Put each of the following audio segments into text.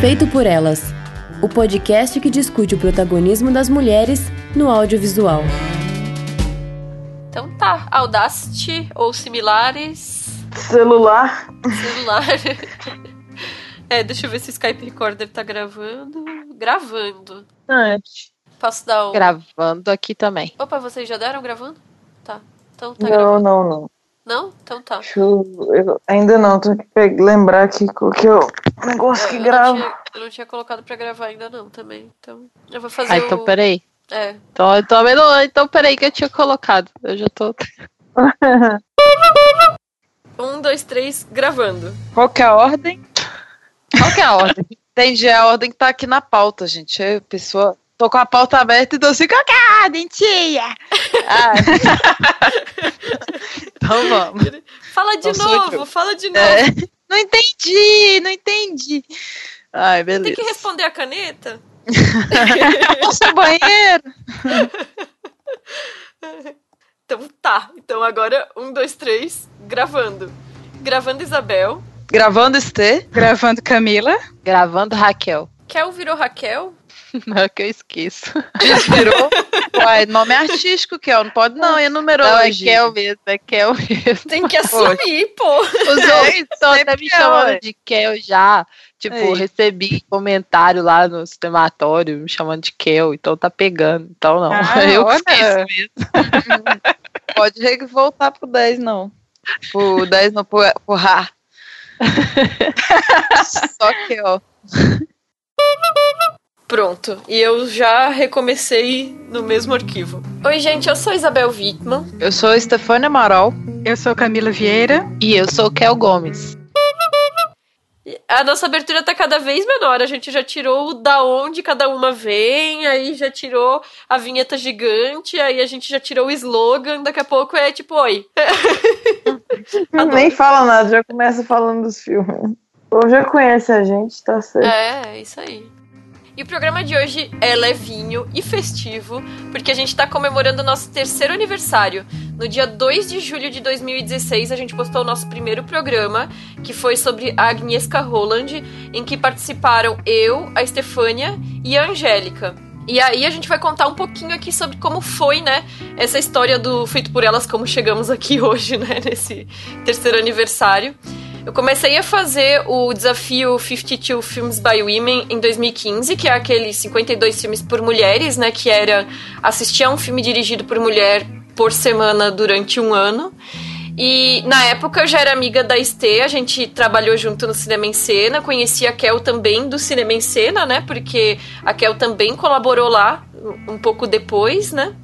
Feito por Elas o podcast que discute o protagonismo das mulheres no audiovisual. Então tá, Audacity ou similares. Celular. Celular. é, deixa eu ver se o Skype Recorder tá gravando. Gravando. Antes. Posso dar um. Gravando aqui também. Opa, vocês já deram gravando? Tá. Então tá não, gravando. não, não. Não? Então tá. Deixa eu, eu ainda não, tenho que lembrar aqui que é o negócio que eu, não grava. Eu não tinha colocado pra gravar ainda não também. Então eu vou fazer Ah, o... então peraí. É. Então, então, não, então peraí que eu tinha colocado. Eu já tô. Um, dois, três, gravando. Qual que é a ordem? Qual que é a ordem? Entendi, a ordem que tá aqui na pauta, gente. Eu, pessoa, tô com a pauta aberta e tô assim, qual que é a ordem, tia? Ah. então vamos. Fala de Não sou novo, eu. fala de novo. É, não entendi, não entendi. Ai, Tem beleza. que responder a caneta? Ao banheiro? Então tá. Então agora, um, dois, três, gravando. Gravando Isabel. Gravando Estê. Gravando Camila. Gravando Raquel. Kel virou Raquel. Não é que eu esqueço. Virou. Uai, nome artístico, Kel. Não pode não, é Não, é numerologia. Kel mesmo, é Kel mesmo. Tem que assumir, pô. Os outros estão até me chamando ué. de Kel já. Tipo, Aí. recebi comentário lá no cinematório me chamando de Kel, então tá pegando. Então não. Ah, eu olha. esqueço mesmo. Pode voltar pro 10, não. Pro 10, não, pro, pro Rá. Só que, ó. Pronto. E eu já recomecei no mesmo arquivo. Oi, gente, eu sou Isabel Wittmann. Eu sou Stefania Amaral. Eu sou Camila Vieira. E eu sou Kel Gomes. A nossa abertura tá cada vez menor. A gente já tirou o da onde cada uma vem, aí já tirou a vinheta gigante, aí a gente já tirou o slogan. Daqui a pouco é tipo, oi. Nem fala nada, já começa falando dos filmes. Ou já conhece a gente, tá certo. É, é isso aí. E o programa de hoje é levinho e festivo, porque a gente tá comemorando o nosso terceiro aniversário. No dia 2 de julho de 2016, a gente postou o nosso primeiro programa, que foi sobre a Agnieszka Holland, em que participaram eu, a Estefânia e a Angélica. E aí a gente vai contar um pouquinho aqui sobre como foi, né, essa história do Feito por Elas, como chegamos aqui hoje, né, nesse terceiro aniversário. Eu comecei a fazer o desafio 52 Films by Women em 2015, que é aquele 52 filmes por mulheres, né? Que era assistir a um filme dirigido por mulher por semana durante um ano. E na época eu já era amiga da Estê, a gente trabalhou junto no Cinema em Cena, conheci a Kel também do Cinema em Cena, né? Porque a Kel também colaborou lá um pouco depois, né?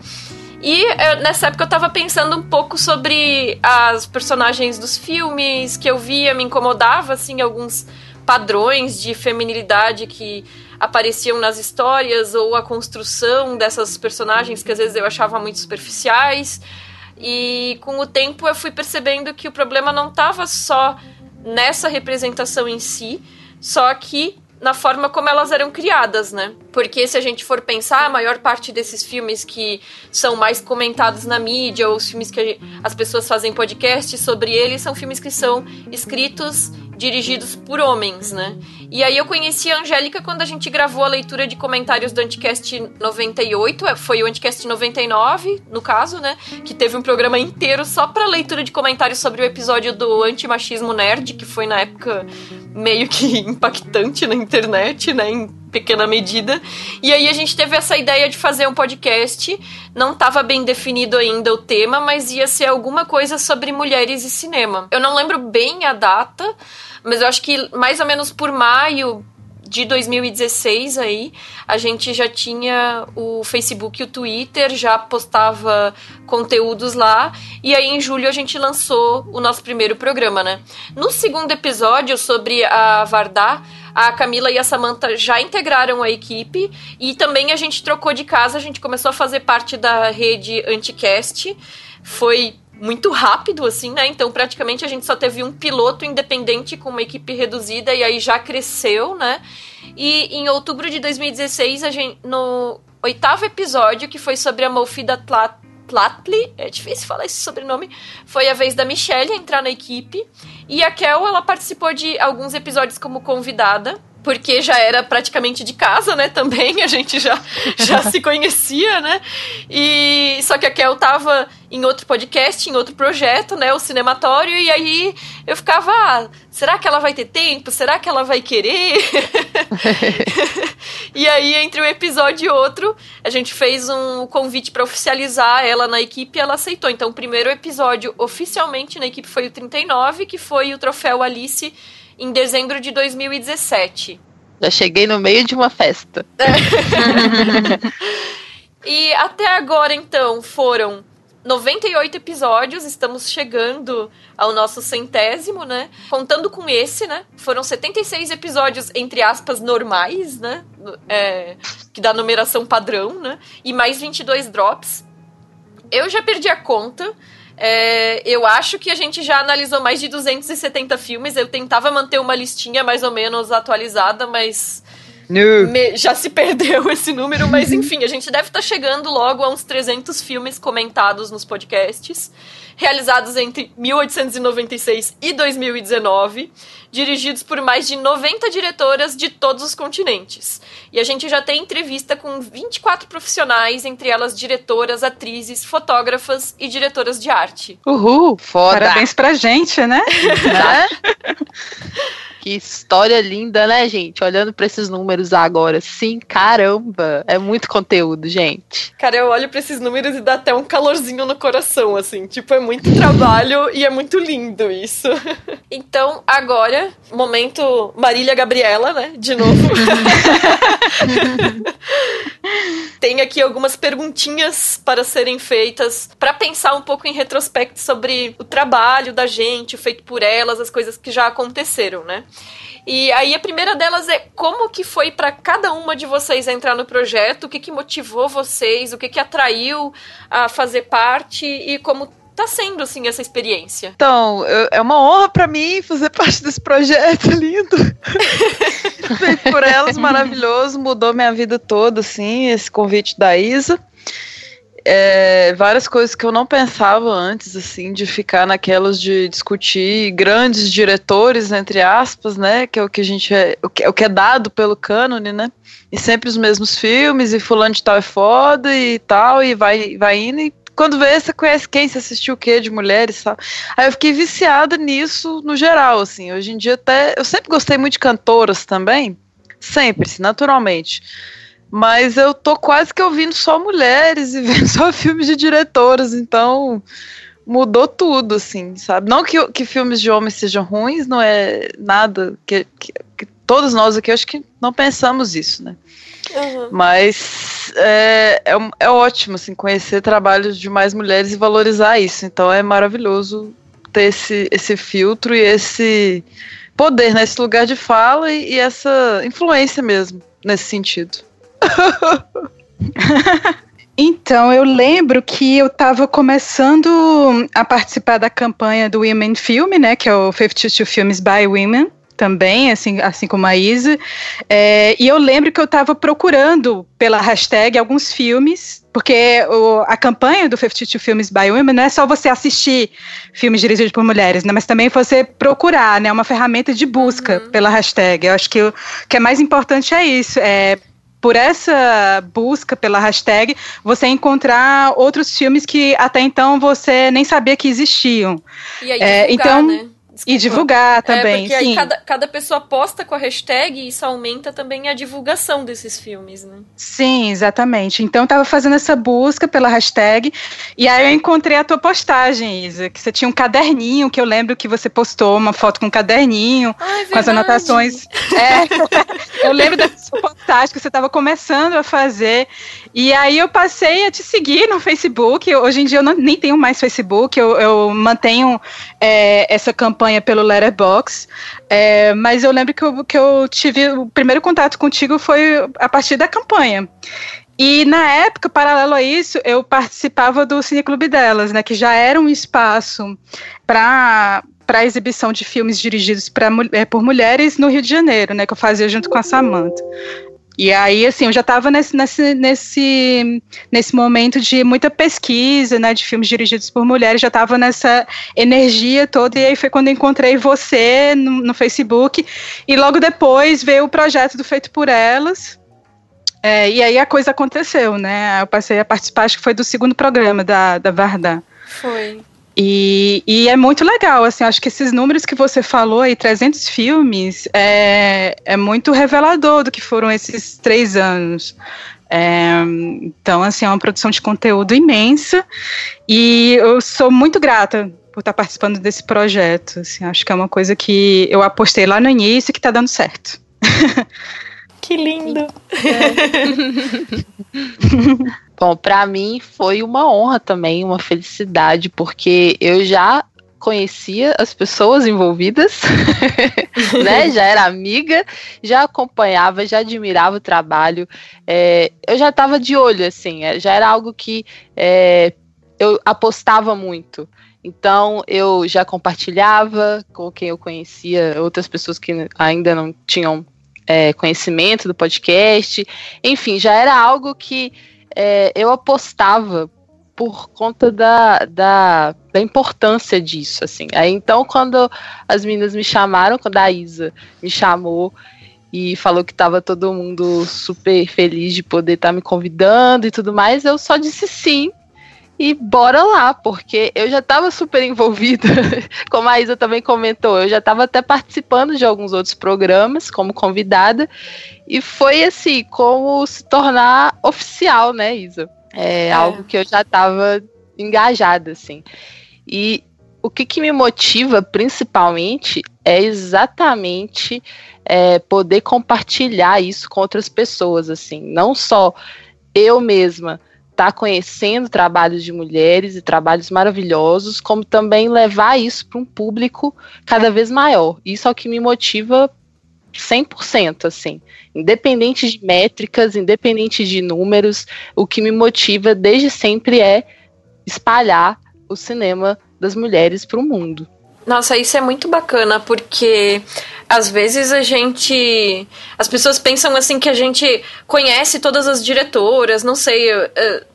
E eh, nessa época eu tava pensando um pouco sobre as personagens dos filmes que eu via, me incomodava, assim, alguns padrões de feminilidade que apareciam nas histórias ou a construção dessas personagens que às vezes eu achava muito superficiais. E com o tempo eu fui percebendo que o problema não estava só nessa representação em si, só que na forma como elas eram criadas, né? Porque se a gente for pensar, a maior parte desses filmes que são mais comentados na mídia, ou os filmes que as pessoas fazem podcast sobre eles, são filmes que são escritos, dirigidos por homens, né? E aí eu conheci a Angélica quando a gente gravou a leitura de comentários do Anticast 98, é, foi o Anticast 99, no caso, né? Que teve um programa inteiro só pra leitura de comentários sobre o episódio do Antimachismo Nerd, que foi na época meio que impactante na internet, né? Pequena medida. E aí a gente teve essa ideia de fazer um podcast. Não estava bem definido ainda o tema, mas ia ser alguma coisa sobre mulheres e cinema. Eu não lembro bem a data, mas eu acho que mais ou menos por maio de 2016 aí, a gente já tinha o Facebook e o Twitter, já postava conteúdos lá, e aí em julho a gente lançou o nosso primeiro programa, né? No segundo episódio sobre a Vardá, a Camila e a Samantha já integraram a equipe e também a gente trocou de casa, a gente começou a fazer parte da rede Anticast. Foi muito rápido, assim, né? Então, praticamente a gente só teve um piloto independente com uma equipe reduzida e aí já cresceu, né? E em outubro de 2016, a gente, no oitavo episódio, que foi sobre a Molfida Tlat Platley, é difícil falar esse sobrenome, foi a vez da Michelle entrar na equipe. E a Kel, ela participou de alguns episódios como convidada porque já era praticamente de casa, né, também, a gente já, já se conhecia, né, e só que a Kel tava em outro podcast, em outro projeto, né, o Cinematório, e aí eu ficava, ah, será que ela vai ter tempo? Será que ela vai querer? e aí, entre um episódio e outro, a gente fez um convite para oficializar ela na equipe e ela aceitou. Então, o primeiro episódio oficialmente na equipe foi o 39, que foi o troféu Alice em dezembro de 2017. Já cheguei no meio de uma festa. e até agora, então, foram 98 episódios, estamos chegando ao nosso centésimo, né? Contando com esse, né? Foram 76 episódios, entre aspas, normais, né? É, que dá numeração padrão, né? E mais 22 drops. Eu já perdi a conta. É, eu acho que a gente já analisou mais de 270 filmes. Eu tentava manter uma listinha mais ou menos atualizada, mas me, já se perdeu esse número. Mas enfim, a gente deve estar tá chegando logo a uns 300 filmes comentados nos podcasts realizados entre 1896 e 2019, dirigidos por mais de 90 diretoras de todos os continentes. E a gente já tem entrevista com 24 profissionais, entre elas diretoras, atrizes, fotógrafas e diretoras de arte. Uhul, foda! Parabéns pra gente, né? né? Que história linda, né, gente? Olhando para esses números agora, sim, caramba, é muito conteúdo, gente. Cara, eu olho para esses números e dá até um calorzinho no coração, assim, tipo, é muito trabalho e é muito lindo isso. Então, agora, momento Marília Gabriela, né, de novo. Tem aqui algumas perguntinhas para serem feitas para pensar um pouco em retrospecto sobre o trabalho da gente, feito por elas, as coisas que já aconteceram, né? E aí a primeira delas é como que foi para cada uma de vocês entrar no projeto, o que que motivou vocês, o que que atraiu a fazer parte e como tá sendo assim essa experiência? Então, eu, é uma honra para mim fazer parte desse projeto lindo. Feito por elas, maravilhoso, mudou minha vida toda assim, esse convite da Isa é, várias coisas que eu não pensava antes, assim, de ficar naquelas de discutir grandes diretores, entre aspas, né, que é o que a gente é, o que, o que é dado pelo cânone, né, e sempre os mesmos filmes, e fulano de tal é foda e tal, e vai, vai indo, e quando vê, você conhece quem, você assistiu o quê de mulheres, tal. Aí eu fiquei viciada nisso no geral, assim, hoje em dia até, eu sempre gostei muito de cantoras também, sempre, assim, naturalmente, mas eu tô quase que ouvindo só mulheres e vendo só filmes de diretoras, então mudou tudo, assim, sabe? Não que, que filmes de homens sejam ruins, não é nada que, que, que todos nós aqui acho que não pensamos isso, né? Uhum. Mas é, é, é, ótimo assim, conhecer trabalhos de mais mulheres e valorizar isso. Então é maravilhoso ter esse, esse filtro e esse poder, né, esse lugar de fala e, e essa influência mesmo nesse sentido. Então, eu lembro que eu estava começando a participar da campanha do Women Film, né, que é o 52 Films by Women, também, assim, assim como a Isa. É, e eu lembro que eu estava procurando pela hashtag alguns filmes, porque o, a campanha do 52 Films by Women não é só você assistir filmes dirigidos por mulheres, né, mas também você procurar, né, uma ferramenta de busca uhum. pela hashtag. Eu acho que o que é mais importante é isso, é por essa busca pela hashtag, você encontrar outros filmes que até então você nem sabia que existiam. E aí, é, então, né? Desculpa. E divulgar também. É, porque sim. aí cada, cada pessoa posta com a hashtag e isso aumenta também a divulgação desses filmes, né? Sim, exatamente. Então eu tava fazendo essa busca pela hashtag e aí eu encontrei a tua postagem, Isa, que você tinha um caderninho, que eu lembro que você postou uma foto com um caderninho, Ai, com as anotações. É, eu lembro dessa postagem que você estava começando a fazer. E aí eu passei a te seguir no Facebook. Hoje em dia eu não, nem tenho mais Facebook, eu, eu mantenho é, essa campanha pelo Letterbox. É, mas eu lembro que eu, que eu tive o primeiro contato contigo foi a partir da campanha. E na época, paralelo a isso, eu participava do Cineclube delas, né, que já era um espaço para para exibição de filmes dirigidos pra, é, por mulheres no Rio de Janeiro, né, que eu fazia junto com a Samantha. E aí, assim, eu já estava nesse, nesse, nesse, nesse momento de muita pesquisa, né, de filmes dirigidos por mulheres, já estava nessa energia toda, e aí foi quando encontrei você no, no Facebook, e logo depois veio o projeto do Feito por Elas, é, e aí a coisa aconteceu, né, eu passei a participar, acho que foi do segundo programa da, da Varda. Foi. E, e, é muito legal, assim, acho que esses números que você falou aí, 300 filmes, é, é muito revelador do que foram esses três anos. É, então, assim, é uma produção de conteúdo imensa e eu sou muito grata por estar participando desse projeto. Assim, acho que é uma coisa que eu apostei lá no início e que está dando certo. Que lindo! É. Bom, para mim foi uma honra também, uma felicidade, porque eu já conhecia as pessoas envolvidas, né? Já era amiga, já acompanhava, já admirava o trabalho. É, eu já estava de olho, assim, é, já era algo que é, eu apostava muito. Então eu já compartilhava com quem eu conhecia, outras pessoas que ainda não tinham é, conhecimento do podcast. Enfim, já era algo que é, eu apostava por conta da, da, da, importância disso, assim. Aí, então, quando as meninas me chamaram, quando a Isa me chamou e falou que estava todo mundo super feliz de poder estar tá me convidando e tudo mais, eu só disse sim. E bora lá, porque eu já estava super envolvida, como a Isa também comentou, eu já estava até participando de alguns outros programas como convidada, e foi assim, como se tornar oficial, né, Isa? É, é. algo que eu já estava engajada, assim. E o que, que me motiva principalmente é exatamente é, poder compartilhar isso com outras pessoas, assim, não só eu mesma estar tá conhecendo trabalhos de mulheres e trabalhos maravilhosos, como também levar isso para um público cada vez maior. Isso é o que me motiva 100%, assim. Independente de métricas, independente de números, o que me motiva desde sempre é espalhar o cinema das mulheres para o mundo. Nossa, isso é muito bacana, porque às vezes a gente. As pessoas pensam assim que a gente conhece todas as diretoras, não sei.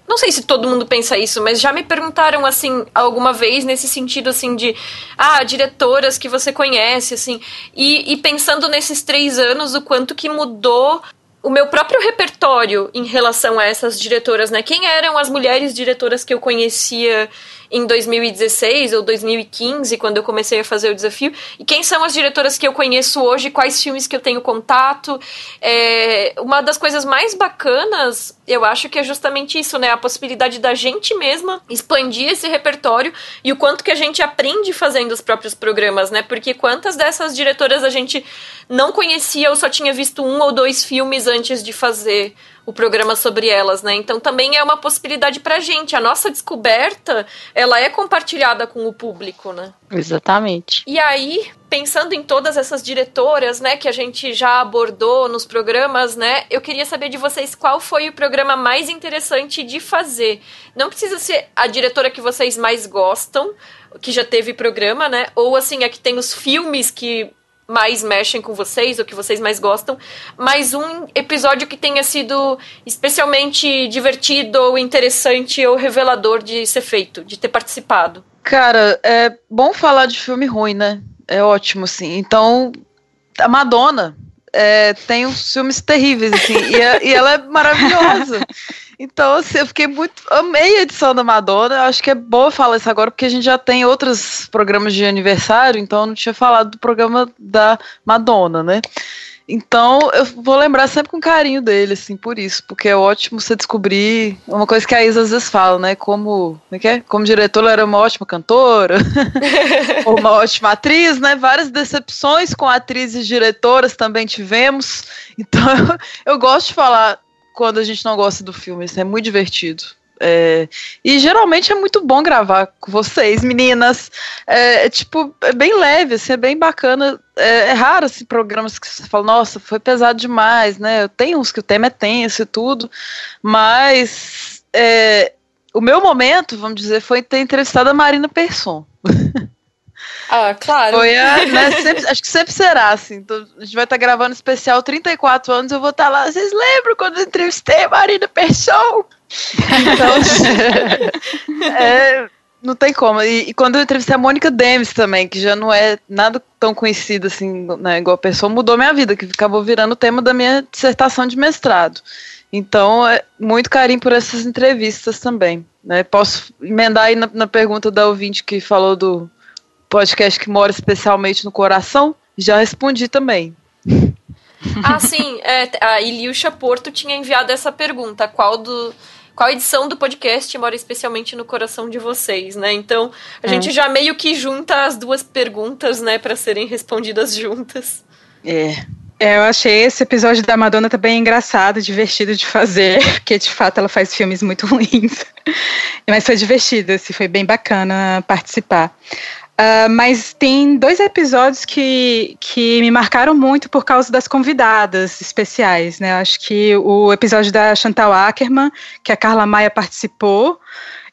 não sei se todo mundo pensa isso, mas já me perguntaram assim alguma vez nesse sentido assim de ah, diretoras que você conhece, assim. E, e pensando nesses três anos, o quanto que mudou o meu próprio repertório em relação a essas diretoras, né? Quem eram as mulheres diretoras que eu conhecia em 2016 ou 2015, quando eu comecei a fazer o desafio, e quem são as diretoras que eu conheço hoje, quais filmes que eu tenho contato. É, uma das coisas mais bacanas, eu acho que é justamente isso, né? A possibilidade da gente mesma expandir esse repertório e o quanto que a gente aprende fazendo os próprios programas, né? Porque quantas dessas diretoras a gente não conhecia ou só tinha visto um ou dois filmes antes de fazer o programa sobre elas, né? Então também é uma possibilidade pra gente. A nossa descoberta, ela é compartilhada com o público, né? Exatamente. E aí, pensando em todas essas diretoras, né, que a gente já abordou nos programas, né, eu queria saber de vocês qual foi o programa mais interessante de fazer. Não precisa ser a diretora que vocês mais gostam, que já teve programa, né, ou assim, a que tem os filmes que mais mexem com vocês, ou que vocês mais gostam, mas um episódio que tenha sido especialmente divertido, ou interessante, ou revelador de ser feito, de ter participado. Cara, é bom falar de filme ruim, né? É ótimo, assim. Então, a Madonna é, tem uns filmes terríveis, assim, e, é, e ela é maravilhosa. Então, assim, eu fiquei muito. Amei a edição da Madonna. Acho que é boa falar isso agora, porque a gente já tem outros programas de aniversário, então eu não tinha falado do programa da Madonna, né? Então, eu vou lembrar sempre com carinho dele, assim, por isso, porque é ótimo você descobrir uma coisa que a Isa às vezes fala, né? Como, como, é que é? como diretora, ela era uma ótima cantora, ou uma ótima atriz, né? Várias decepções com atrizes diretoras também tivemos. Então, eu gosto de falar quando a gente não gosta do filme. Isso é muito divertido. É, e geralmente é muito bom gravar com vocês, meninas. É, é tipo, é bem leve, assim, é bem bacana. É, é, raro assim, programas que você fala, nossa, foi pesado demais, né? Tem uns que o tema é tenso e tudo, mas é, o meu momento, vamos dizer, foi ter entrevistado a Marina Persson. Ah, claro. Foi a, né, sempre, acho que sempre será, assim. Então, a gente vai estar tá gravando especial 34 anos, eu vou estar tá lá. Vocês lembram quando eu entrevistei a Marina Persson? Então, é, não tem como. E, e, quando eu entrevistei a Mônica Demis também, que já não é nada tão conhecida assim, né, igual a pessoa, mudou minha vida, que acabou virando o tema da minha dissertação de mestrado. Então, é muito carinho por essas entrevistas também. Né? Posso emendar aí na, na pergunta da ouvinte que falou do podcast que mora especialmente no coração? Já respondi também. Ah, sim. É, a Iliusha Porto tinha enviado essa pergunta. Qual do qual edição do podcast mora especialmente no coração de vocês, né? Então, a gente é. já meio que junta as duas perguntas, né, para serem respondidas juntas. É. É, eu achei esse episódio da Madonna também engraçado, divertido de fazer, porque de fato ela faz filmes muito ruins. Mas foi divertido, assim, foi bem bacana participar. Uh, mas tem dois episódios que, que me marcaram muito por causa das convidadas especiais, né? Acho que o episódio da Chantal Ackerman, que a Carla Maia participou,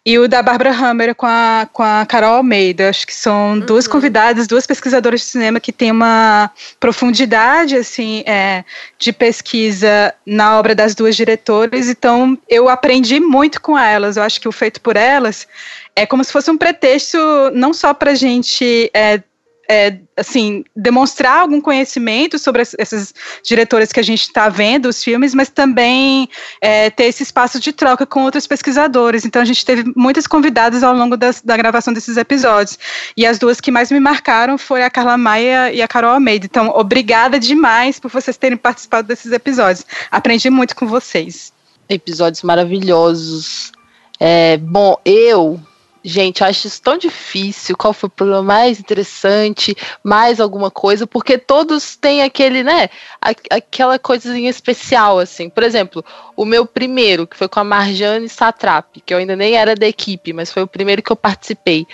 e o da Barbara Hammer com a, com a Carol Almeida. Acho que são uhum. duas convidadas, duas pesquisadoras de cinema que têm uma profundidade assim é, de pesquisa na obra das duas diretoras. Então eu aprendi muito com elas. Eu acho que o feito por elas é como se fosse um pretexto não só para a gente é, é, assim, demonstrar algum conhecimento sobre essas diretoras que a gente está vendo, os filmes, mas também é, ter esse espaço de troca com outros pesquisadores. Então, a gente teve muitas convidadas ao longo das, da gravação desses episódios. E as duas que mais me marcaram foi a Carla Maia e a Carol Almeida. Então, obrigada demais por vocês terem participado desses episódios. Aprendi muito com vocês. Episódios maravilhosos. É, bom, eu Gente, acho isso tão difícil. Qual foi o problema mais interessante? Mais alguma coisa? Porque todos têm aquele, né? Aquela coisinha especial, assim. Por exemplo, o meu primeiro, que foi com a Marjane Satrap, que eu ainda nem era da equipe, mas foi o primeiro que eu participei.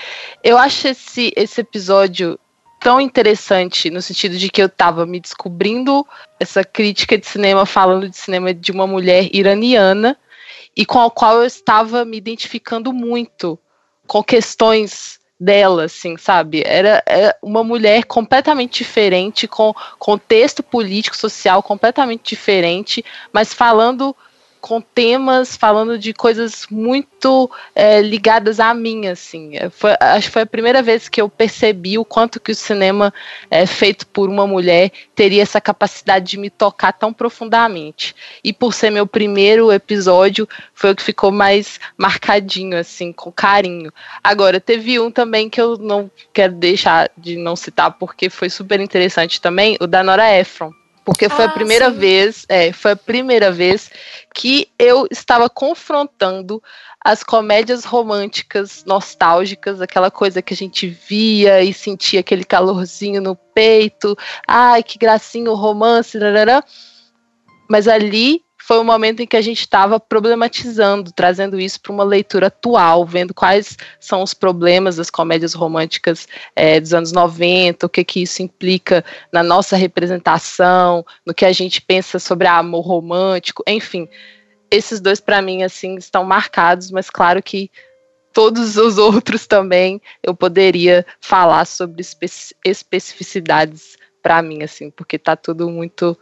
Eu acho esse, esse episódio tão interessante no sentido de que eu estava me descobrindo essa crítica de cinema falando de cinema de uma mulher iraniana e com a qual eu estava me identificando muito com questões dela, assim, sabe? Era, era, uma mulher completamente diferente, com contexto político, social completamente diferente, mas falando com temas falando de coisas muito é, ligadas a mim, assim. É, foi, acho que foi a primeira vez que eu percebi o quanto que o cinema é, feito por uma mulher teria essa capacidade de me tocar tão profundamente. E por ser meu primeiro episódio, foi o que ficou mais marcadinho, assim, com carinho. Agora, teve um também que eu não quero deixar de não citar, porque foi super interessante também, o da Nora Ephron porque foi ah, a primeira sim. vez, é, foi a primeira vez que eu estava confrontando as comédias românticas nostálgicas, aquela coisa que a gente via e sentia aquele calorzinho no peito, ai que gracinho o romance, mas ali foi o momento em que a gente estava problematizando, trazendo isso para uma leitura atual, vendo quais são os problemas das comédias românticas é, dos anos 90, o que, que isso implica na nossa representação, no que a gente pensa sobre amor romântico, enfim. Esses dois, para mim, assim, estão marcados, mas claro que todos os outros também eu poderia falar sobre especificidades para mim, assim, porque tá tudo muito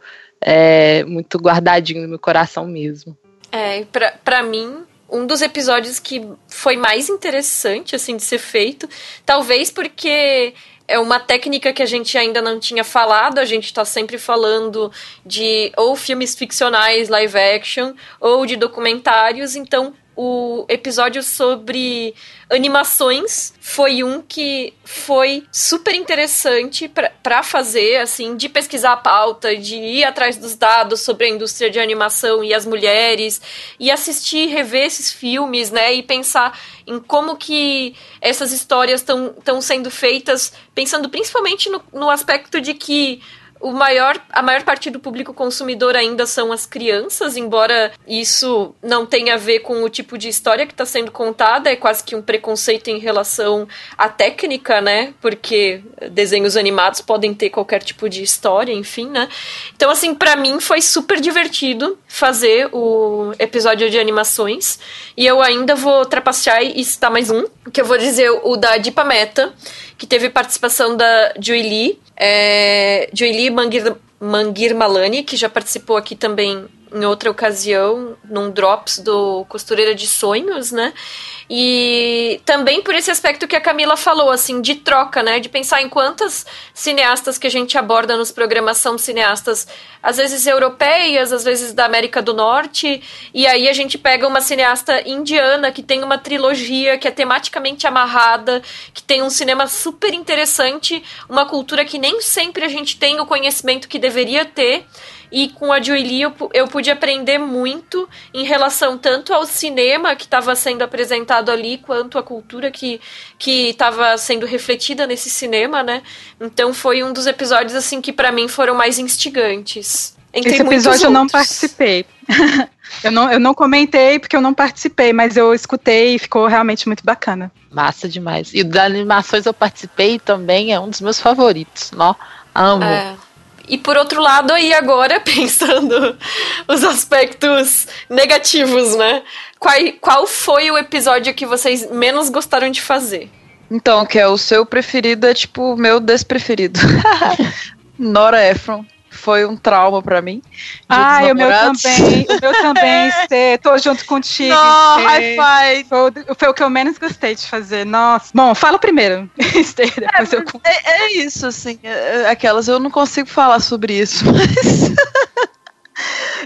é, muito guardadinho no meu coração mesmo. É, pra, pra mim, um dos episódios que foi mais interessante, assim, de ser feito, talvez porque é uma técnica que a gente ainda não tinha falado, a gente está sempre falando de ou filmes ficcionais live action ou de documentários, então o episódio sobre animações foi um que foi super interessante para fazer, assim, de pesquisar a pauta, de ir atrás dos dados sobre a indústria de animação e as mulheres, e assistir, rever esses filmes, né, e pensar em como que essas histórias estão sendo feitas, pensando principalmente no, no aspecto de que o maior, a maior parte do público consumidor ainda são as crianças, embora isso não tenha a ver com o tipo de história que está sendo contada, é quase que um preconceito em relação à técnica, né? Porque desenhos animados podem ter qualquer tipo de história, enfim, né? Então, assim, para mim foi super divertido fazer o episódio de animações. E eu ainda vou trapacear e citar mais um, que eu vou dizer o da Dipa Meta, que teve participação da Joy Lee, é, Joy Lee Mangir, Mangir Malani, que já participou aqui também em outra ocasião, num Drops do Costureira de Sonhos, né? E também por esse aspecto que a Camila falou, assim, de troca, né? De pensar em quantas cineastas que a gente aborda nos programas são cineastas, às vezes europeias, às vezes da América do Norte, e aí a gente pega uma cineasta indiana que tem uma trilogia que é tematicamente amarrada, que tem um cinema super interessante, uma cultura que nem sempre a gente tem o conhecimento que deveria ter. E com a Julie eu, eu pude aprender muito em relação tanto ao cinema que estava sendo apresentado ali, quanto à cultura que estava sendo refletida nesse cinema, né? Então foi um dos episódios, assim, que para mim foram mais instigantes. Entre Esse episódio eu não participei. eu, não, eu não comentei porque eu não participei, mas eu escutei e ficou realmente muito bacana. Massa demais. E das animações eu participei também, é um dos meus favoritos. Nó, amo. É. E por outro lado, aí agora, pensando os aspectos negativos, né? Qual, qual foi o episódio que vocês menos gostaram de fazer? Então, que é o seu preferido, é tipo o meu despreferido. Nora Ephron foi um trauma para mim. Ah, o meu também. O meu também, Estê. Tô junto contigo. Não, high five. Foi, foi, o que eu menos gostei de fazer. Nossa. Bom, fala primeiro, Estê, depois é, eu é, é isso, assim. É, é, aquelas, eu não consigo falar sobre isso, mas.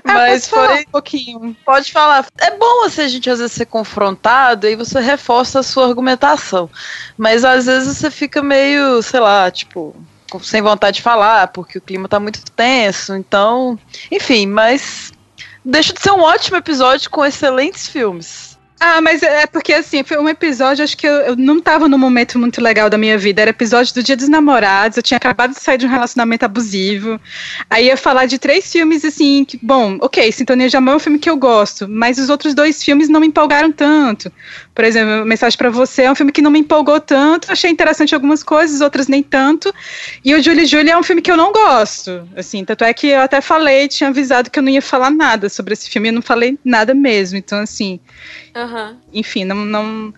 Ah, mas foi um pouquinho. Pode falar. É bom assim, a gente às vezes ser confrontado e você reforça a sua argumentação. Mas às vezes você fica meio, sei lá, tipo, sem vontade de falar, porque o clima tá muito tenso. Então, enfim, mas deixa de ser um ótimo episódio com excelentes filmes. Ah, mas é porque assim, foi um episódio, acho que eu, eu não tava num momento muito legal da minha vida. Era episódio do Dia dos Namorados, eu tinha acabado de sair de um relacionamento abusivo. Aí ia falar de três filmes, assim, que, bom, ok, Sintonia de Amor é um filme que eu gosto, mas os outros dois filmes não me empolgaram tanto. Por exemplo, Mensagem para Você é um filme que não me empolgou tanto, achei interessante algumas coisas, outras nem tanto. E o Julie Julie é um filme que eu não gosto, assim, tanto é que eu até falei, tinha avisado que eu não ia falar nada sobre esse filme, e eu não falei nada mesmo. Então, assim. Enfim, não, não,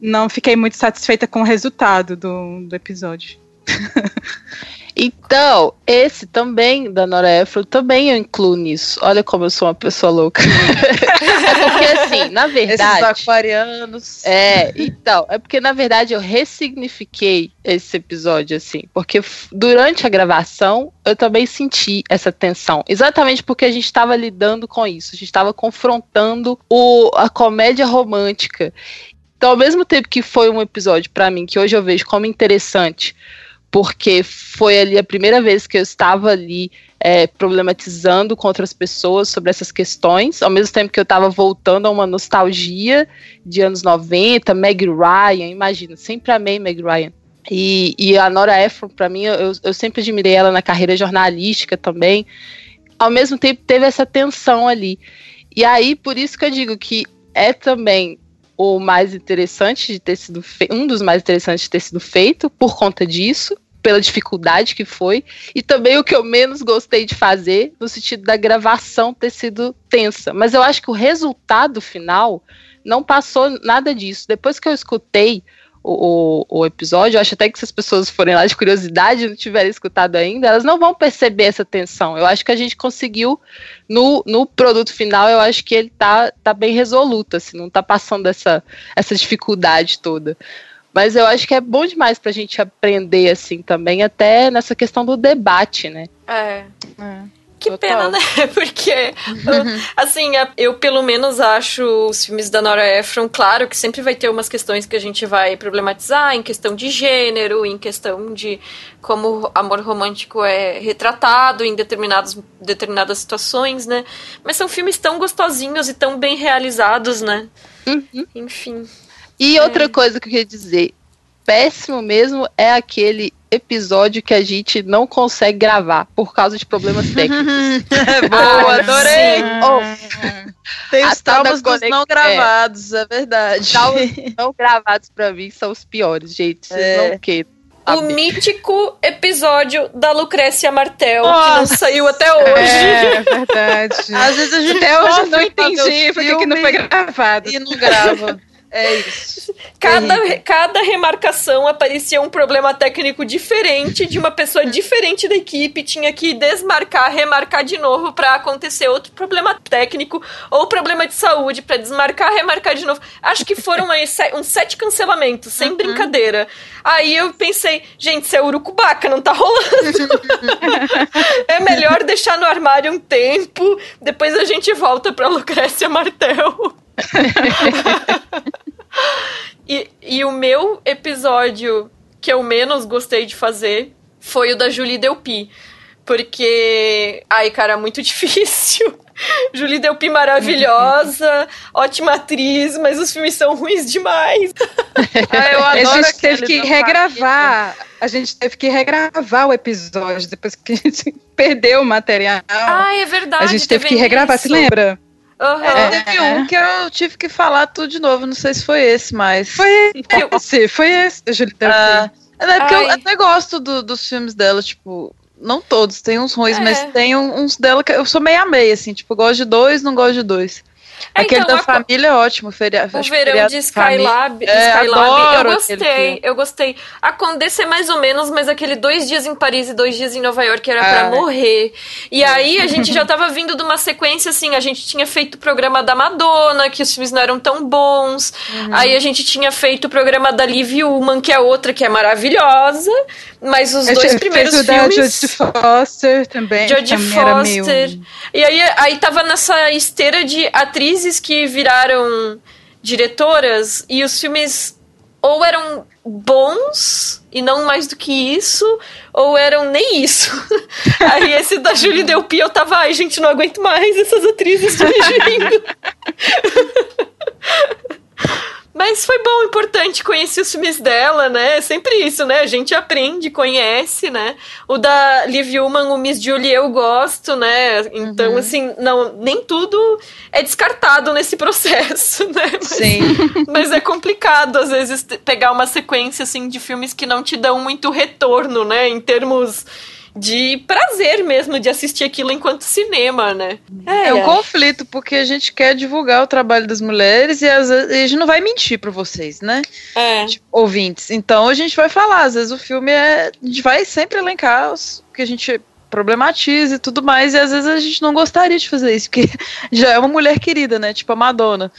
não fiquei muito satisfeita com o resultado do, do episódio. Então, esse também, da Nora Ephron, também eu incluo nisso. Olha como eu sou uma pessoa louca. é porque, assim, na verdade. Esses aquarianos. É, então, é porque, na verdade, eu ressignifiquei esse episódio, assim. Porque durante a gravação, eu também senti essa tensão. Exatamente porque a gente estava lidando com isso. A gente estava confrontando o, a comédia romântica. Então, ao mesmo tempo que foi um episódio, para mim, que hoje eu vejo como interessante porque foi ali a primeira vez que eu estava ali é, problematizando com outras pessoas sobre essas questões, ao mesmo tempo que eu estava voltando a uma nostalgia de anos 90, Meg Ryan, imagina, sempre amei Meg Ryan. E, e a Nora Ephron, para mim, eu, eu sempre admirei ela na carreira jornalística também. Ao mesmo tempo, teve essa tensão ali. E aí, por isso que eu digo que é também o mais interessante de ter sido um dos mais interessantes de ter sido feito por conta disso, pela dificuldade que foi, e também o que eu menos gostei de fazer, no sentido da gravação ter sido tensa. Mas eu acho que o resultado final não passou nada disso. Depois que eu escutei o, o, o, episódio, eu acho até que se as pessoas forem lá de curiosidade e não tiverem escutado ainda, elas não vão perceber essa tensão. Eu acho que a gente conseguiu, no, no produto final, eu acho que ele tá, tá bem resoluto, assim, não tá passando essa, essa dificuldade toda. Mas eu acho que é bom demais pra gente aprender, assim, também, até nessa questão do debate, né? É. é. Que Total. pena, né? Porque, assim, eu pelo menos acho os filmes da Nora Ephron, claro que sempre vai ter umas questões que a gente vai problematizar, em questão de gênero, em questão de como amor romântico é retratado em determinadas, determinadas situações, né? Mas são filmes tão gostosinhos e tão bem realizados, né? Uhum. Enfim. E é. outra coisa que eu queria dizer, péssimo mesmo é aquele episódio que a gente não consegue gravar por causa de problemas técnicos. Boa, adorei. Oh, Tem A os tal da traumas dos não gravados, é, verdade. traumas não gravados pra mim são os piores, gente. Vocês É. não queiram. O mítico episódio da Lucrécia Martel, que não Nossa. saiu até hoje. É verdade. Às vezes a gente Até hoje não entendi o por que não foi gravado. E não grava. É isso. Cada, cada remarcação aparecia um problema técnico diferente de uma pessoa diferente da equipe, tinha que desmarcar, remarcar de novo pra acontecer outro problema técnico ou problema de saúde pra desmarcar, remarcar de novo. Acho que foram uns sete cancelamentos, sem brincadeira. Aí eu pensei, gente, isso é urucubaca, não tá rolando. é melhor deixar no armário um tempo, depois a gente volta pra Lucrécia Martel. E, e o meu episódio que eu menos gostei de fazer foi o da Julie Delpy. Porque. Ai, cara, muito difícil. Julie Delpy maravilhosa, ótima atriz, mas os filmes são ruins demais. Ah, eu A gente teve que regravar. A gente teve que regravar o episódio depois que a gente perdeu o material. Ah, é verdade. a gente teve que regravar, isso. se lembra? Aham. É, teve um que eu tive que falar tudo de novo, não sei se foi esse, mas. Foi esse, foi esse, da Julie Delpy. Ah, é porque eu até gosto do- dos filmes dela, tipo. Não todos, tem uns ruins, É. mas tem uns dela que eu sou meio a meio, assim, tipo, gosto de dois, não gosto de dois. É, Aquele então, da a- família é ótimo, feria, O verão de. Skylab, de É, Skylab eu gostei, eu gostei. A Condessa é mais ou menos, mas aquele dois dias em Paris e dois dias em Nova York era pra Ah. morrer. E aí a gente já tava vindo de uma sequência assim, a gente tinha feito o programa da Madonna, que os filmes não eram tão bons. Uhum. Aí a gente tinha feito o programa da Liv Ullman, que é outra que é maravilhosa, mas os dois primeiros filmes da Jodie Foster também. Jodie era meio- Foster. E aí, aí tava nessa esteira de atrizes que viraram diretoras e os filmes ou eram bons e não mais do que isso, ou eram nem isso. Aí esse da Julie Delpy eu tava, ai gente, não aguento mais essas atrizes dirigindo. Mas foi bom, importante, conheci os filmes dela, né? É Sempre isso, né? A gente aprende, conhece, né? O da Liv Ullman, o Miss Julie, eu gosto, né? Então, assim, não, nem tudo é descartado nesse processo, né? Mas, Sim. mas é complicado, às vezes, pegar uma sequência, assim, de filmes que não te dão muito retorno, né? Em termos de prazer mesmo de assistir aquilo enquanto cinema, né? É um conflito, porque a gente quer divulgar o trabalho das mulheres e às vezes, a gente não vai mentir pra vocês, né? É. Tipo, ouvintes. Então a gente vai falar, às vezes o filme é. A gente vai sempre elencar os que a gente problematiza e tudo mais, e às vezes a gente não gostaria de fazer isso, porque já é uma mulher querida, né? Tipo a Madonna.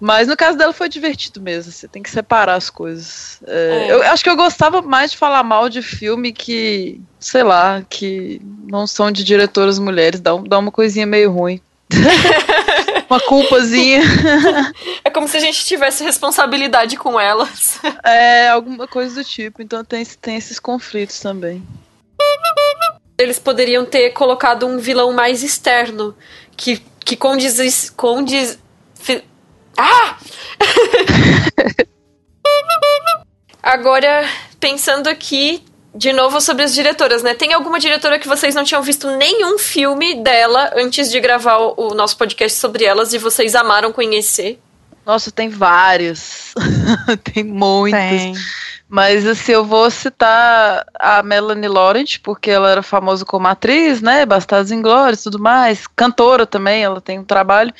Mas no caso dela foi divertido mesmo, você tem que separar as coisas. É, É. Eu acho que eu gostava mais de falar mal de filme que, sei lá, que não são de diretoras mulheres, dá, um- dá uma coisinha meio ruim. uma culpazinha. É como se a gente tivesse responsabilidade com elas. É, alguma coisa do tipo. Então tem, tem esses conflitos também. Eles poderiam ter colocado um vilão mais externo que, que condiz. condiz ah! Agora, pensando aqui de novo sobre as diretoras, né? Tem alguma diretora que vocês não tinham visto nenhum filme dela antes de gravar o, nosso podcast sobre elas e vocês amaram conhecer? Nossa, tem vários. tem muitos. Tem. Mas assim, eu vou citar a Melanie Laurent, porque ela era famosa como atriz, né? Bastardos Inglórios e tudo mais. Cantora também, ela tem um trabalho.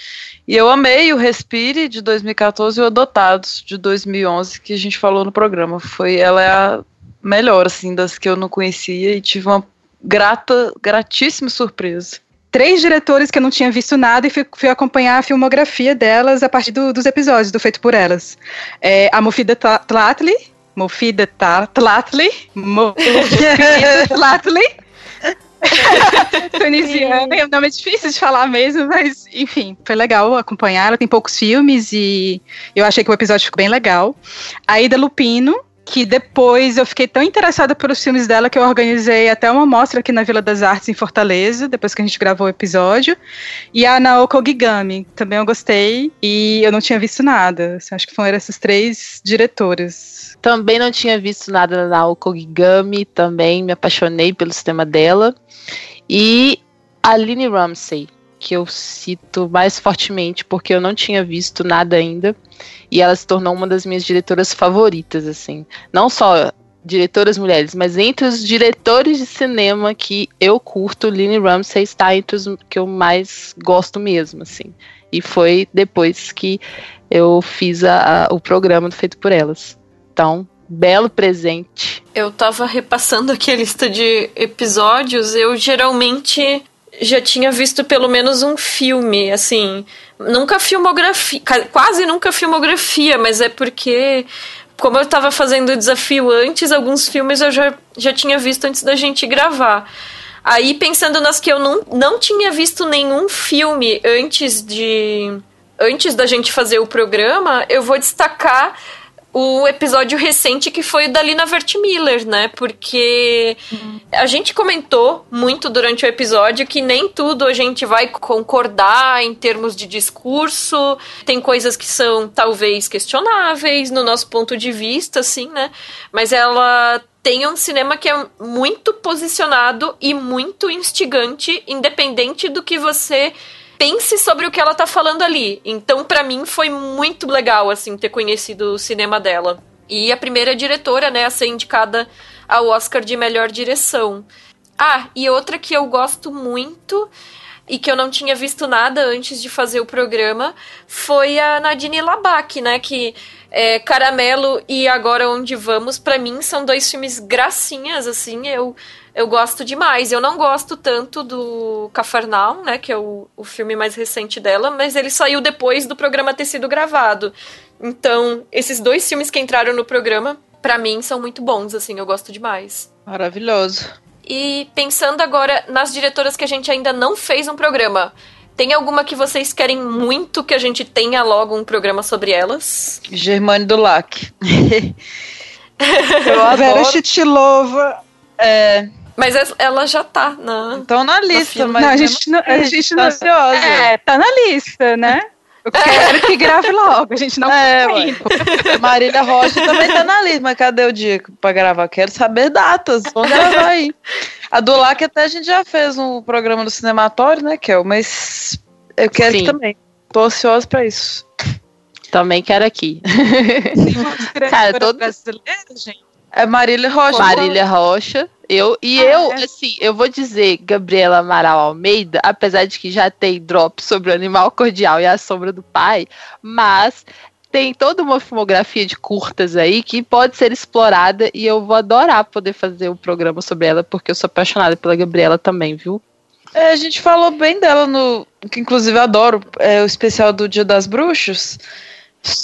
E eu amei o Respire, de 2014, e o Adotados, de 2011, que a gente falou no programa. Foi, ela é a melhor, assim, das que eu não conhecia e tive uma grata, gratíssima surpresa. Três diretores que eu não tinha visto nada e fui, fui acompanhar a filmografia delas a partir do- dos episódios do Feito por Elas. É, a Mofida Tla- Tlatli, Mofida Tlatli, Mofida Tlatli, tunisiana, o nome é difícil de falar mesmo, mas enfim, foi legal acompanhar. Ela tem poucos filmes e eu achei que o episódio ficou bem legal. A Ida Lupino, que depois eu fiquei tão interessada pelos filmes dela que eu organizei até uma mostra aqui na Vila das Artes em Fortaleza, depois que a gente gravou o episódio. E a Naoko Gigami, também eu gostei e eu não tinha visto nada. Assim, acho que foram essas três diretoras. Também não tinha visto nada da Naoko Gigami, também me apaixonei pelo sistema dela. E a Aline Ramsey, que eu cito mais fortemente porque eu não tinha visto nada ainda e ela se tornou uma das minhas diretoras favoritas assim não só diretoras mulheres mas entre os diretores de cinema que eu curto Lynne Ramsey está entre os que eu mais gosto mesmo assim e foi depois que eu fiz a, a, o programa feito por elas então belo presente. Eu tava repassando aqui a lista de episódios. Eu geralmente já tinha visto pelo menos um filme, assim, nunca filmografia, quase nunca filmografia, mas é porque como eu estava fazendo o desafio antes, alguns filmes eu já, já tinha visto antes da gente gravar. Aí, pensando nas que eu não, não tinha visto nenhum filme antes de. Antes da gente fazer o programa, eu vou destacar o episódio recente que foi o da Lina Vertmiller, né? Porque uhum. a gente comentou muito durante o episódio que nem tudo a gente vai concordar em termos de discurso. Tem coisas que são talvez questionáveis no nosso ponto de vista, assim, né? Mas ela tem um cinema que é muito posicionado e muito instigante, independente do que você pense sobre o que ela tá falando ali. Então, para mim, foi muito legal, assim, ter conhecido o cinema dela. E a primeira diretora, né, a ser indicada ao Oscar de melhor direção. Ah, e outra que eu gosto muito e que eu não tinha visto nada antes de fazer o programa foi a Nadine Labak, né, que é, Caramelo e Agora Onde Vamos, para mim, são dois filmes gracinhas, assim, eu eu gosto demais. Eu não gosto tanto do Cafarnaum, né, que é o, o filme mais recente dela, mas ele saiu depois do programa ter sido gravado. Então, esses dois filmes que entraram no programa, para mim, são muito bons, assim, eu gosto demais. Maravilhoso. E pensando agora nas diretoras que a gente ainda não fez um programa, tem alguma que vocês querem muito que a gente tenha logo um programa sobre elas? Germane Dulac. eu adoro. Vera Chitilova. É, mas ela já tá na. Estão na lista, na mas. Não, a gente não. A gente tá ansiosa. É, tá na lista, né? Eu quero que grave logo, a gente não é, Marília Rocha também tá na lista, mas cadê o dia pra gravar? Quero saber datas, vamos gravar aí. A do LAC até a gente já fez um programa do cinematório, né, Kel? Mas eu quero Sim. também. Tô ansiosa pra isso. Também quero aqui. Cara, todo brasileiro, gente. É Marília Rocha. Marília Rocha. Eu, e ah, eu, é. assim, eu vou dizer Gabriela Amaral Almeida, apesar de que já tem drop sobre o animal cordial e a sombra do pai, mas tem toda uma filmografia de curtas aí que pode ser explorada e eu vou adorar poder fazer o um programa sobre ela, porque eu sou apaixonada pela Gabriela também, viu? É, a gente falou bem dela no. que inclusive adoro, é o especial do Dia das Bruxas.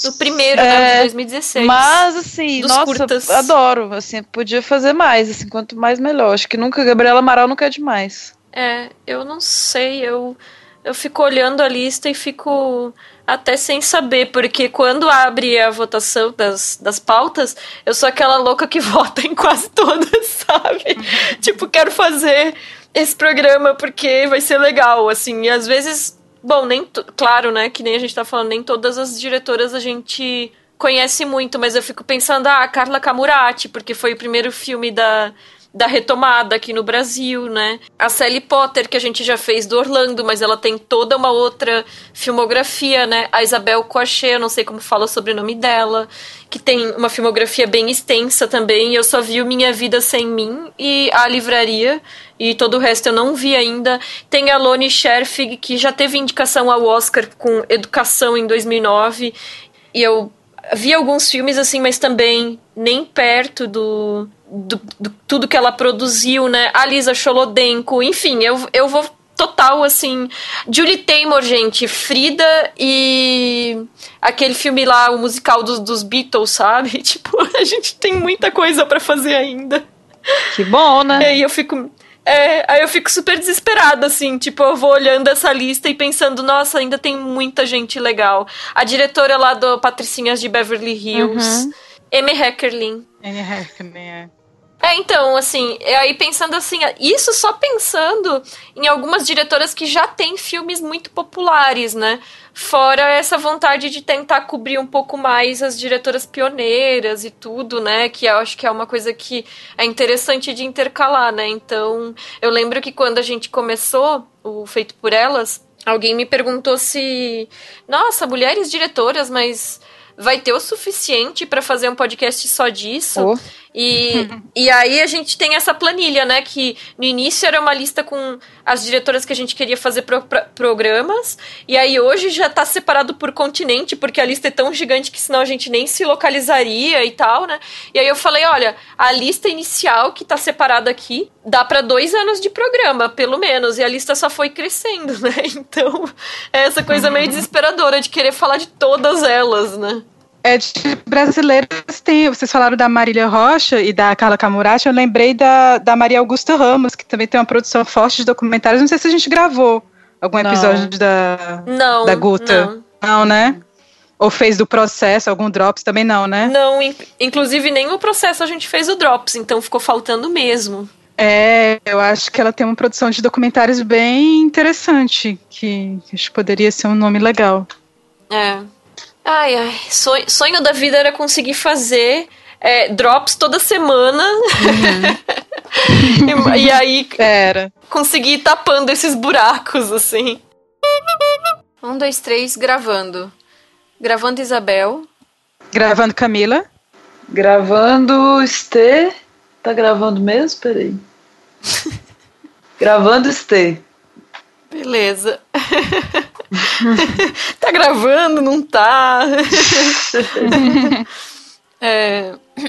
Do primeiro, é, né, de 2016. Mas, assim, nossa, curtas. adoro. Assim, podia fazer mais, assim, quanto mais melhor. Acho que nunca, Gabriela Amaral nunca é demais. É, eu não sei, eu, eu fico olhando a lista e fico até sem saber, porque quando abre a votação das, das pautas, eu sou aquela louca que vota em quase todas, sabe? Uhum. tipo, quero fazer esse programa porque vai ser legal, assim, e às vezes Bom, nem claro, né, que nem a gente tá falando, nem todas as diretoras a gente conhece muito, mas eu fico pensando, ah, Carla Camurati, porque foi o primeiro filme da, da retomada aqui no Brasil, né? A Sally Potter, que a gente já fez do Orlando, mas ela tem toda uma outra filmografia, né? A Isabel Coachê, eu não sei como fala o sobrenome dela, que tem uma filmografia bem extensa também. Eu só vi o Minha Vida Sem Mim e A Livraria, e todo o resto eu não vi ainda. Tem a Loni Scherfig, que já teve indicação ao Oscar com Educação em 2009, e eu vi alguns filmes assim, mas também nem perto do, do, do tudo que ela produziu, né? A Lisa Cholodenko, enfim, eu, eu vou total, assim. Julie Taymor, gente, Frida e aquele filme lá, o musical dos, dos Beatles, sabe? Tipo, a gente tem muita coisa para fazer ainda. Que bom, né? E aí eu fico. É, aí eu fico super desesperada, assim, tipo, eu vou olhando essa lista e pensando, nossa, ainda tem muita gente legal. A diretora lá do Patricinhas de Beverly Hills. Uhum. Amy Heckerling. Anne Hathaway, é. É, então, assim, é aí pensando assim, isso só pensando em algumas diretoras que já têm filmes muito populares, né? Fora essa vontade de tentar cobrir um pouco mais as diretoras pioneiras e tudo, né? Que eu acho que é uma coisa que é interessante de intercalar, né? Então, eu lembro que quando a gente começou o Feito por Elas, alguém me perguntou se, nossa, mulheres diretoras, mas vai ter o suficiente para fazer um podcast só disso? Oh. E, e aí a gente tem essa planilha, né? Que no início era uma lista com as diretoras que a gente queria fazer pro- pra- programas. E aí hoje já tá separado por continente, porque a lista é tão gigante que senão a gente nem se localizaria e tal, né? E aí eu falei, olha, a lista inicial que tá separada aqui dá para dois anos de programa, pelo menos. E a lista só foi crescendo, né? Então é essa coisa meio desesperadora de querer falar de todas elas, né? É de brasileiras tem. Vocês falaram da Marília Rocha e da Carla Camurati. Eu lembrei da, da Maria Augusta Ramos, que também tem uma produção forte de documentários. Não sei se a gente gravou algum Não. episódio da. Não. Da Guta. Não. Não, né? Ou fez do processo, algum drops também não, né? Não, in- inclusive nem o processo a gente fez o Drops, então ficou faltando mesmo. É, eu acho que ela tem uma produção de documentários bem interessante, que acho que poderia ser um nome legal. É. Ai, ai. Sonho, sonho da vida era conseguir fazer é, drops toda semana. e, e aí Era. conseguir ir tapando esses buracos, assim. Um, dois, três, gravando. Gravando Isabel. Gravando Camila. Gravando Stê. Tá gravando mesmo? Peraí. gravando Stê. Beleza. tá gravando, não tá? É.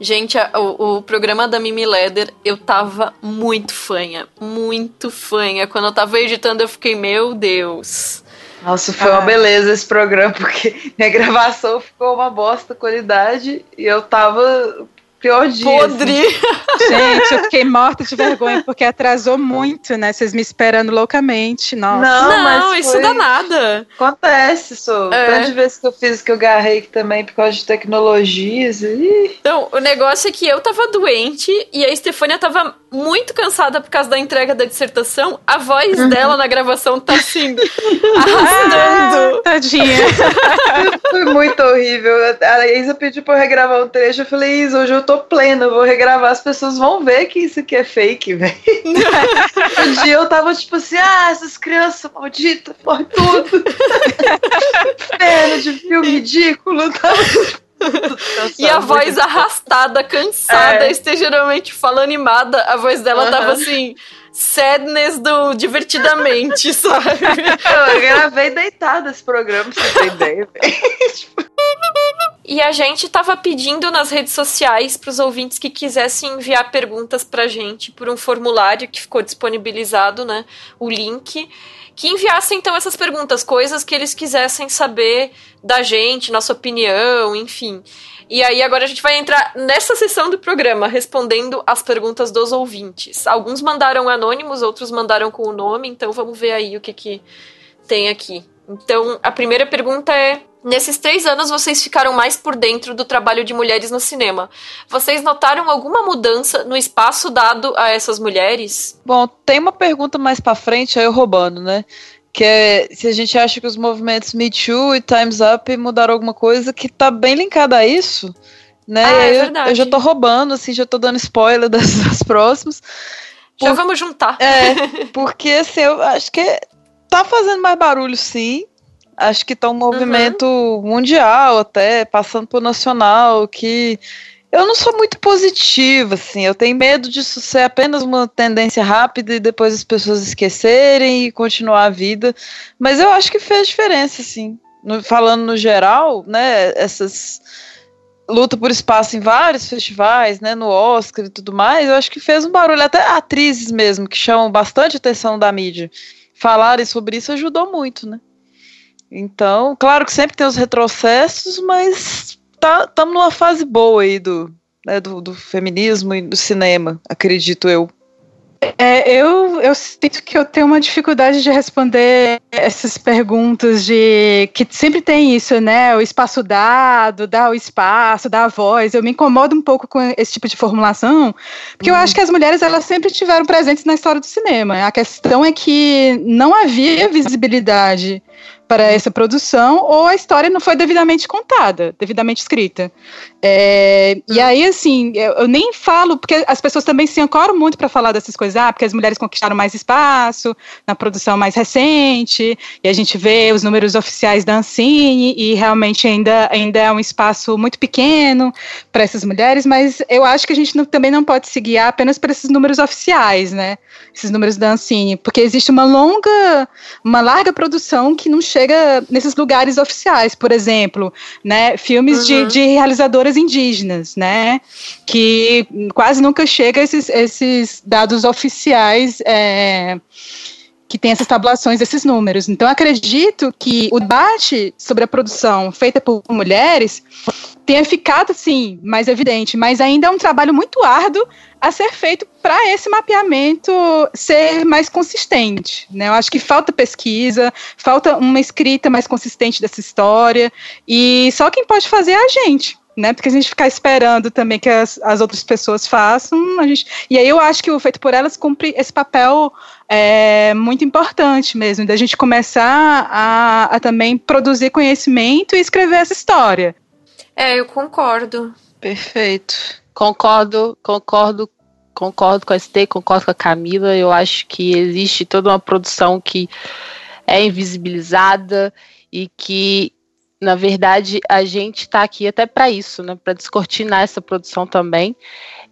Gente, a- o, o programa da Mimi Leder, eu tava muito fanha, muito fanha. Quando eu tava editando, eu fiquei, meu Deus. Nossa, foi uma Ah. beleza esse programa, porque minha gravação ficou uma bosta qualidade e eu tava pior dia. assim. Podre! Gente, eu fiquei morta de vergonha porque atrasou muito, né? Vocês me esperando loucamente. Nossa. Não, Não, mas isso foi- dá nada. Acontece, sou. É. Tanto de vezes que eu fiz que eu garrei também por causa de tecnologias. Ih, Então, o negócio é que eu tava doente e a Estefânia tava muito cansada por causa da entrega da dissertação. A voz dela na gravação tá assim, arrastando. Ah, tadinha. foi muito horrível. A Isa pediu pra eu regravar um trecho. Eu falei, Isa, hoje eu tô plena, eu vou regravar. As pessoas vão ver que isso aqui é fake, velho. um dia eu tava tipo assim, ah, essas crianças malditas, morre tudo. Pena de filme ridículo. Tava... E a voz arrastada, cansada, É. estegeramente falando animada, a voz dela tava Aham. assim, sadness do divertidamente, sabe? Eu gravei deitado esse programa, pra você ter ideia. velho. E a gente tava pedindo nas redes sociais para os ouvintes que quisessem enviar perguntas pra gente por um formulário que ficou disponibilizado, né? O link. Que enviassem então essas perguntas, coisas que eles quisessem saber da gente, nossa opinião, enfim. E aí agora a gente vai entrar nessa sessão do programa, respondendo as perguntas dos ouvintes. Alguns mandaram anônimos, outros mandaram com o nome, então vamos ver aí o que, que tem aqui. Então, a primeira pergunta é: Nesses três anos vocês ficaram mais por dentro do trabalho de mulheres no cinema. Vocês notaram alguma mudança no espaço dado a essas mulheres? Bom, tem uma pergunta mais pra frente, aí eu roubando, né? Que é se a gente acha que os movimentos Me Too e Time's Up mudaram alguma coisa que tá bem linkada a isso, né? Ah, é eu- verdade. eu, já tô roubando, assim, já tô dando spoiler das, das próximas. Já Por- vamos juntar. É, porque assim, eu acho que tá fazendo mais barulho, sim. Acho que tá um movimento mundial até, passando por nacional, que eu não sou muito positiva, assim. Eu tenho medo disso ser apenas uma tendência rápida e depois as pessoas esquecerem e continuar a vida. Mas eu acho que fez diferença, assim. No- falando no geral, né, essas luta por espaço em vários festivais, né, no Oscar e tudo mais, eu acho que fez um barulho, até atrizes mesmo, que chamam bastante atenção da mídia, falarem sobre isso ajudou muito, né. Então, claro que sempre tem os retrocessos, mas tá estamos numa fase boa aí do, né, do, do feminismo e do cinema, acredito eu. É, eu, eu sinto que eu tenho uma dificuldade de responder essas perguntas de que sempre tem isso, né? O espaço dado, dar o espaço, dar a voz. Eu me incomodo um pouco com esse tipo de formulação, porque uhum. eu acho que as mulheres elas sempre tiveram presentes na história do cinema. A questão é que não havia visibilidade para essa produção ou a história não foi devidamente contada, devidamente escrita. É, e hum. aí, assim, eu, eu, nem falo, porque as pessoas também se ancoram muito para falar dessas coisas, ah, porque as mulheres conquistaram mais espaço na produção mais recente, e a gente vê os números oficiais da Ancine, e realmente ainda, ainda é um espaço muito pequeno para essas mulheres, mas eu acho que a gente não, também não pode se guiar apenas por esses números oficiais, né? Esses números da Ancine, porque existe uma longa, uma larga produção que não chega nesses lugares oficiais, por exemplo, né? Filmes uhum. de, de realizadoras indígenas, né? Que quase nunca chega esses, esses dados oficiais é, que tem essas tabulações, esses números. Então, acredito que o debate sobre a produção feita por mulheres tenha ficado, assim, mais evidente, mas ainda é um trabalho muito árduo a ser feito para esse mapeamento ser mais consistente. Né? Eu acho que falta pesquisa, falta uma escrita mais consistente dessa história, e só quem pode fazer é a gente né? Porque a gente ficar esperando também que as, as outras pessoas façam, a gente. E aí eu acho que o Feito por Elas cumpre esse papel é, muito importante mesmo, da gente começar a, a também produzir conhecimento e escrever essa história. É, eu concordo. Perfeito. Concordo, concordo concordo com a ST, concordo com a Camila. Eu acho que existe toda uma produção que é invisibilizada e que na verdade, a gente está aqui até para isso, né, para descortinar essa produção também.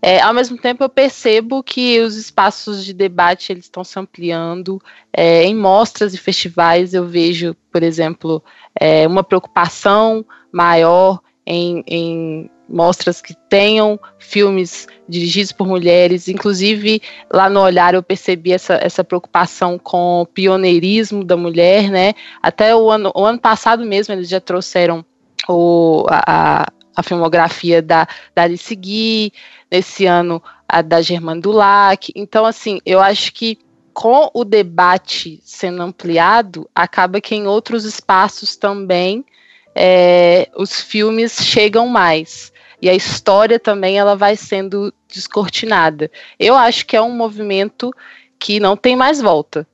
É, ao mesmo tempo, eu percebo que os espaços de debate eles estão se ampliando. É, em mostras e festivais, eu vejo, por exemplo, é, uma preocupação maior em, em mostras que tenham filmes dirigidos por mulheres. Inclusive, lá no Olhar eu percebi essa, essa preocupação com o pioneirismo da mulher, né? Até o ano, o ano passado mesmo eles já trouxeram o, a, a filmografia da, da Alice Guy, nesse ano a da Germane Dulac. Então, assim, eu acho que com o debate sendo ampliado, acaba que em outros espaços também é, os filmes chegam mais e a história também ela vai sendo descortinada. Eu acho que é um movimento que não tem mais volta.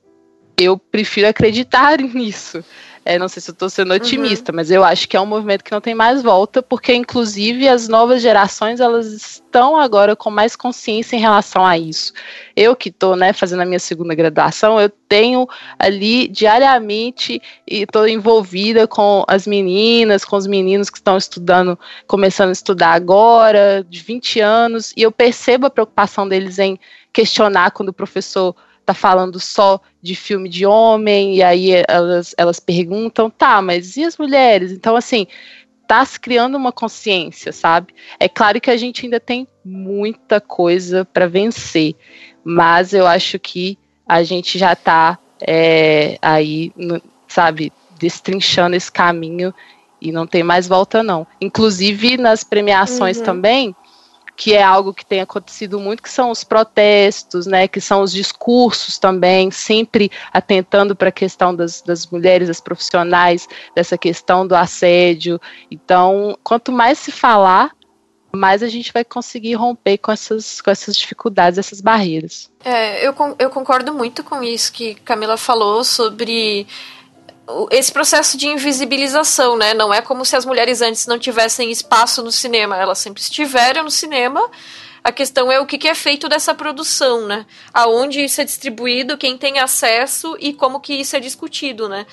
Eu prefiro acreditar nisso. É, não sei se eu estou sendo otimista, uhum. mas eu acho que é um movimento que não tem mais volta, porque inclusive as novas gerações elas estão agora com mais consciência em relação a isso. Eu que estou né, fazendo a minha segunda graduação, eu tenho ali diariamente e estou envolvida com as meninas, com os meninos que estão estudando, começando a estudar agora, de 20 anos, e eu percebo a preocupação deles em questionar quando o professor tá falando só de filme de homem, e aí elas, elas perguntam, tá, mas e as mulheres? Então, assim, tá se criando uma consciência, sabe? É claro que a gente ainda tem muita coisa para vencer, mas eu acho que a gente já tá é, aí, sabe, destrinchando esse caminho e não tem mais volta, não. Inclusive nas premiações uhum. também, que é algo que tem acontecido muito, que são os protestos, né, que são os discursos também, sempre atentando para a questão das, das mulheres, das profissionais, dessa questão do assédio. Então, quanto mais se falar, mais a gente vai conseguir romper com essas, com essas dificuldades, essas barreiras. É, eu, eu concordo muito com isso que Camila falou sobre esse processo de invisibilização, né? Não é como se as mulheres antes não tivessem espaço no cinema, elas sempre estiveram no cinema. A questão é o que, é feito dessa produção, né? Aonde isso é distribuído, quem tem acesso e como que isso é discutido, né?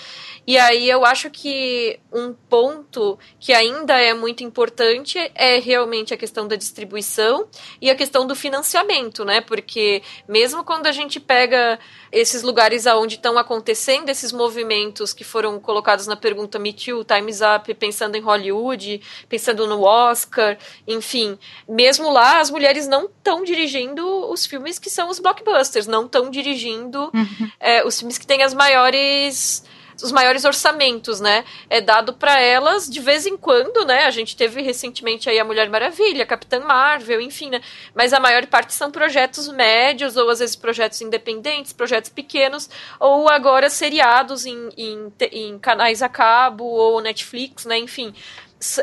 E aí eu acho que um ponto que ainda é muito importante é realmente a questão da distribuição e a questão do financiamento, né? Porque mesmo quando a gente pega esses lugares aonde estão acontecendo esses movimentos que foram colocados na pergunta Me Too, Time's Up, pensando em Hollywood, pensando no Oscar, enfim, mesmo lá as mulheres não estão dirigindo os filmes que são os blockbusters, não estão dirigindo uhum. é, os filmes que têm as maiores os maiores orçamentos, né? É dado para elas de vez em quando, né? A gente teve recentemente aí a Mulher Maravilha, Capitã Marvel, enfim, né? Mas a maior parte são projetos médios ou às vezes projetos independentes, projetos pequenos ou agora seriados em, em, em canais a cabo ou Netflix, né? Enfim,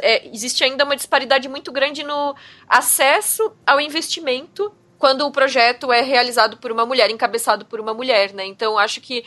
é, existe ainda uma disparidade muito grande no acesso ao investimento quando o projeto é realizado por uma mulher, encabeçado por uma mulher, né? Então acho que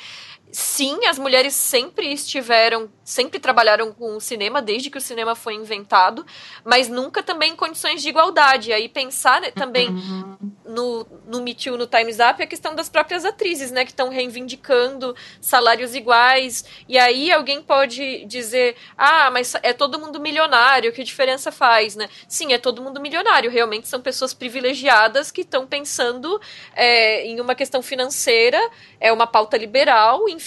sim, as mulheres sempre estiveram, sempre trabalharam com o cinema desde que o cinema foi inventado, mas nunca também em condições de igualdade. Aí pensar né, também uhum. no, no Me Too, no Time's Up, a questão das próprias atrizes, né, que estão reivindicando salários iguais. E aí alguém pode dizer, ah, mas é todo mundo milionário, que diferença faz, né? Sim, é todo mundo milionário. Realmente são pessoas privilegiadas que estão pensando é, em uma questão financeira, é uma pauta liberal, enfim,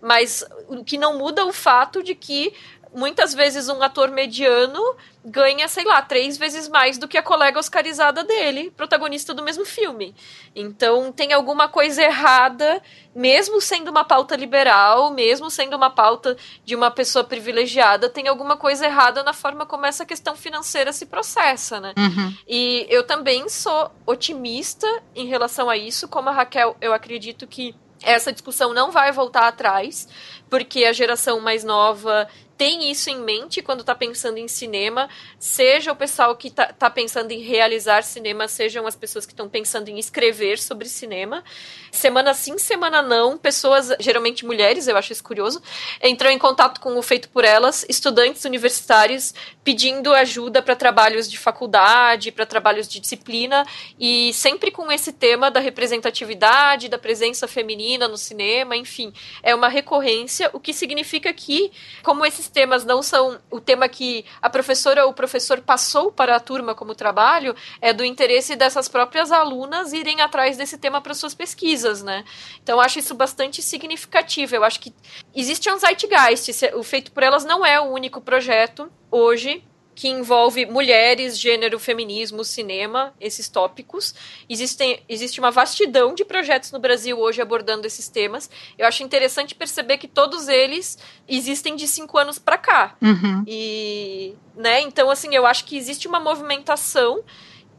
mas o que não muda o fato de que muitas vezes um ator mediano ganha, sei lá, três vezes mais do que a colega oscarizada dele, protagonista do mesmo filme. Então tem alguma coisa errada, mesmo sendo uma pauta liberal, mesmo sendo uma pauta de uma pessoa privilegiada, tem alguma coisa errada na forma como essa questão financeira se processa, né? Uhum. E eu também sou otimista em relação a isso, como a Raquel, eu acredito que essa discussão não vai voltar atrás, porque a geração mais nova tem isso em mente quando está pensando em cinema, seja o pessoal que está tá pensando em realizar cinema, sejam as pessoas que estão pensando em escrever sobre cinema. Semana sim, semana não, pessoas, geralmente mulheres, eu acho isso curioso, entram em contato com o Feito por Elas, estudantes universitários pedindo ajuda para trabalhos de faculdade, para trabalhos de disciplina, e sempre com esse tema da representatividade, da presença feminina no cinema, enfim, é uma recorrência, o que significa que, como esses esses temas não são o tema que a professora ou o professor passou para a turma como trabalho, é do interesse dessas próprias alunas irem atrás desse tema para suas pesquisas, né? Então, acho isso bastante significativo. Eu acho que existe um zeitgeist, o feito por elas não é o único projeto hoje que envolve mulheres, gênero, feminismo, cinema, esses tópicos. Existem, existe uma vastidão de projetos no Brasil hoje abordando esses temas. Eu acho interessante perceber que todos eles existem de cinco anos para cá. Uhum. E, né, então, assim, eu acho que existe uma movimentação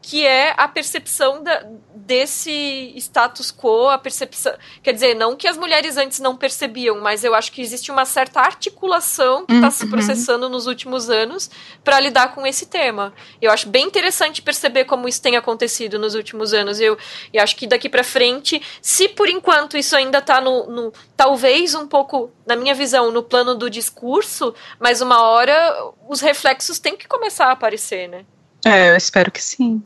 que é a percepção da, desse status quo, a percepção. Quer dizer, não que as mulheres antes não percebiam, mas eu acho que existe uma certa articulação que está uhum. se processando nos últimos anos para lidar com esse tema. Eu acho bem interessante perceber como isso tem acontecido nos últimos anos. Eu, eu acho que daqui para frente, se por enquanto isso ainda está no, no. talvez um pouco, na minha visão, no plano do discurso, mas uma hora os reflexos têm que começar a aparecer, né? É, eu espero que sim.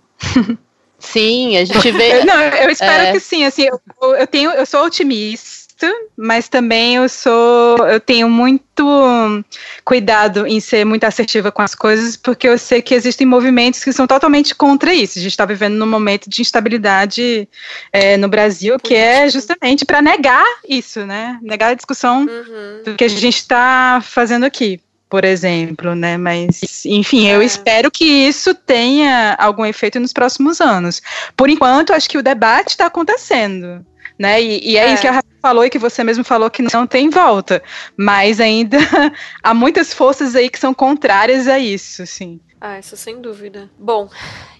Sim, a gente vê. Não, eu espero é... que sim. Assim, eu, eu, tenho, eu sou otimista, mas também eu sou, eu tenho muito cuidado em ser muito assertiva com as coisas, porque eu sei que existem movimentos que são totalmente contra isso. A gente está vivendo num momento de instabilidade é, no Brasil, que é justamente para negar isso, né? Negar a discussão uhum. do que a gente está fazendo aqui por exemplo, né? Mas, enfim, é. eu espero que isso tenha algum efeito nos próximos anos. Por enquanto, acho que o debate está acontecendo. Né? E, e é, é, isso que a Rafa falou e que você mesmo falou que não tem volta. Mas ainda há muitas forças aí que são contrárias a isso, sim. Ah, isso sem dúvida. Bom,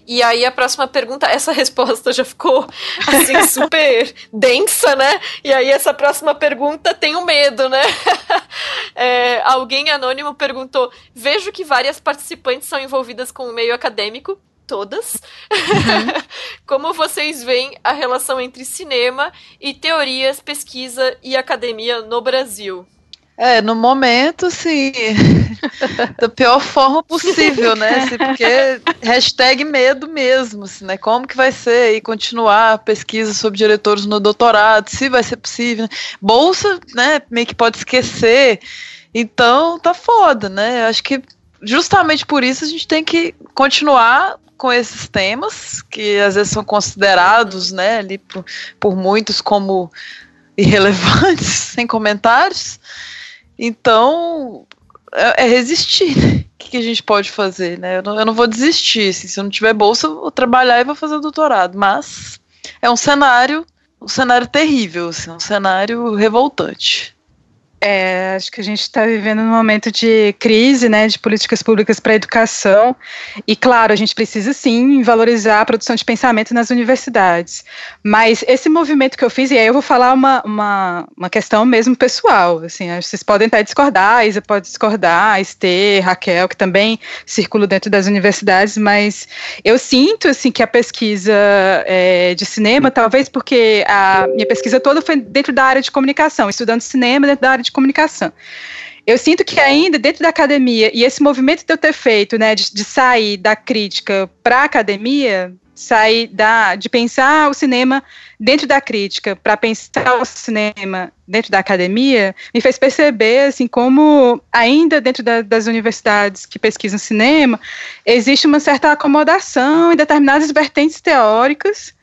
e aí a próxima pergunta, essa resposta já ficou assim super densa, né? E aí essa próxima pergunta tenho medo, né? É, alguém anônimo perguntou: vejo que várias participantes são envolvidas com o meio acadêmico. Todas. Uhum. Como vocês veem a relação entre cinema e teorias, pesquisa e academia no Brasil? É, no momento, sim, da pior forma possível, né? Assim, porque hashtag medo mesmo, assim, né? Como que vai ser e continuar a pesquisa sobre diretores no doutorado, se vai ser possível. Né? Bolsa, né, meio que pode esquecer. Então, tá foda, né? Acho que justamente por isso a gente tem que continuar com esses temas, que às vezes são considerados, né, ali por, por muitos como irrelevantes, sem comentários. Então, é, é resistir. Né? O que, a gente pode fazer, né? Eu não, eu não vou desistir. Assim, se eu não tiver bolsa, eu vou trabalhar e vou fazer doutorado. Mas é um cenário, um cenário terrível, assim, um cenário revoltante. É, acho que a gente está vivendo um momento de crise, né, de políticas públicas para a educação. E, claro, a gente precisa sim valorizar a produção de pensamento nas universidades. Mas esse movimento que eu fiz, e aí eu vou falar uma, uma, uma questão mesmo pessoal. Assim, vocês podem até discordar, Isa pode discordar, Esther, Raquel, que também circulam dentro das universidades, mas eu sinto assim que a pesquisa é, de cinema, talvez porque a minha pesquisa toda foi dentro da área de comunicação, estudando cinema dentro da área de de comunicação. Eu sinto que ainda dentro da academia, e esse movimento de eu ter feito, né, de, de sair da crítica para a academia, sair da, de pensar o cinema dentro da crítica para pensar o cinema dentro da academia, me fez perceber assim como ainda dentro da, das universidades que pesquisam cinema existe uma certa acomodação em determinadas vertentes teóricas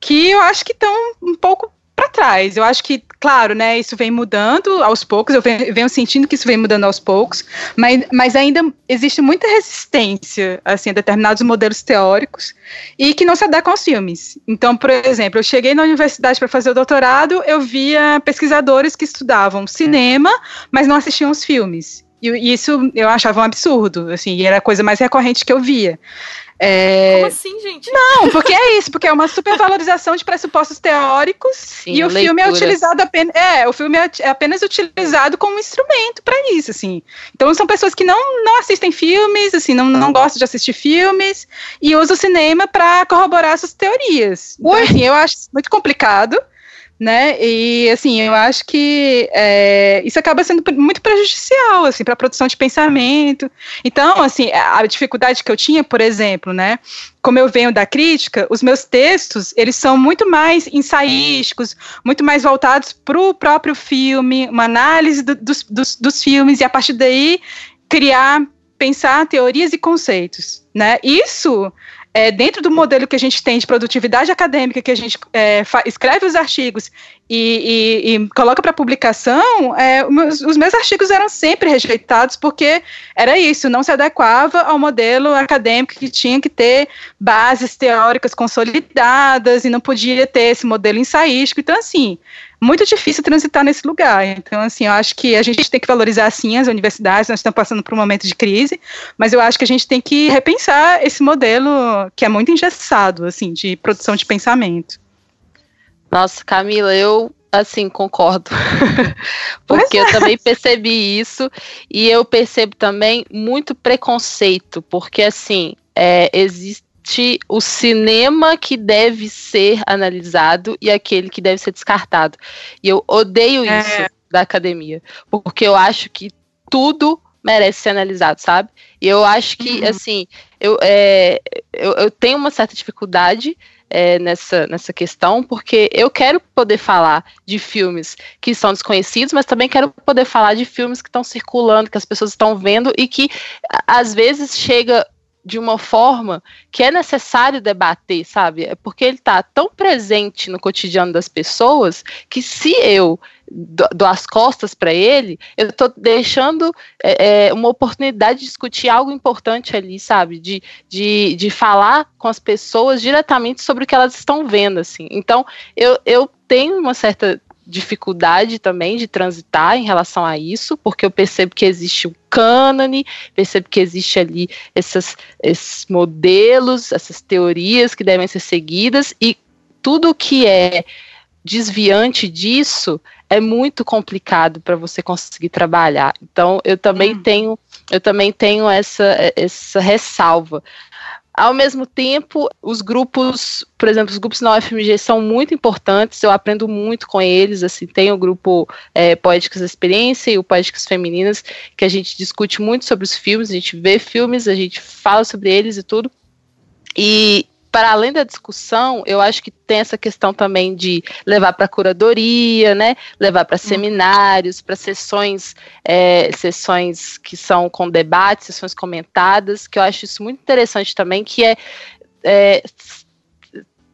que eu acho que estão um pouco para trás. Eu acho que, claro, né, isso vem mudando aos poucos, eu venho, sentindo que isso vem mudando aos poucos, mas, mas ainda existe muita resistência assim, a determinados modelos teóricos e que não se adequam aos filmes. Então, por exemplo, eu cheguei na universidade para fazer o doutorado, eu via pesquisadores que estudavam cinema, mas não assistiam os filmes. E isso eu achava um absurdo, assim, e era a coisa mais recorrente que eu via. É... Como assim, gente? Não, porque é isso, porque é uma supervalorização de pressupostos teóricos Sim, e o leitura. filme é utilizado apenas, é, o filme é, é apenas utilizado como instrumento para isso, assim. Então são pessoas que não, não assistem filmes, assim, não, não gostam de assistir filmes e usam o cinema para corroborar suas teorias. Então, assim, eu acho muito complicado né? E assim, eu acho que é, isso acaba sendo muito prejudicial assim para a produção de pensamento. Então, assim, a dificuldade que eu tinha, por exemplo, né? Como eu venho da crítica, os meus textos eles são muito mais ensaísticos, muito mais voltados para o próprio filme, uma análise do, dos, dos, dos filmes e a partir daí criar, pensar teorias e conceitos, né? Isso é, dentro do modelo que a gente tem de produtividade acadêmica, que a gente é, escreve os artigos e, e, e coloca para publicação, é, os, os, meus artigos eram sempre rejeitados porque era isso, não se adequava ao modelo acadêmico que tinha que ter bases teóricas consolidadas e não podia ter esse modelo ensaístico. Então, assim, muito difícil transitar nesse lugar. Então, assim, eu acho que a gente tem que valorizar, sim, as universidades, nós estamos passando por um momento de crise, mas eu acho que a gente tem que repensar esse modelo que é muito engessado, assim, de produção de pensamento. Nossa, Camila, eu assim, concordo. Porque é. eu também percebi isso e eu percebo também muito preconceito, porque assim, é, existe o cinema que deve ser analisado e aquele que deve ser descartado. E eu odeio é. isso da academia, porque eu acho que tudo merece ser analisado, sabe? E eu acho que, uhum. assim, eu, é, eu, eu, tenho uma certa dificuldade é, nessa, nessa questão, porque eu quero poder falar de filmes que são desconhecidos, mas também quero poder falar de filmes que estão circulando, que as pessoas estão vendo e que às vezes chega de uma forma que é necessário debater, sabe? É porque ele está tão presente no cotidiano das pessoas que se eu dou as costas para ele, eu estou deixando é, é, uma oportunidade de discutir algo importante ali, sabe? De, de, de falar com as pessoas diretamente sobre o que elas estão vendo, assim. Então, eu, eu tenho uma certa dificuldade também de transitar em relação a isso, porque eu percebo que existe um cânone, percebo que existe ali essas, esses modelos, essas teorias que devem ser seguidas, e tudo que é desviante disso é muito complicado para você conseguir trabalhar. Então, eu também hum. tenho eu também tenho essa, essa ressalva. Ao mesmo tempo, os grupos, por exemplo, os grupos na UFMG são muito importantes, eu aprendo muito com eles, assim, tem o grupo é, Poéticas da Experiência e o Poéticas Femininas, que a gente discute muito sobre os filmes, a gente vê filmes, a gente fala sobre eles e tudo, e para além da discussão, eu acho que tem essa questão também de levar para curadoria, né? Levar para uhum. seminários, para sessões, é, sessões que são com debates, sessões comentadas, que eu acho isso muito interessante também, que é, é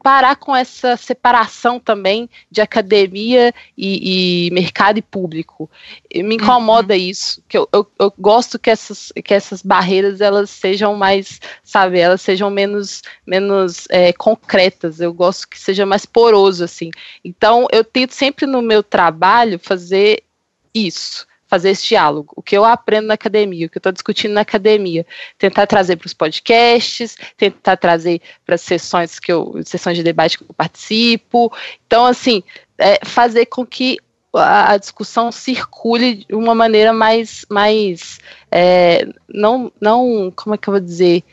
parar com essa separação também de academia e, e mercado e público. Me incomoda uhum. isso, que eu, eu, eu, gosto que essas, que essas barreiras elas sejam mais, sabe, elas sejam menos, menos é, concretas. Eu gosto que seja mais poroso assim. Então eu tento sempre no meu trabalho fazer isso fazer esse diálogo. O que eu aprendo na academia, o que eu estou discutindo na academia, tentar trazer para os podcasts, tentar trazer para as sessões que eu, sessões de debate que eu participo. Então, assim, é, fazer com que a, discussão circule de uma maneira mais, mais é, não, não, como é que eu vou dizer,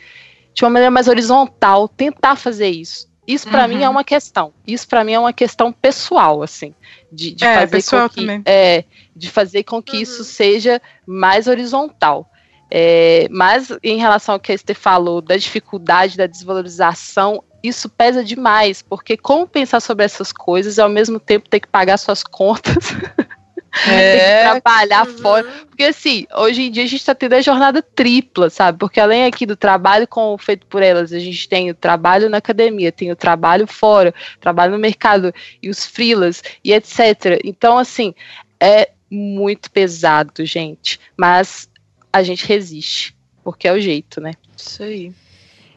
de uma maneira mais horizontal, tentar fazer isso. Isso para uhum. mim é uhum. uma questão. Isso para mim é uma questão pessoal, assim, de, de é, fazer com que, é, de fazer com que uhum. isso seja mais horizontal. É, mas em relação ao que a Esther falou da dificuldade da desvalorização, isso pesa demais, porque como pensar sobre essas coisas e ao mesmo tempo ter que pagar suas contas É. Que trabalhar uhum. fora. Porque assim, hoje em dia a gente tá tendo a jornada tripla, sabe? Porque além aqui do trabalho com feito por elas, a gente tem o trabalho na academia, tem o trabalho fora, trabalho no mercado e os frilas e etc. Então, assim, é muito pesado, gente. Mas a gente resiste, porque é o jeito, né? Isso aí.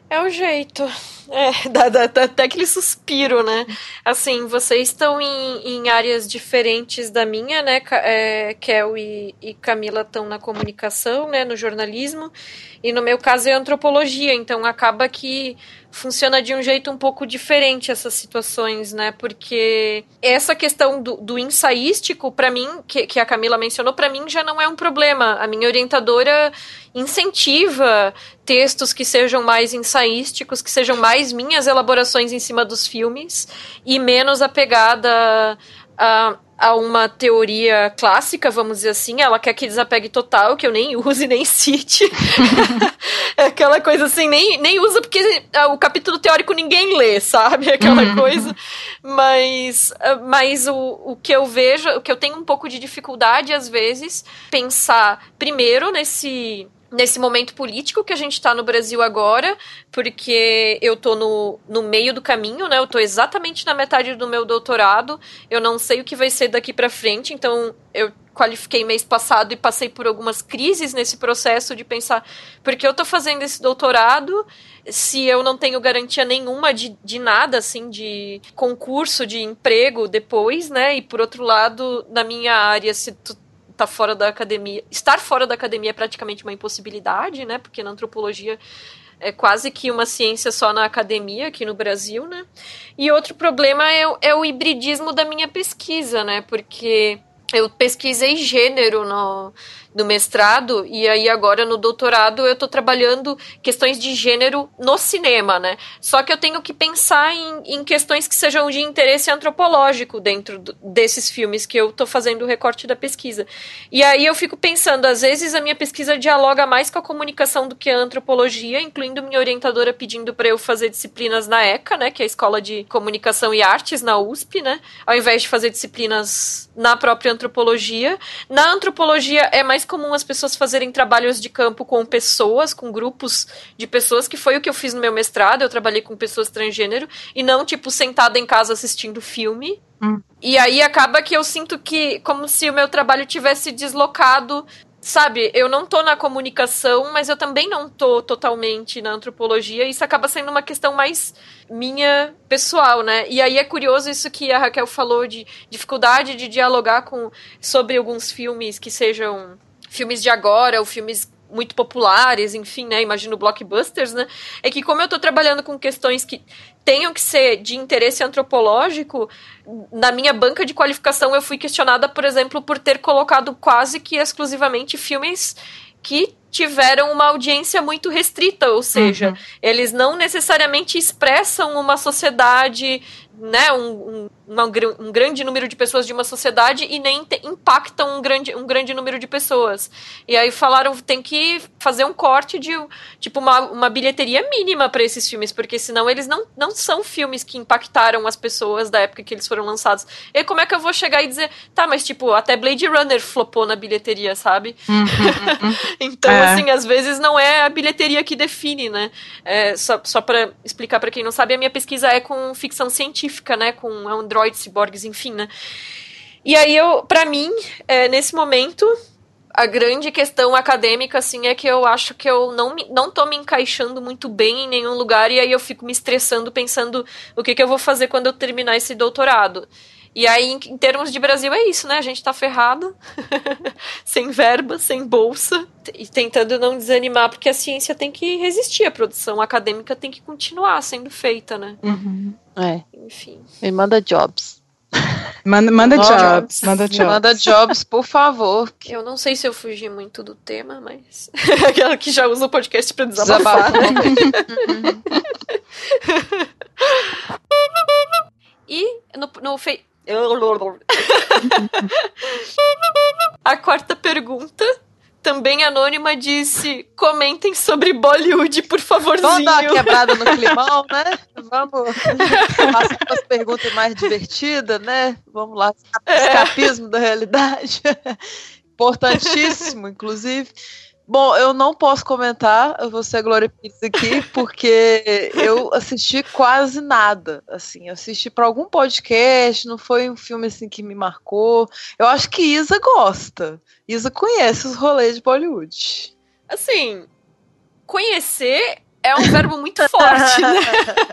É o jeito. É, dá, dá, dá, até aquele suspiro, né? Assim, vocês estão em, em áreas diferentes da minha, né? É, Kel e, e Camila estão na comunicação, né? No jornalismo. E no meu caso é antropologia, então acaba que funciona de um jeito um pouco diferente essas situações, né? Porque essa questão do, do ensaístico, para mim, que, que a Camila mencionou, para mim já não é um problema. A minha orientadora incentiva textos que sejam mais ensaísticos, que sejam mais minhas elaborações em cima dos filmes e menos apegada a, a uma teoria clássica, vamos dizer assim. Ela quer que desapegue total, que eu nem use, nem cite. é aquela coisa assim, nem, nem usa porque ah, o capítulo teórico ninguém lê, sabe? Aquela uhum. coisa. Mas, ah, mas o, o que eu vejo, o que eu tenho um pouco de dificuldade, às vezes, pensar primeiro nesse nesse momento político que a gente está no Brasil agora, porque eu tô no, no meio do caminho, né? Eu tô exatamente na metade do meu doutorado. Eu não sei o que vai ser daqui para frente, então eu qualifiquei mês passado e passei por algumas crises nesse processo de pensar porque eu tô fazendo esse doutorado se eu não tenho garantia nenhuma de, de nada, assim, de concurso, de emprego depois, né? E por outro lado, na minha área, se tu tá fora da academia. Estar fora da academia é praticamente uma impossibilidade, né? Porque na antropologia é quase que uma ciência só na academia aqui no Brasil, né? E outro problema é, é o hibridismo da minha pesquisa, né? Porque eu pesquisei gênero no, no mestrado e aí agora no doutorado eu estou trabalhando questões de gênero no cinema, né? Só que eu tenho que pensar em, em questões que sejam de interesse antropológico dentro do, desses filmes que eu estou fazendo o recorte da pesquisa. E aí eu fico pensando, às vezes a minha pesquisa dialoga mais com a comunicação do que a antropologia, incluindo minha orientadora pedindo para eu fazer disciplinas na ECA, né, que é a Escola de Comunicação e Artes na USP, né, ao invés de fazer disciplinas na própria antropologia. Na antropologia é mais mais comum as pessoas fazerem trabalhos de campo com pessoas, com grupos de pessoas, que foi o que eu fiz no meu mestrado. Eu trabalhei com pessoas transgênero e não, tipo, sentada em casa assistindo filme. Hum. E aí acaba que eu sinto que, como se o meu trabalho tivesse deslocado sabe, eu não tô na comunicação, mas eu também não tô totalmente na antropologia. Isso acaba sendo uma questão mais minha pessoal, né? E aí é curioso isso que a Raquel falou de dificuldade de dialogar com sobre alguns filmes que sejam filmes de agora ou filmes muito populares, enfim, né? Imagino blockbusters, né? É que como eu tô trabalhando com questões que tenham que ser de interesse antropológico, na minha banca de qualificação eu fui questionada, por exemplo, por ter colocado quase que exclusivamente filmes que tiveram uma audiência muito restrita, ou seja, uhum. eles não necessariamente expressam uma sociedade né, um, um, um, grande número de pessoas de uma sociedade e nem te, impactam um grande, um grande número de pessoas. E aí falaram tem que fazer um corte de tipo uma, uma bilheteria mínima para esses filmes, porque senão eles não, não são filmes que impactaram as pessoas da época que eles foram lançados. E como é que eu vou chegar e dizer, tá, mas tipo, até Blade Runner flopou na bilheteria, sabe? Uhum, uhum. então, é. assim, às vezes não é a bilheteria que define, né? É, só só para explicar para quem não sabe, a minha pesquisa é com ficção científica científica, né? Com androids, ciborgues, enfim, né? E aí eu, para mim, é, nesse momento, a grande questão acadêmica, assim, é que eu acho que eu não, não tô me encaixando muito bem em nenhum lugar, e aí eu fico me estressando pensando o que, que eu vou fazer quando eu terminar esse doutorado. E aí, em, em termos de Brasil, é isso, né? A gente tá ferrado, sem verba, sem bolsa, e tentando não desanimar, porque a ciência tem que resistir, a produção acadêmica tem que continuar sendo feita, né? Uhum. É. Enfim. Me manda jobs. Manda, manda Jobs. jobs. Manda jobs. Manda jobs, por favor. Eu não sei se eu fugi muito do tema, mas. Aquela que já usa o podcast pra desabafar. Desabafo. né? E no, no. A quarta pergunta, também anônima, disse: comentem sobre Bollywood, por favorzinho. Vamos dar uma quebrada no climão, né? Vamos passar para as perguntas mais divertidas, né? Vamos lá, escapismo da realidade. Importantíssimo, inclusive. Bom, eu não posso comentar, eu vou ser a Glória Pires aqui, porque eu assisti quase nada, assim, assisti para algum podcast, não foi um filme assim que me marcou. Eu acho que Isa gosta. Isa conhece os rolês de Bollywood. Assim, conhecer é um verbo muito forte, né?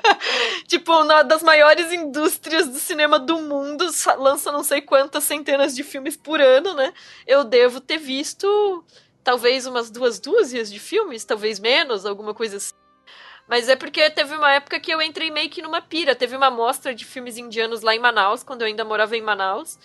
tipo, uma das maiores indústrias do cinema do mundo, lança não sei quantas centenas de filmes por ano, né? Eu devo ter visto talvez umas duas dúzias de filmes, talvez menos, alguma coisa assim. Mas é porque teve uma época que eu entrei meio que numa pira. Teve uma mostra de filmes indianos lá em Manaus, quando eu ainda morava em Manaus.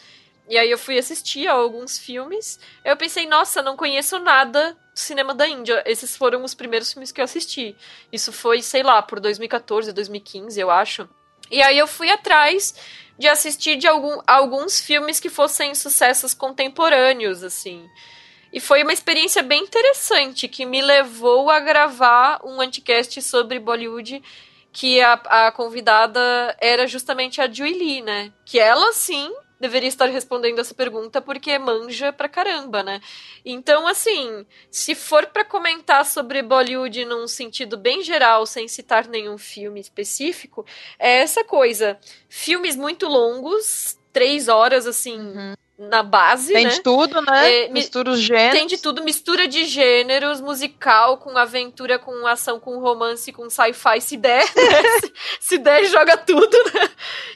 E aí eu fui assistir a alguns filmes. Eu pensei, nossa, não conheço nada do cinema da Índia. Esses foram os primeiros filmes que eu assisti. Isso foi, sei lá, por 2014, 2015, eu acho. E aí eu fui atrás de assistir de algum, alguns filmes que fossem sucessos contemporâneos, assim. E foi uma experiência bem interessante que me levou a gravar um anticast sobre Bollywood que a, a convidada era justamente a Julie né? Que ela sim deveria estar respondendo essa pergunta porque manja pra caramba, né? Então, assim, se for pra comentar sobre Bollywood num sentido bem geral, sem citar nenhum filme específico, é essa coisa. Filmes muito longos, três horas, assim, na base, Tem né? de tudo, né? É, mi- Mistura os gêneros. Tem de tudo, mistura de gêneros, musical, com aventura, com ação, com romance, com sci-fi, se der, né? se, se der, joga tudo, né?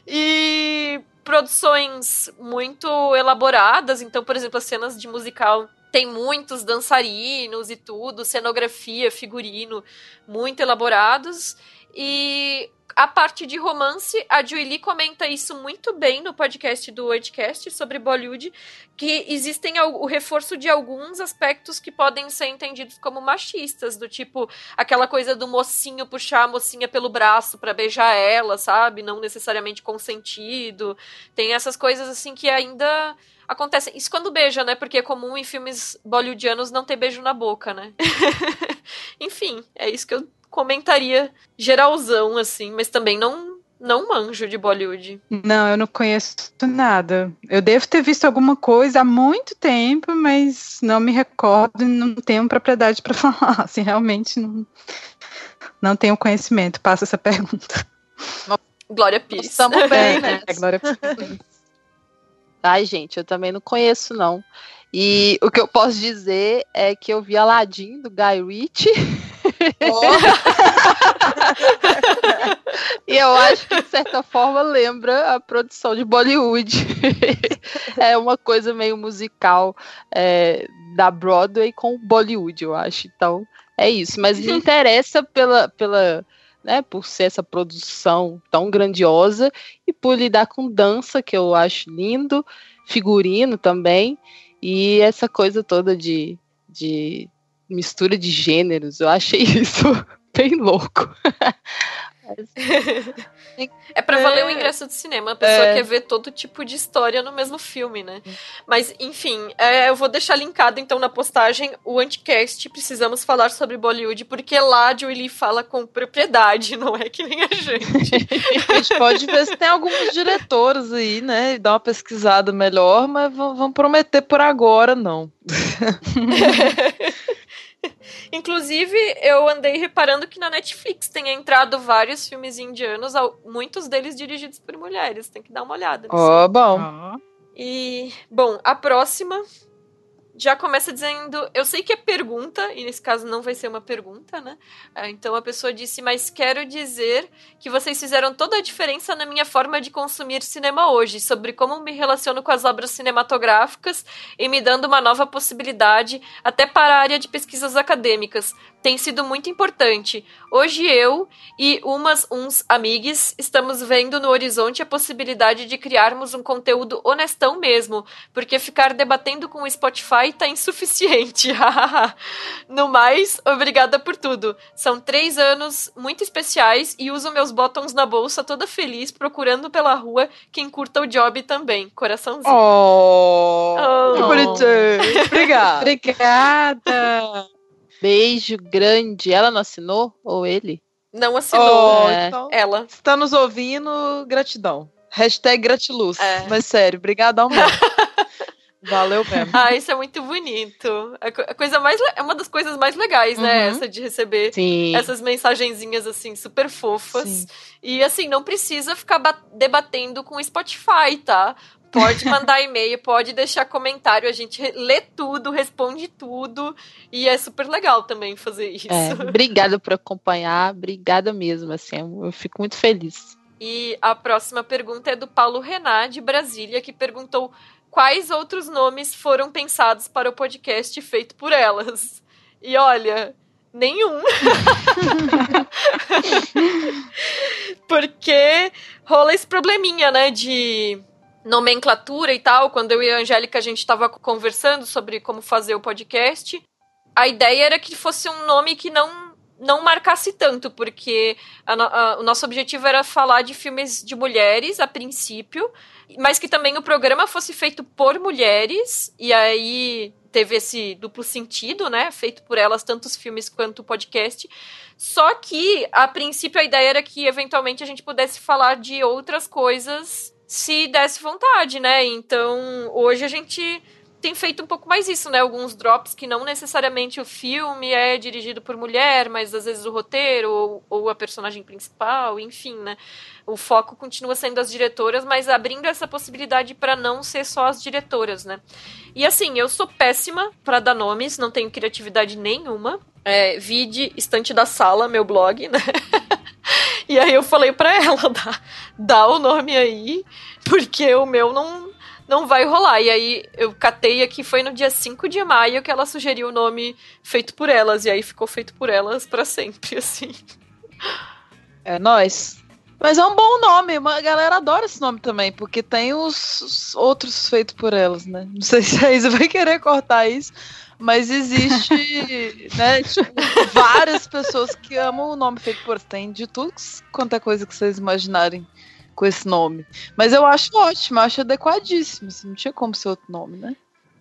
E produções muito elaboradas, então, por exemplo, as cenas de musical tem muitos dançarinos e tudo, cenografia, figurino, muito elaborados. E a parte de romance, a Julie comenta isso muito bem no podcast do Anticast sobre Bollywood, que existem o reforço de alguns aspectos que podem ser entendidos como machistas, do tipo aquela coisa do mocinho puxar a mocinha pelo braço pra beijar ela, sabe? Não necessariamente consentido. Tem essas coisas assim que ainda acontecem. Isso quando beija, né? Porque é comum em filmes bollywoodianos não ter beijo na boca, né? Enfim, é isso que eu comentaria geralzão, assim, mas também não, não manjo de Bollywood. Não, eu não conheço nada. Eu devo ter visto alguma coisa há muito tempo, mas não me recordo e não tenho propriedade para falar. Assim, realmente não, não tenho conhecimento. Passa essa pergunta. Glória Pires. Estamos bem, né? É, Glória. Ai, gente, eu também não conheço, não. E o que eu posso dizer é que eu vi Aladdin do Guy Ritchie. e eu acho que, de certa forma, lembra a produção de Bollywood. é uma coisa meio musical é, da Broadway com Bollywood, eu acho. Então, é isso. Mas me interessa pela, pela, né, por ser essa produção tão grandiosa e por lidar com dança, que eu acho lindo, figurino também, e essa coisa toda de, de mistura de gêneros. Eu achei isso bem louco. É pra valer o É. ingresso de cinema. A pessoa É. quer ver todo tipo de história no mesmo filme, né? Mas, enfim, é, eu vou deixar linkado então na postagem o anticast. Precisamos falar sobre Bollywood, porque lá Julie fala com propriedade, não é que nem a gente. A gente pode ver se tem alguns diretores aí, né? E dar uma pesquisada melhor, mas v- vamos prometer por agora, não. Inclusive, eu andei reparando que na Netflix tem entrado vários filmes indianos, muitos deles dirigidos por mulheres. Tem que dar uma olhada nisso. Ó, bom. Ó. E, bom, a próxima já começa dizendo: Eu sei que é pergunta, e nesse caso não vai ser uma pergunta, né? Ah, então a pessoa disse: Mas quero dizer que vocês fizeram toda a diferença na minha forma de consumir cinema hoje, sobre como me relaciono com as obras cinematográficas e me dando uma nova possibilidade, até para a área de pesquisas acadêmicas tem sido muito importante. Hoje eu e umas uns amigos estamos vendo no horizonte a possibilidade de criarmos um conteúdo honestão mesmo, porque ficar debatendo com o Spotify tá insuficiente. no mais, obrigada por tudo. São três anos muito especiais e uso meus botões na bolsa toda feliz procurando pela rua quem curta o job também. Coraçãozinho. Oh, Oh. que bonitinho. Obrigada. Obrigada! Beijo grande. Ela não assinou? Ou ele? Não assinou. Oh, É. então, Ela. se tá nos ouvindo, gratidão. Hashtag gratiluz. É. Mas sério, brigadão mesmo. Valeu mesmo. Ah, isso é muito bonito. A co- a coisa mais é uma das coisas mais legais, né? Uhum. Essa de receber Sim. essas mensagenzinhas assim super fofas. Sim. E assim, não precisa ficar ba- debatendo com o Spotify, tá? Pode mandar e-mail, pode deixar comentário, a gente lê tudo, responde tudo. E é super legal também fazer isso. É, obrigada por acompanhar, obrigada mesmo, assim, eu fico muito feliz. E a próxima pergunta é do Paulo Renan, de Brasília, que perguntou quais outros nomes foram pensados para o podcast feito por elas. E olha, nenhum. Porque rola esse probleminha, né, de nomenclatura e tal. Quando eu e a Angélica a gente estava conversando sobre como fazer o podcast, a ideia era que fosse um nome que não não marcasse tanto, porque a a- o nosso objetivo era falar de filmes de mulheres a princípio, mas que também o programa fosse feito por mulheres, e aí teve esse duplo sentido, né? Feito por elas, tanto os filmes quanto o podcast. Só que, a princípio, a ideia era que eventualmente a gente pudesse falar de outras coisas se desse vontade, né? Então, hoje a gente tem feito um pouco mais isso, né? Alguns drops que não necessariamente o filme é dirigido por mulher, mas às vezes o roteiro ou, ou a personagem principal, enfim, né? O foco continua sendo as diretoras, mas abrindo essa possibilidade para não ser só as diretoras, né? E assim, eu sou péssima para dar nomes, não tenho criatividade nenhuma. É, vide Estante da Sala, meu blog, né? e aí eu falei para ela, dá, dá o nome aí, porque o meu não, não vai rolar. E aí eu catei aqui, foi no dia 5 de maio que ela sugeriu o nome feito por elas, e aí ficou feito por elas para sempre, assim. É nós. Mas é um bom nome, a galera adora esse nome também, porque tem os, os outros feitos por elas, né? Não sei se a Isa vai querer cortar isso, mas existe, né, tipo, várias pessoas que amam o nome feito por. Tem de tudo quanto é coisa que vocês imaginarem com esse nome. Mas eu acho ótimo, eu acho adequadíssimo, assim, não tinha como ser outro nome, né?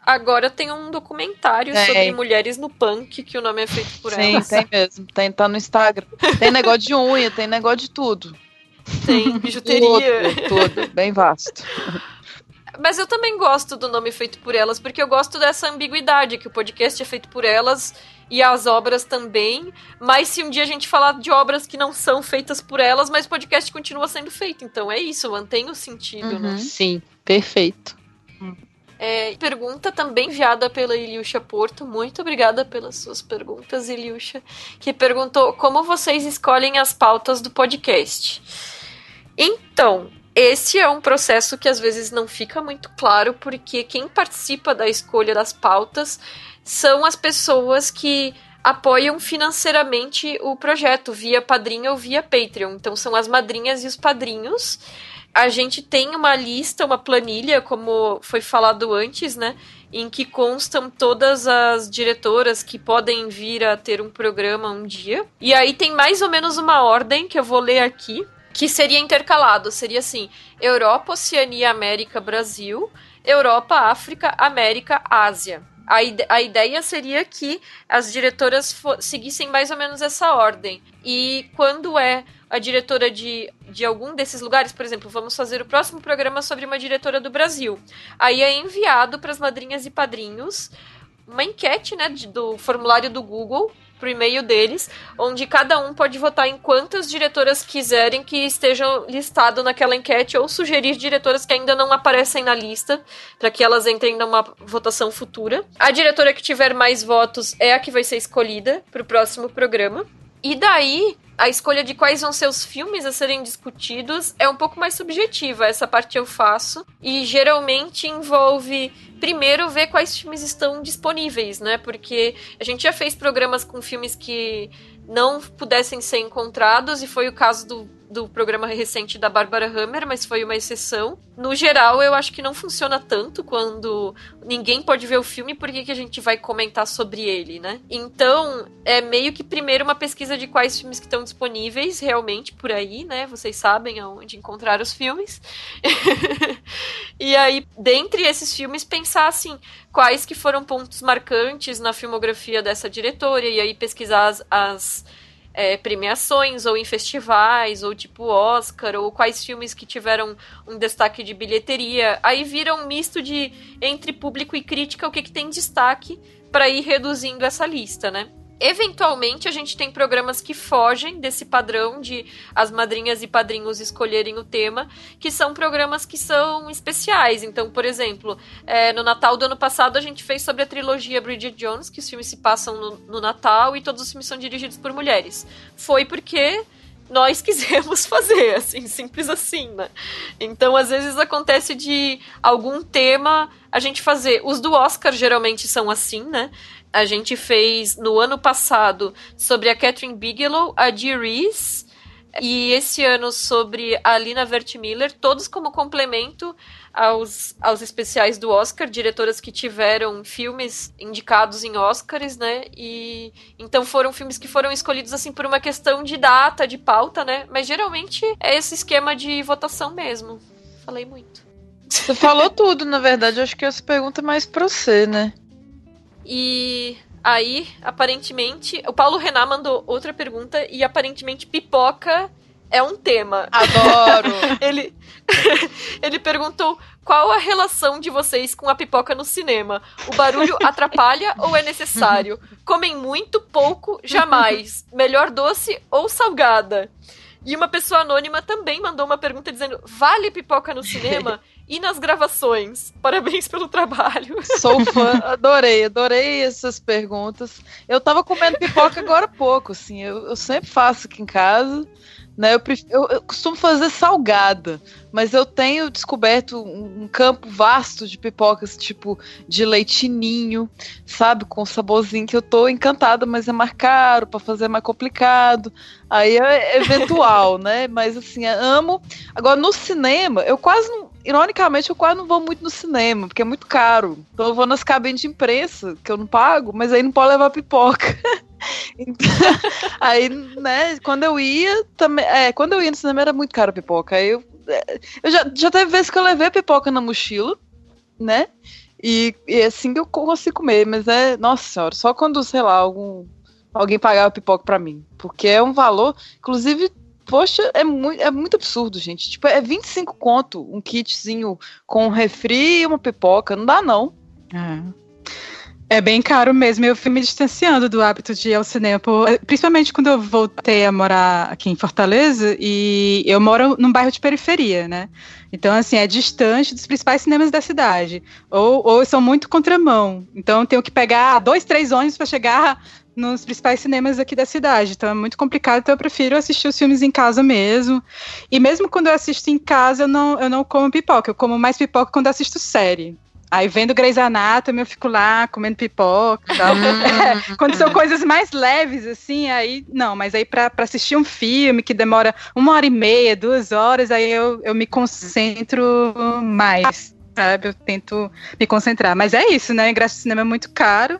Agora tem um documentário É. sobre mulheres no punk, que o nome é feito por Sim, elas. tem mesmo. Tem, tá no Instagram. Tem negócio de unha, tem negócio de tudo. Tem bijuteria. Tudo, tudo. Bem vasto. Mas eu também gosto do nome feito por elas, porque eu gosto dessa ambiguidade, que o podcast é feito por elas e as obras também. Mas se um dia a gente falar de obras que não são feitas por elas, mas o podcast continua sendo feito. Então é isso, mantém o sentido, né? Sim, perfeito. É, pergunta também enviada pela Iliusha Porto. Muito obrigada pelas suas perguntas, Iliusha. Que perguntou como vocês escolhem as pautas do podcast. Então, esse é um processo que às vezes não fica muito claro, porque quem participa da escolha das pautas são as pessoas que apoiam financeiramente o projeto, via padrinho ou via Patreon. Então, são as madrinhas e os padrinhos. A gente tem uma lista, uma planilha, como foi falado antes, né? Em que constam todas as diretoras que podem vir a ter um programa um dia. E aí tem mais ou menos uma ordem que eu vou ler aqui, que seria intercalado. Seria assim: Europa, Oceania, América, Brasil, Europa, África, América, Ásia. A, ide- a ideia seria que as diretoras seguissem mais ou menos essa ordem. E quando é a diretora de, de algum desses lugares, por exemplo, vamos fazer o próximo programa sobre uma diretora do Brasil. Aí é enviado para as madrinhas e padrinhos uma enquete, né, do formulário do Google pro e-mail deles, onde cada um pode votar em quantas diretoras quiserem que estejam listado naquela enquete ou sugerir diretoras que ainda não aparecem na lista para que elas entrem numa votação futura. A diretora que tiver mais votos é a que vai ser escolhida para o próximo programa. E daí, a escolha de quais vão ser os filmes a serem discutidos é um pouco mais subjetiva. Essa parte eu faço. E geralmente envolve, primeiro, ver quais filmes estão disponíveis, né? Porque a gente já fez programas com filmes que não pudessem ser encontrados, e foi o caso do do programa recente da Bárbara Hammer, mas foi uma exceção. No geral, eu acho que não funciona tanto quando ninguém pode ver o filme, por que, que a gente vai comentar sobre ele, né? Então, é meio que primeiro uma pesquisa de quais filmes que estão disponíveis realmente por aí, né? Vocês sabem aonde encontrar os filmes. e aí, dentre esses filmes, pensar assim, quais que foram pontos marcantes na filmografia dessa diretora, e aí pesquisar as, as é, premiações, ou em festivais, ou tipo Oscar, ou quais filmes que tiveram um destaque de bilheteria. Aí vira um misto de entre público e crítica o que, que tem destaque para ir reduzindo essa lista, né? Eventualmente, a gente tem programas que fogem desse padrão de as madrinhas e padrinhos escolherem o tema, que são programas que são especiais. Então, por exemplo, é, no Natal do ano passado, a gente fez sobre a trilogia Bridget Jones, que os filmes se passam no, no Natal e todos os filmes são dirigidos por mulheres. Foi porque nós quisemos fazer, assim, simples assim, né? Então, às vezes acontece de algum tema a gente fazer. Os do Oscar geralmente são assim, né? A gente fez no ano passado sobre a Catherine Bigelow, a Dee Reese, e esse ano sobre a Lina Vertmiller, todos como complemento aos, aos especiais do Oscar, diretoras que tiveram filmes indicados em Oscars, né? E então foram filmes que foram escolhidos assim por uma questão de data, de pauta, né? Mas geralmente é esse esquema de votação mesmo. Falei muito. Você falou tudo, na verdade. Eu acho que essa pergunta é mais pra você, né? E aí, aparentemente, o Paulo Renan mandou outra pergunta e aparentemente pipoca é um tema. Adoro! ele, ele perguntou qual a relação de vocês com a pipoca no cinema? O barulho atrapalha ou é necessário? Comem muito, pouco, jamais. Melhor doce ou salgada? E uma pessoa anônima também mandou uma pergunta dizendo: vale pipoca no cinema? E nas gravações? Parabéns pelo trabalho. Sou fã, adorei, adorei essas perguntas. Eu tava comendo pipoca agora há pouco, assim, eu, eu sempre faço aqui em casa. Né, eu, eu, eu, costumo fazer salgada, mas eu tenho descoberto um, um, campo vasto de pipocas, tipo de leitinho, sabe? Com saborzinho que eu tô encantada, mas é mais caro, para fazer é mais complicado. Aí é eventual, né? Mas assim, amo. Agora, no cinema, eu quase não. Ironicamente, eu quase não vou muito no cinema, porque é muito caro. Então eu vou nas cabines de imprensa, que eu não pago, mas aí não pode levar pipoca. Então, aí, né, quando eu ia, também, é, quando eu ia no cinema era muito caro a pipoca. Aí eu, é, eu já, já teve vezes que eu levei a pipoca na mochila, né? E, e é assim que eu consigo comer, mas é, nossa senhora, só quando, sei lá, algum alguém pagava pipoca para mim, porque é um valor, inclusive Poxa, é muito, é muito absurdo, gente. Tipo, é 25 conto um kitzinho com um refri e uma pipoca. Não dá, não. É. É bem caro mesmo. Eu fui me distanciando do hábito de ir ao cinema, principalmente quando eu voltei a morar aqui em Fortaleza e eu moro num bairro de periferia, né? Então, assim, é distante dos principais cinemas da cidade. Ou, ou são muito contramão. Então, tenho que pegar dois, três ônibus para chegar nos principais cinemas aqui da cidade. Então, é muito complicado. Então, eu prefiro assistir os filmes em casa mesmo. E mesmo quando eu assisto em casa, eu não, eu não como pipoca. Eu como mais pipoca quando assisto série. Aí vendo Grey's Anatomy, eu fico lá comendo pipoca e tal. Hum. Quando são coisas mais leves, assim, aí não, mas aí pra assistir um filme que demora uma hora e meia, duas horas, aí eu, eu me concentro mais, sabe? Eu tento me concentrar. Mas é isso, né? O ingresso de cinema é muito caro.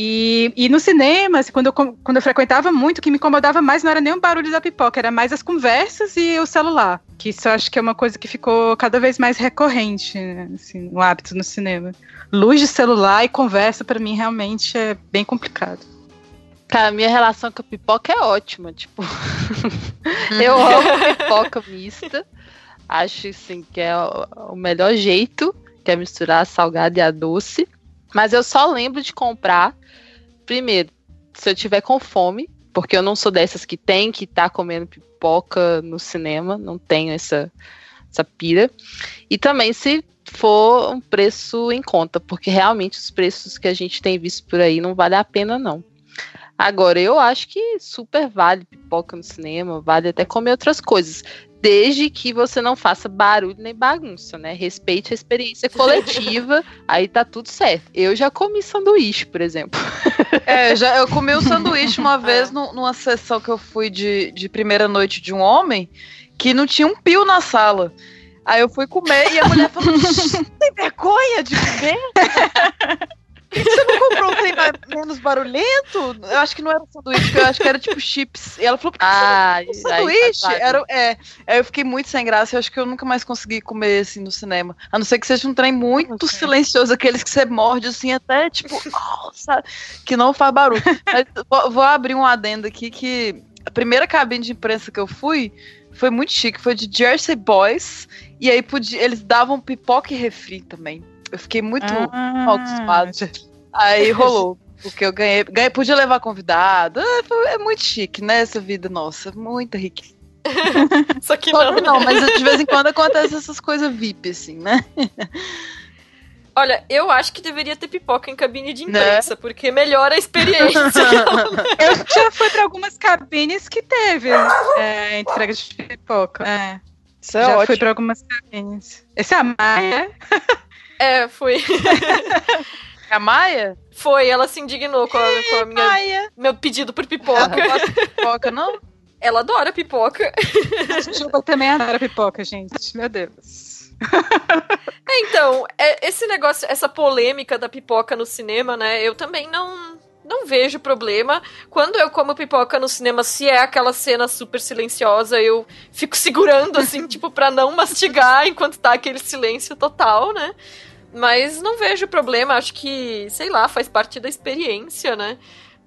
E, e no cinema, assim, quando, eu, quando eu frequentava muito, o que me incomodava mais não era nem o barulho da pipoca, era mais as conversas e o celular. Que isso eu acho que é uma coisa que ficou cada vez mais recorrente, né, assim, no hábito no cinema. Luz de celular e conversa, para mim, realmente é bem complicado. Cara, minha relação com a pipoca é ótima, tipo. eu amo pipoca mista. Acho, assim, que é o melhor jeito, que é misturar a salgada e a doce. Mas eu só lembro de comprar, primeiro, se eu tiver com fome, porque eu não sou dessas que tem que estar tá comendo pipoca no cinema, não tenho essa, essa pira. E também se for um preço em conta, porque realmente os preços que a gente tem visto por aí não vale a pena, não. Agora, eu acho que super vale pipoca no cinema, vale até comer outras coisas. Desde que você não faça barulho nem bagunça, né? Respeite a experiência coletiva, aí tá tudo certo. Eu já comi sanduíche, por exemplo. É, já, eu comi um sanduíche uma vez no, numa sessão que eu fui de, de primeira noite de um homem que não tinha um pio na sala. Aí eu fui comer e a mulher falou: tem vergonha de comer? Por que você não comprou um trem menos barulhento? Eu acho que não era sanduíche, eu acho que era tipo chips. E ela falou, por que ah, não sanduíche? Aí, era, é. Aí eu fiquei muito sem graça, eu acho que eu nunca mais consegui comer assim no cinema. A não ser que seja um trem muito okay. silencioso, aqueles que você morde assim, até tipo, nossa, que não faz barulho. Mas vou, vou abrir um adendo aqui que a primeira cabine de imprensa que eu fui foi muito chique, foi de Jersey Boys. E aí podia, eles davam pipoca e refri também. Eu fiquei muito ah. acostumado. Aí rolou. Porque eu ganhei, ganhei, podia levar convidado. É, é muito chique, né? Essa vida nossa. Muito rica. Só que não. não, mas de vez em quando acontece essas coisas VIP, assim, né? Olha, eu acho que deveria ter pipoca em cabine de né? imprensa, né? porque melhora a experiência. eu já fui para algumas cabines que teve é, entrega de pipoca. É. Isso é já ótimo. fui para algumas cabines. Esse é a Maia? É, foi. A Maia? Foi, ela se indignou com a, com a minha, Maia. meu pedido por pipoca. Pipoca, não? Ela adora pipoca. Chupa também adora pipoca, gente. Meu Deus. É, então, é, esse negócio, essa polêmica da pipoca no cinema, né? Eu também não, não vejo problema. Quando eu como pipoca no cinema, se é aquela cena super silenciosa, eu fico segurando, assim, tipo, pra não mastigar enquanto tá aquele silêncio total, né? Mas não vejo problema, acho que, sei lá, faz parte da experiência, né?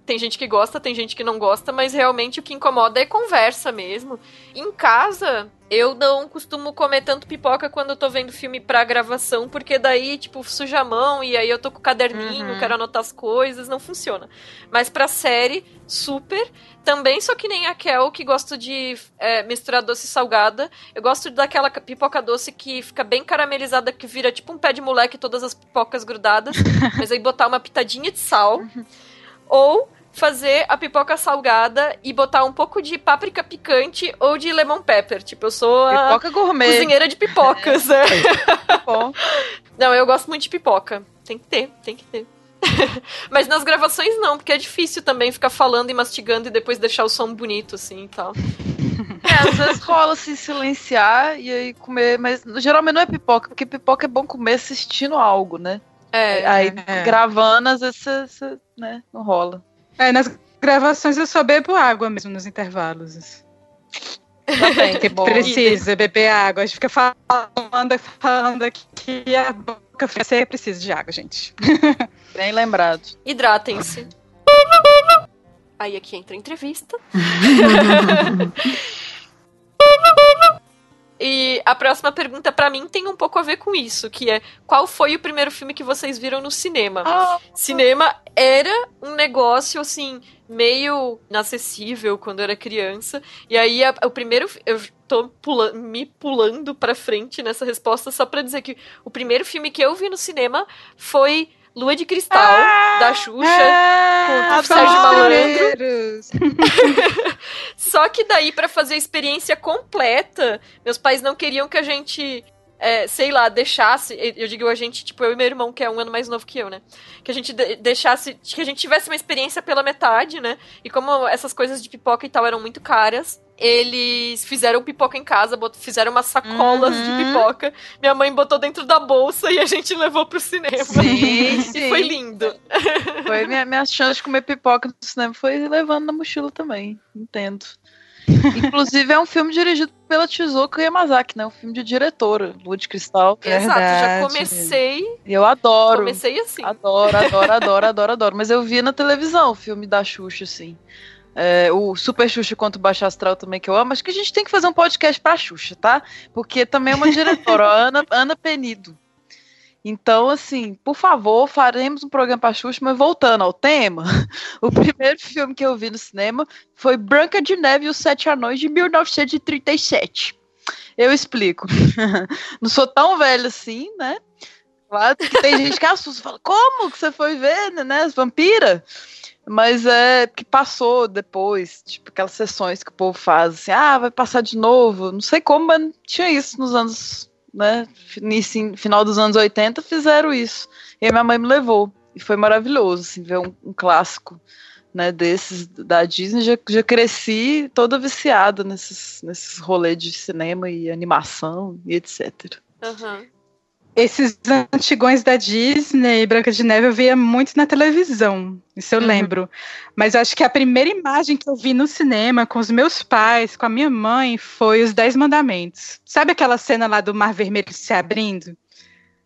Tem gente que gosta, tem gente que não gosta, mas realmente o que incomoda é conversa mesmo. Em casa, eu não costumo comer tanto pipoca quando eu tô vendo filme pra gravação, porque daí, tipo, suja a mão e aí eu tô com o caderninho, uhum. quero anotar as coisas, não funciona. Mas pra série, super. Também sou que nem a Kel, que gosto de é, misturar doce e salgada. Eu gosto daquela pipoca doce que fica bem caramelizada, que vira tipo um pé de moleque, todas as pipocas grudadas. mas aí botar uma pitadinha de sal. Ou fazer a pipoca salgada e botar um pouco de páprica picante ou de lemon pepper. Tipo, eu sou a pipoca gourmet. cozinheira de pipocas. É. Não, eu gosto muito de pipoca. Tem que ter, tem que ter. Mas nas gravações não, porque é difícil também ficar falando e mastigando e depois deixar o som bonito, assim e tal. É, às vezes rola se silenciar e aí comer, mas geralmente não é pipoca, porque pipoca é bom comer assistindo algo, né? É. Aí é. gravando, às vezes você, né, não rola. É, nas gravações eu só bebo água mesmo nos intervalos. Também, que bom. Precisa beber água. A gente fica falando, falando aqui que a boca fica precisa de água, gente. Bem lembrado. Hidratem-se. Aí aqui entra a entrevista. E a próxima pergunta para mim tem um pouco a ver com isso, que é qual foi o primeiro filme que vocês viram no cinema? Ah. Cinema era um negócio assim meio inacessível quando eu era criança. E aí a, o primeiro eu tô pula, me pulando para frente nessa resposta só para dizer que o primeiro filme que eu vi no cinema foi Lua de Cristal, ah, da Xuxa, ah, com o Sérgio Malandro. Só que daí, para fazer a experiência completa, meus pais não queriam que a gente é, sei lá, deixasse. Eu digo a gente, tipo, eu e meu irmão, que é um ano mais novo que eu, né? Que a gente deixasse. Que a gente tivesse uma experiência pela metade, né? E como essas coisas de pipoca e tal eram muito caras, eles fizeram pipoca em casa, fizeram umas sacolas uhum. de pipoca. Minha mãe botou dentro da bolsa e a gente levou pro cinema. Sim, sim. E foi lindo. Foi minha, minha chance de comer pipoca no cinema foi levando na mochila também. Entendo. Inclusive, é um filme dirigido pela Chizuko Yamazaki, né? Um filme de diretora, Lua de Cristal. Exato, já comecei. Eu adoro. Comecei assim. Adoro, adoro, adoro, adoro, adoro. Mas eu vi na televisão o filme da Xuxa, assim. É, o Super Xuxa quanto Baixo Astral também, que eu amo. Acho que a gente tem que fazer um podcast pra Xuxa, tá? Porque também é uma diretora, Ana, Ana Penido. Então, assim, por favor, faremos um programa para Xuxa, mas voltando ao tema, o primeiro filme que eu vi no cinema foi Branca de Neve e os Sete Anões de 1937. Eu explico. Não sou tão velho assim, né? Claro que tem gente que assusta, fala, como que você foi ver, né, as vampiras? Mas é que passou depois, tipo, aquelas sessões que o povo faz, assim, ah, vai passar de novo. Não sei como, mas tinha isso nos anos, né, final dos anos 80, fizeram isso. E minha mãe me levou. E foi maravilhoso, assim, ver um, um clássico, né, desses da Disney. Já, já cresci toda viciada nesses, nesses rolês de cinema e animação e etc. Uhum. Esses antigões da Disney, Branca de Neve, eu via muito na televisão, isso eu uhum. lembro. Mas eu acho que a primeira imagem que eu vi no cinema com os meus pais, com a minha mãe, foi Os Dez Mandamentos. Sabe aquela cena lá do Mar Vermelho se abrindo?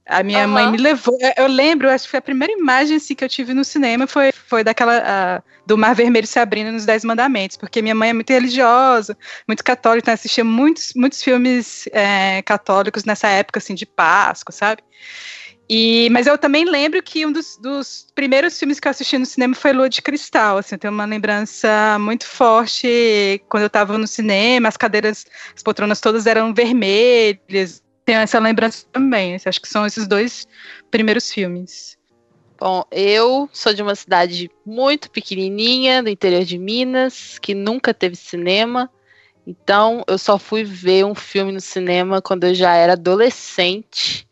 A minha uhum. mãe me levou. Eu lembro, acho que foi a primeira imagem assim, que eu tive no cinema foi, foi daquela. Uh, do Mar Vermelho se abrindo nos Dez Mandamentos, porque minha mãe é muito religiosa, muito católica, então assistia muitos, muitos filmes é, católicos nessa época assim, de Páscoa, sabe? E, mas eu também lembro que um dos, dos, primeiros filmes que eu assisti no cinema foi Lua de Cristal. Assim, eu tenho uma lembrança muito forte quando eu estava no cinema, as cadeiras, as poltronas todas eram vermelhas, tenho essa lembrança também. Acho que são esses dois primeiros filmes. Bom, eu sou de uma cidade muito pequenininha, do interior de Minas, que nunca teve cinema. Então, eu só fui ver um filme no cinema quando eu já era adolescente.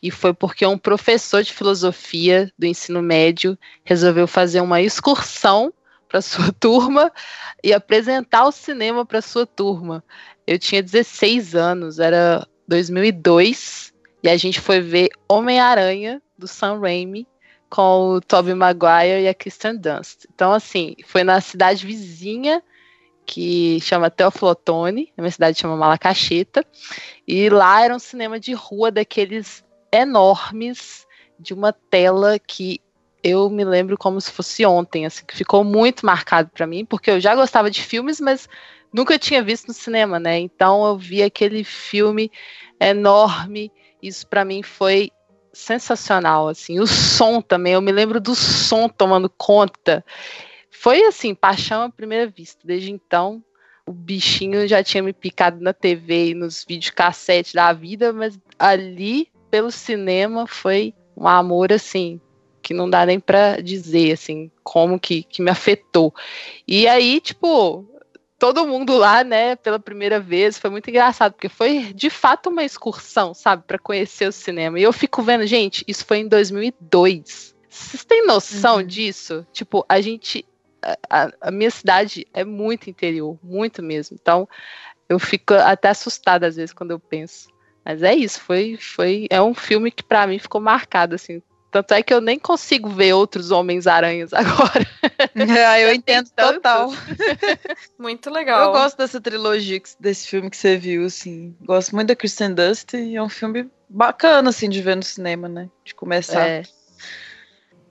E foi porque um professor de filosofia do ensino médio resolveu fazer uma excursão para sua turma e apresentar o cinema para sua turma. Eu tinha 16 anos, era 2002 e a gente foi ver Homem-Aranha do Sam Raimi com o Tobey Maguire e a Kristen Dunst. Então, assim, foi na cidade vizinha que chama Teoflotone, na minha cidade chama Malacacheta, e lá era um cinema de rua daqueles enormes, de uma tela que eu me lembro como se fosse ontem, assim, que ficou muito marcado para mim, porque eu já gostava de filmes, mas nunca tinha visto no cinema, né? Então eu vi aquele filme enorme. Isso para mim foi sensacional, assim. O som também, eu me lembro do som tomando conta. Foi assim, paixão à primeira vista. Desde então, o bichinho já tinha me picado na TV e nos videocassetes da vida, mas ali pelo cinema foi um amor assim que não dá nem para dizer assim como que, que me afetou. E aí, tipo, todo mundo lá, né, pela primeira vez. Foi muito engraçado, porque foi de fato uma excursão, sabe, para conhecer o cinema. E eu fico vendo, gente, isso foi em 2002. Vocês têm noção uhum. disso? Tipo, a gente. A, a, minha cidade é muito interior, muito mesmo. Então, eu fico até assustada às vezes quando eu penso. Mas é isso, foi, foi é um filme que para mim ficou marcado assim, tanto é que eu nem consigo ver outros Homens-Aranhas agora. É, eu entendo total. Muito legal. Eu gosto dessa trilogia, desse filme que você viu, assim. Gosto muito da Kristen Dust e é um filme bacana, assim, de ver no cinema, né? De começar. É.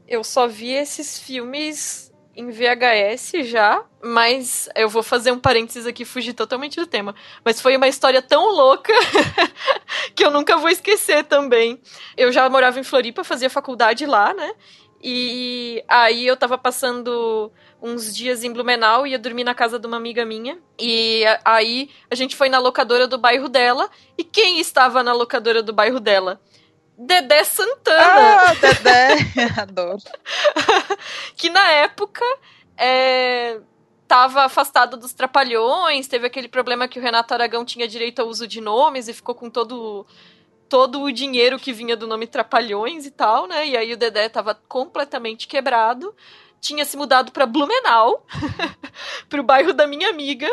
Eu só vi esses filmes em VHS já, mas eu vou fazer um parênteses aqui, fugir totalmente do tema. Mas foi uma história tão louca que eu nunca vou esquecer também. Eu já morava em Floripa, fazia faculdade lá, né? E aí eu tava passando uns dias em Blumenau, ia dormir na casa de uma amiga minha. E aí a gente foi na locadora do bairro dela. E quem estava na locadora do bairro dela? Dedé Santana. Ah, Dedé, adoro. que na época é, tava afastado dos trapalhões, teve aquele problema que o Renato Aragão tinha direito ao uso de nomes e ficou com todo todo o dinheiro que vinha do nome Trapalhões e tal, né? E aí o Dedé tava completamente quebrado, tinha se mudado para Blumenau, pro bairro da minha amiga.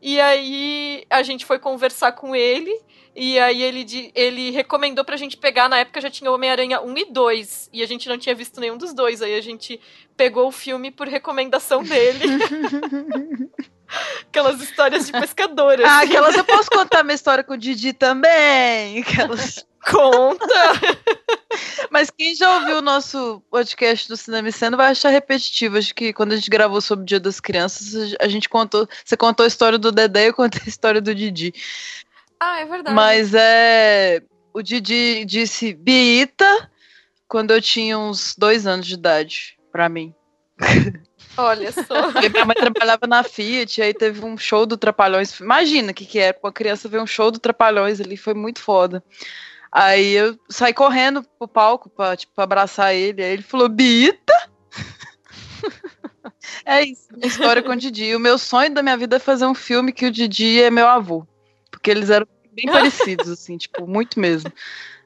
E aí a gente foi conversar com ele e aí ele, ele recomendou pra gente pegar, na época já tinha Homem-Aranha 1 e 2, e a gente não tinha visto nenhum dos dois, aí a gente pegou o filme por recomendação dele. Aquelas histórias de pescadora. Ah, aquelas eu posso contar minha história com o Didi também. Aquelas... Conta! Mas quem já ouviu o nosso podcast do Cinema Cena vai achar repetitivo. Acho que quando a gente gravou sobre o Dia das Crianças, a gente contou. Você contou a história do Dedé e eu contei a história do Didi. Ah, é verdade. Mas é. o Didi disse Biita quando eu tinha uns dois anos de idade, pra mim. Olha só. Porque minha mãe trabalhava na Fiat, aí teve um show do Trapalhões. Imagina o que, que é, pra uma criança ver um show do Trapalhões ali, foi muito foda. Aí eu saí correndo pro palco pra, tipo, abraçar ele, aí ele falou, Bita? é isso, minha história com o Didi. O meu sonho da minha vida é fazer um filme que o Didi é meu avô. Porque eles eram bem parecidos, assim, tipo, muito mesmo.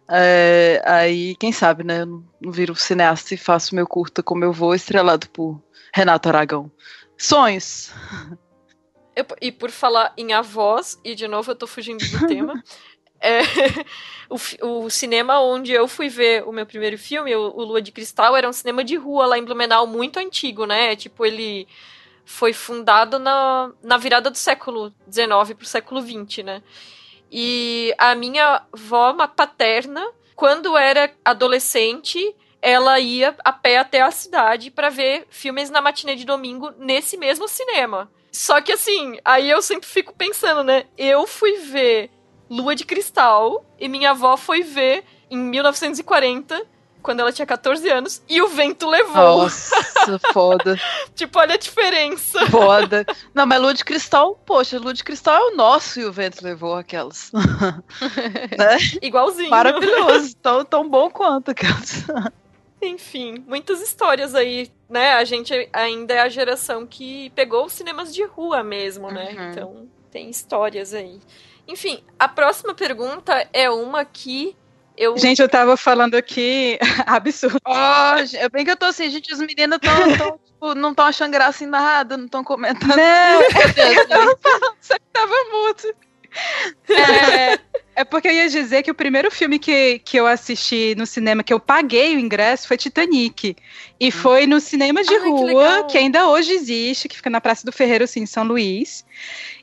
É, aí, quem sabe, né? Eu não, não viro cineasta e faço meu curta como eu vou, estrelado por Renato Aragão. Sonhos. Eu- e por falar em avós, e de novo eu tô fugindo do tema. é, o, o cinema onde eu fui ver o meu primeiro filme, o, o Lua de Cristal, era um cinema de rua lá em Blumenau, muito antigo, né? Tipo, ele foi fundado na, na virada do século XIX pro século XX, né? E a minha avó paterna, quando era adolescente, ela ia a pé até a cidade pra ver filmes na matinê de domingo nesse mesmo cinema. Só que assim, aí eu sempre fico pensando, né? Eu fui ver Lua de Cristal e minha avó foi ver em 1940, quando ela tinha 14 anos, e o vento levou. Nossa, foda. Tipo, olha a diferença. Foda. Não, mas Lua de Cristal, poxa, Lua de Cristal é o nosso e o vento levou aquelas. né? Igualzinho. Maravilhoso. Tão, tão bom quanto aquelas. Enfim, muitas histórias aí, né? A gente ainda é a geração que pegou os cinemas de rua mesmo, né? Uhum. Então, tem histórias aí. Enfim, a próxima pergunta é uma que eu. Gente, eu tava falando aqui, absurdo. Ó, é bem que eu tô assim, gente, as meninas tão, tão, tipo, não estão achando graça em nada, não estão comentando. Não, Meu Deus, né? você tava mudo. É, é porque eu ia dizer que o primeiro filme que, que eu assisti no cinema, que eu paguei o ingresso, foi Titanic. E foi no cinema de que rua, legal. que, ainda hoje existe, que fica na Praça do Ferreiro, assim, em São Luís.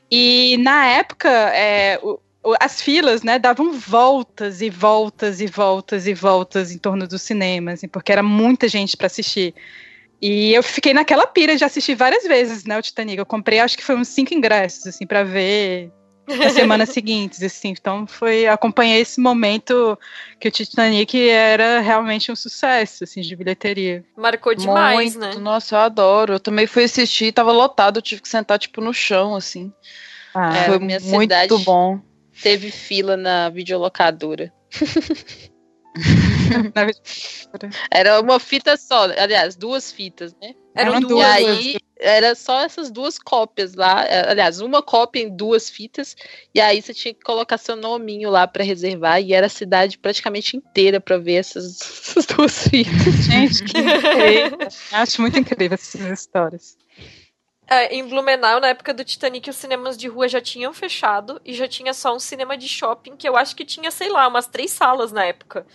E na época, é, o- as filas, né, davam voltas e voltas e voltas e voltas em torno do cinema, assim, porque era muita gente para assistir. E eu fiquei naquela pira de assistir várias vezes, né, o Titanic. Eu comprei, acho que foi uns cinco ingressos, assim, para ver nas semanas seguintes, assim. Então foi, acompanhei esse momento que o Titanic era realmente um sucesso, assim, de bilheteria. Marcou demais, Muito. né? Nossa, eu adoro. Eu também fui assistir, tava lotado, eu tive que sentar, tipo, no chão, assim. Ah, É, Foi minha muito cidade- bom. Teve fila na videolocadora. Era uma fita só, aliás, duas fitas, né? Eram Eram E duas. aí era só essas duas cópias lá, eh, aliás, uma cópia em duas fitas, e aí você tinha que colocar seu nominho lá pra reservar, e era a cidade praticamente inteira pra ver essas, essas duas fitas. gente, que incrível. Acho muito incrível essas histórias. É, em Blumenau, na época do Titanic, os cinemas de rua já tinham fechado e já tinha só um cinema de shopping, que eu acho que tinha, sei lá, umas três salas na época.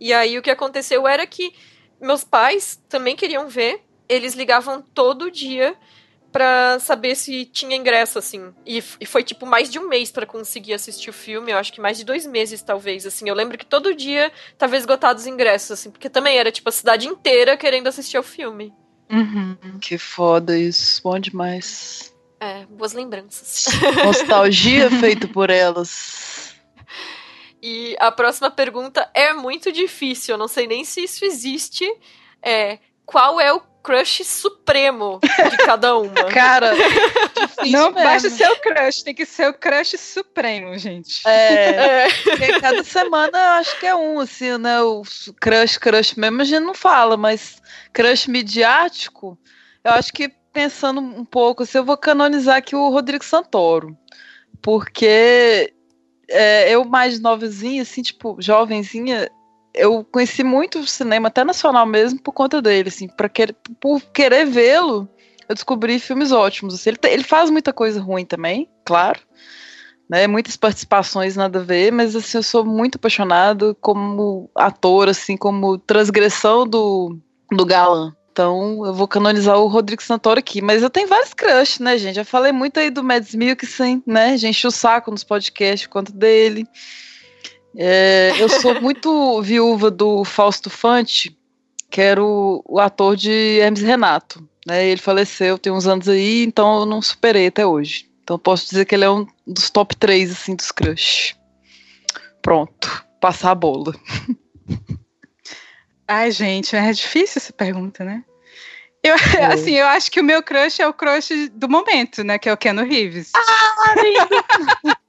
E aí o que aconteceu era que meus pais também queriam ver, eles ligavam todo dia pra saber se tinha ingresso, assim. E, e foi tipo mais de um mês pra conseguir assistir o filme, eu acho que mais de dois meses, talvez, assim. Eu lembro que todo dia tava esgotado os ingressos, assim, porque também era tipo a cidade inteira querendo assistir ao filme. Uhum. Que foda isso. Bom demais. É, boas lembranças. Nostalgia feito por elas. E a próxima pergunta é muito difícil, eu não sei nem se isso existe. É qual é o crush supremo de cada uma? Cara, Não mesmo. basta ser o crush, tem que ser o crush supremo, gente. é, É, porque cada semana eu acho que é um, assim, né? O crush, crush mesmo, a gente não fala, mas crush midiático, eu acho que pensando um pouco, assim, eu vou canonizar aqui o Rodrigo Santoro. Porque é, eu mais novazinha, assim, tipo, jovenzinha, eu conheci muito cinema, até nacional mesmo, por conta dele, assim, pra querer, por querer vê-lo, eu descobri filmes ótimos. assim. ele, ele faz muita coisa ruim também, claro, né? Muitas participações nada a ver, mas assim, eu sou muito apaixonado como ator, assim, como transgressão do, do galã. Então, eu vou canonizar o Rodrigo Santoro aqui. Mas eu tenho vários crush, né, gente? Já falei muito aí do Mads Mikkelsen, né? Já enchi o saco nos podcasts quanto dele. É, eu sou muito viúva do Fausto Fante, que era o, o ator de Hermes Renato. Né? Ele faleceu tem uns anos aí, então eu não superei até hoje. Então eu posso dizer que ele é um dos top 3 assim, dos crush. Pronto. passar bolo. Ai, gente, é difícil essa pergunta, né? Eu, é. assim, eu acho que o meu crush é o crush do momento, né? Que é o Keanu Reeves. Ah,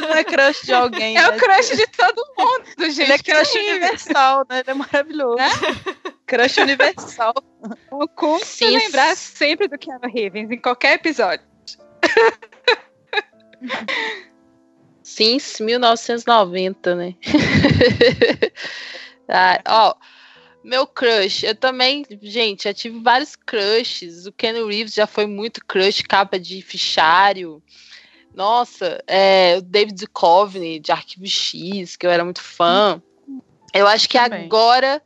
Não é crush de alguém. É né? o crush de todo mundo, gente. Ele é crush universal, né? Ele é maravilhoso. É? Crush universal. O cu se lembrar sempre do Keanu Reeves, em qualquer episódio. Since 1990, né? ah, ó, meu crush, eu também, gente, já tive vários crushes. O Ken Reeves já foi muito crush, capa de fichário. Nossa, é, o David Duchovny, de Arquivo X, que eu era muito fã. Eu acho que também. agora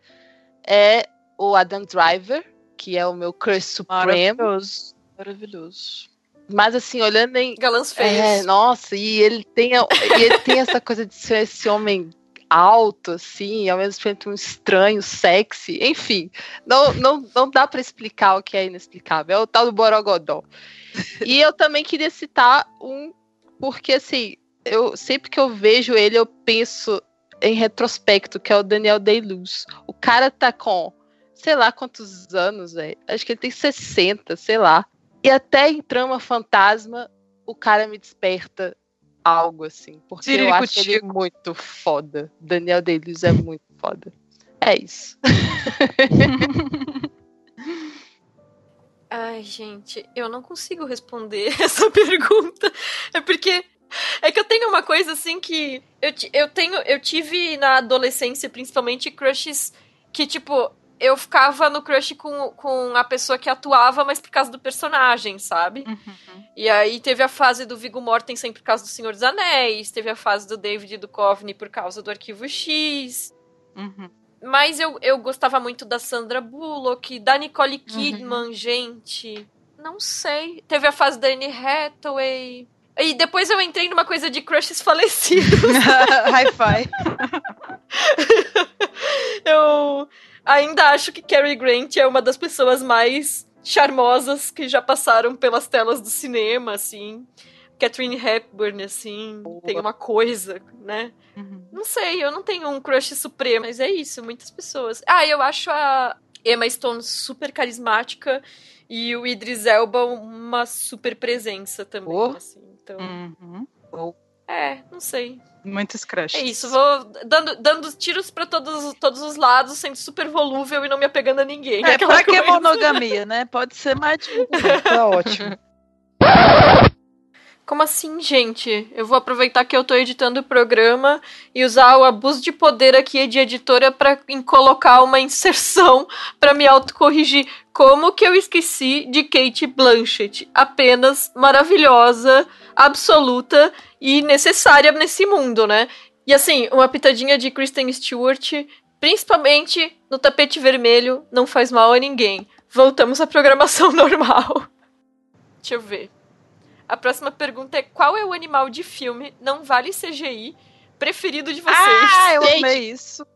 é o Adam Driver, que é o meu crush supremo. Maravilhoso. Maravilhoso. Mas assim, olhando em. Galãs feios. É, nossa, e ele tem, e ele tem essa coisa de ser esse homem alto, assim, ao mesmo tempo um estranho, sexy, enfim. Não, não, não dá para explicar o que é inexplicável. É o tal do Borogodó. E eu também queria citar um, porque assim, eu sempre que eu vejo ele, eu penso em retrospecto, que é o Daniel Day-Luz. O cara tá com, sei lá quantos anos, velho. Acho que ele tem 60, sei lá. E até em Trama Fantasma, o cara me desperta algo, assim. Porque Sirico eu acho ele muito foda. Daniel Day-Lewis é muito foda. É isso. Ai, gente, eu não consigo responder essa pergunta. É porque é que eu tenho uma coisa assim que eu, eu tenho, eu tive na adolescência principalmente crushes que tipo eu ficava no crush com, com a pessoa que atuava, mas por causa do personagem, sabe? Uhum. E aí teve a fase do Viggo Mortensen por causa do Senhor dos Anéis, teve a fase do David Duchovny por causa do Arquivo X. Uhum. Mas eu, eu gostava muito da Sandra Bullock, da Nicole uhum. Kidman, uhum. gente. Não sei. Teve a fase da Anne Hathaway. E depois eu entrei numa coisa de crushes falecidos. Hi-fi. eu ainda acho que Cary Grant é uma das pessoas mais charmosas que já passaram pelas telas do cinema, assim. Catherine Hepburn, assim, Boa. tem uma coisa, né? Uhum. Não sei, eu não tenho um crush supremo, mas é isso, muitas pessoas. Ah, eu acho a Emma Stone super carismática e o Idris Elba uma super presença também, oh. assim. Então, uhum. oh. é, não sei. Muitos crushes. É isso, vou dando, dando tiros para todos, todos os lados, sendo super volúvel e não me apegando a ninguém. É, pra que monogamia, né? Pode ser mais de um. tá ótimo. Como assim, gente? Eu vou aproveitar que eu tô editando o programa e usar o abuso de poder aqui de editora para colocar uma inserção para me autocorrigir. Como que eu esqueci de Kate Blanchett? Apenas maravilhosa, absoluta e necessária nesse mundo, né? E assim, uma pitadinha de Kristen Stewart, principalmente no tapete vermelho, não faz mal a ninguém. Voltamos à programação normal. Deixa eu ver. A próxima pergunta é: qual é o animal de filme, não vale CGI, preferido de vocês? Ah, eu amei isso.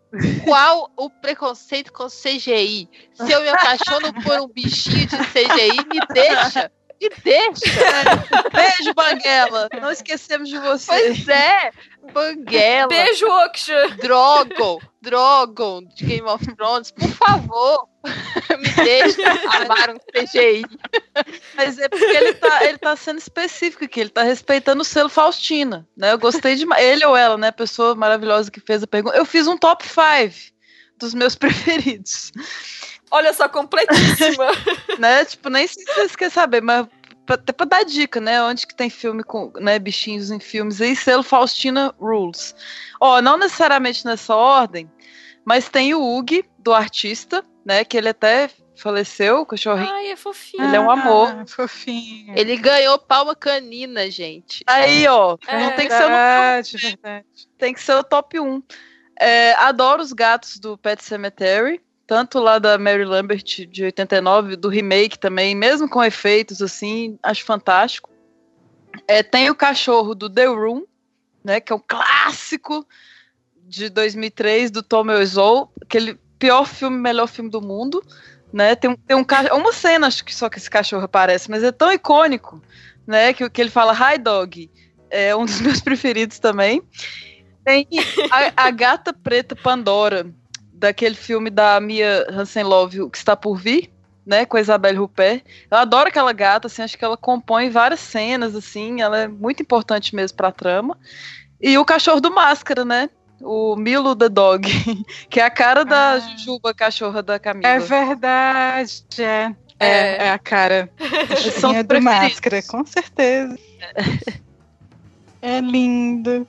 Qual o preconceito com CGI? Se eu me apaixono por um bichinho de CGI, me deixa. Me deixa. Beijo, Banguela. Não esquecemos de você. Pois é. Banguela. Beijo, Oksha. Drogon. Drogon de Game of Thrones. Por favor. Me deixa amar um CGI. Mas é porque ele tá, ele tá sendo específico aqui. Ele tá respeitando o selo Faustina. Né? Eu gostei de. Ele ou ela, né? A pessoa maravilhosa que fez a pergunta. Eu fiz um top 5 dos meus preferidos. Olha só, completíssima. né? Tipo, nem se vocês querem saber, mas até pra dar dica, né? Onde que tem filme com né, bichinhos em filmes aí, selo Faustina Rules. Ó, não necessariamente nessa ordem, mas tem o Ug, do artista, né? Que ele até faleceu, o cachorrinho. Ai, é fofinho. Ele é um amor. Ah, fofinho. Ele ganhou palma canina, gente. Aí, ó. É, não tem que ser o verdade. Tem que ser o top 1. É, adoro os gatos do Pet Cemetery tanto lá da Mary Lambert de 89, do remake também, mesmo com efeitos assim, acho fantástico. É, tem o cachorro do The Room, né, que é um clássico de 2003 do Tom Wiseau, aquele pior filme, melhor filme do mundo, né? Tem, tem um uma cena acho que só que esse cachorro aparece, mas é tão icônico, né, que, que ele fala Hi Dog, é um dos meus preferidos também. Tem a, a gata preta Pandora, daquele filme da Mia Hansen-Love, O Que Está Por Vir, né, com a Isabelle Rupert. Eu adoro aquela gata, assim, acho que ela compõe várias cenas, assim, ela é muito importante mesmo pra trama. E o cachorro do Máscara, né? O Milo the Dog, que é a cara da Ah. Jujuba, cachorra da Camila. É verdade, é. É, É. é a cara. são do preferidos. máscara, com certeza. É lindo.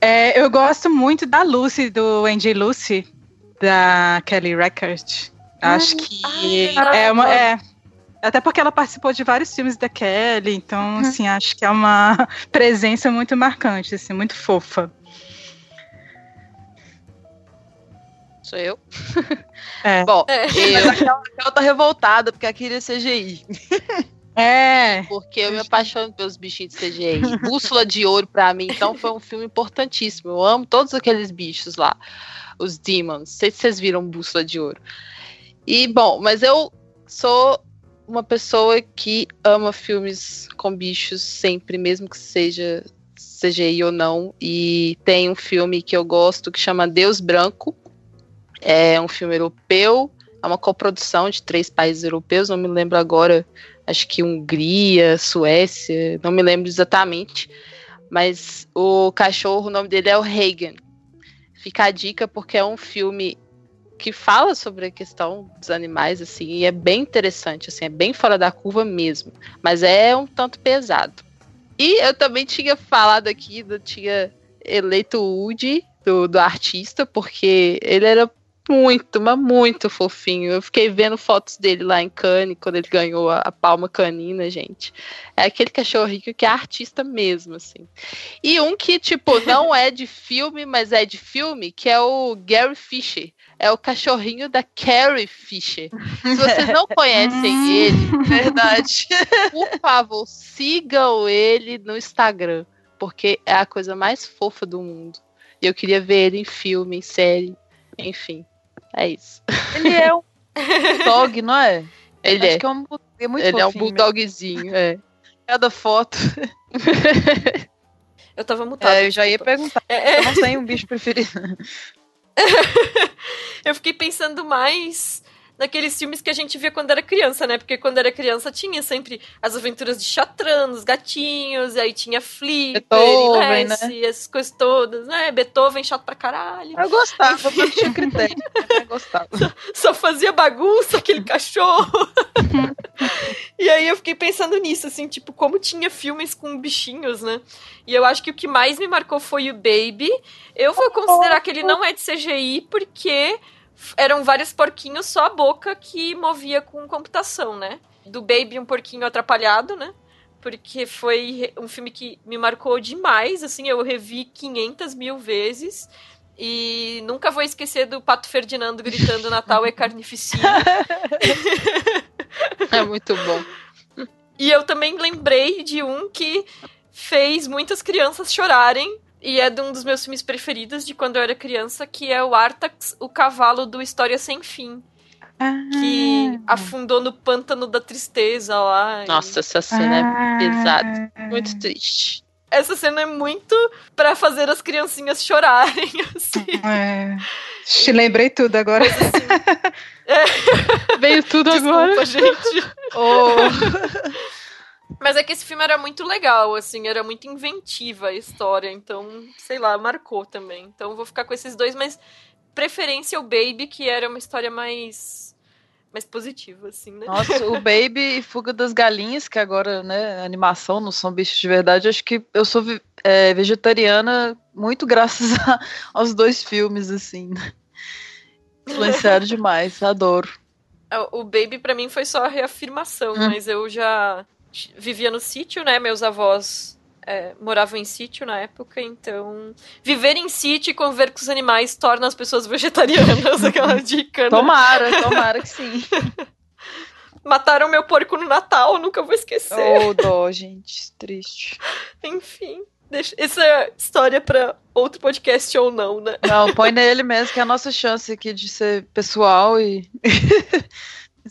É, eu gosto muito da Lucy, do Angie Lucy, da Kelly Reichardt. Acho que ah, é uma. É, até porque ela participou de vários filmes da Kelly, então, Uhum. assim, acho que é uma presença muito marcante, assim, muito fofa. Sou eu? É. Bom, É. Mas eu, aquela, aquela tá revoltada porque ela queria CGI. É, porque eu me apaixono pelos bichinhos de CGI. Bússola de Ouro, pra mim, então, foi um filme importantíssimo. Eu amo todos aqueles bichos lá. Os Demons. Não sei se vocês viram Bússola de Ouro. E, bom, mas eu sou uma pessoa que ama filmes com bichos sempre, mesmo que seja CGI ou não. E tem um filme que eu gosto que chama Deus Branco. É um filme europeu. É uma coprodução de três países europeus, não me lembro agora acho que Hungria, Suécia, não me lembro exatamente. Mas o cachorro, o nome dele é o Reagan. Fica a dica porque é um filme que fala sobre a questão dos animais, assim, e é bem interessante, assim, é bem fora da curva mesmo. Mas é um tanto pesado. E eu também tinha falado aqui, eu tinha eleito o Woody, do, do artista, porque ele era muito, mas muito fofinho. Eu fiquei vendo fotos dele lá em Cannes, quando ele ganhou a, a palma canina, gente. É aquele cachorrinho que é artista mesmo, assim. E um que, tipo, não é de filme, mas é de filme, que é o Gary Fisher. É o cachorrinho da Carrie Fisher. Se vocês não conhecem ele, Verdade. por favor, sigam ele no Instagram, porque é a coisa mais fofa do mundo. E eu queria ver ele em filme, em série, enfim. É isso. Ele é um dog, não é? Ele Acho é. que é, um, é muito ele é um fofinho bulldogzinho, é. Cada foto. Eu tava mutada. É, eu já ia perguntar. É, é, Eu não tenho um bicho preferido. eu fiquei pensando mais naqueles filmes que a gente via quando era criança, né? Porque quando era criança tinha sempre as aventuras de Chatran, os gatinhos, e aí tinha Flipper, Beethoven, e Lassie, essas coisas todas, né? Beethoven chato pra caralho. Eu gostava, não tinha critério. Eu gostava. Só fazia bagunça aquele cachorro. e aí eu fiquei pensando nisso, assim, tipo, como tinha filmes com bichinhos, né? E eu acho que o que mais me marcou foi o Baby. Eu vou considerar que ele não é de CGI, porque eram vários porquinhos, só a boca que movia com computação, né? Do Baby, um porquinho atrapalhado, né? Porque foi um filme que me marcou demais, assim, eu revi 500 mil vezes. E nunca vou esquecer do Pato Ferdinando gritando Natal é carnificina. É muito bom. E eu também lembrei de um que fez muitas crianças chorarem. E é de um dos meus filmes preferidos de quando eu era criança, que é o Artax, o cavalo do História Sem Fim. Que afundou no pântano da tristeza lá. E Nossa, essa cena é pesada. Ah. Muito triste. Essa cena é muito pra fazer as criancinhas chorarem, assim. É. Te lembrei tudo agora. Veio tudo agora. Desculpa, gente. Oh, Mas é que esse filme era muito legal, assim, era muito inventiva a história, então, sei lá, marcou também. Então eu vou ficar com esses dois, mas preferência o Baby, que era uma história mais mais positiva, assim, né? nossa, o Baby e Fuga das Galinhas, que agora, né, animação, não são bichos de verdade. Acho que eu sou é, vegetariana muito graças a- aos dois filmes, assim. Influenciaram demais, adoro. O Baby pra mim foi só a reafirmação, Hum. mas eu já vivia no sítio, né? Meus avós é, moravam em sítio na época, então viver em sítio e conviver com os animais torna as pessoas vegetarianas, aquela dica, né? Tomara, tomara que sim. Mataram meu porco no Natal, nunca vou esquecer. Ô, dó, gente, triste. Enfim, deixa... essa é história pra outro podcast ou não, né? Não, põe nele mesmo, que é a nossa chance aqui de ser pessoal e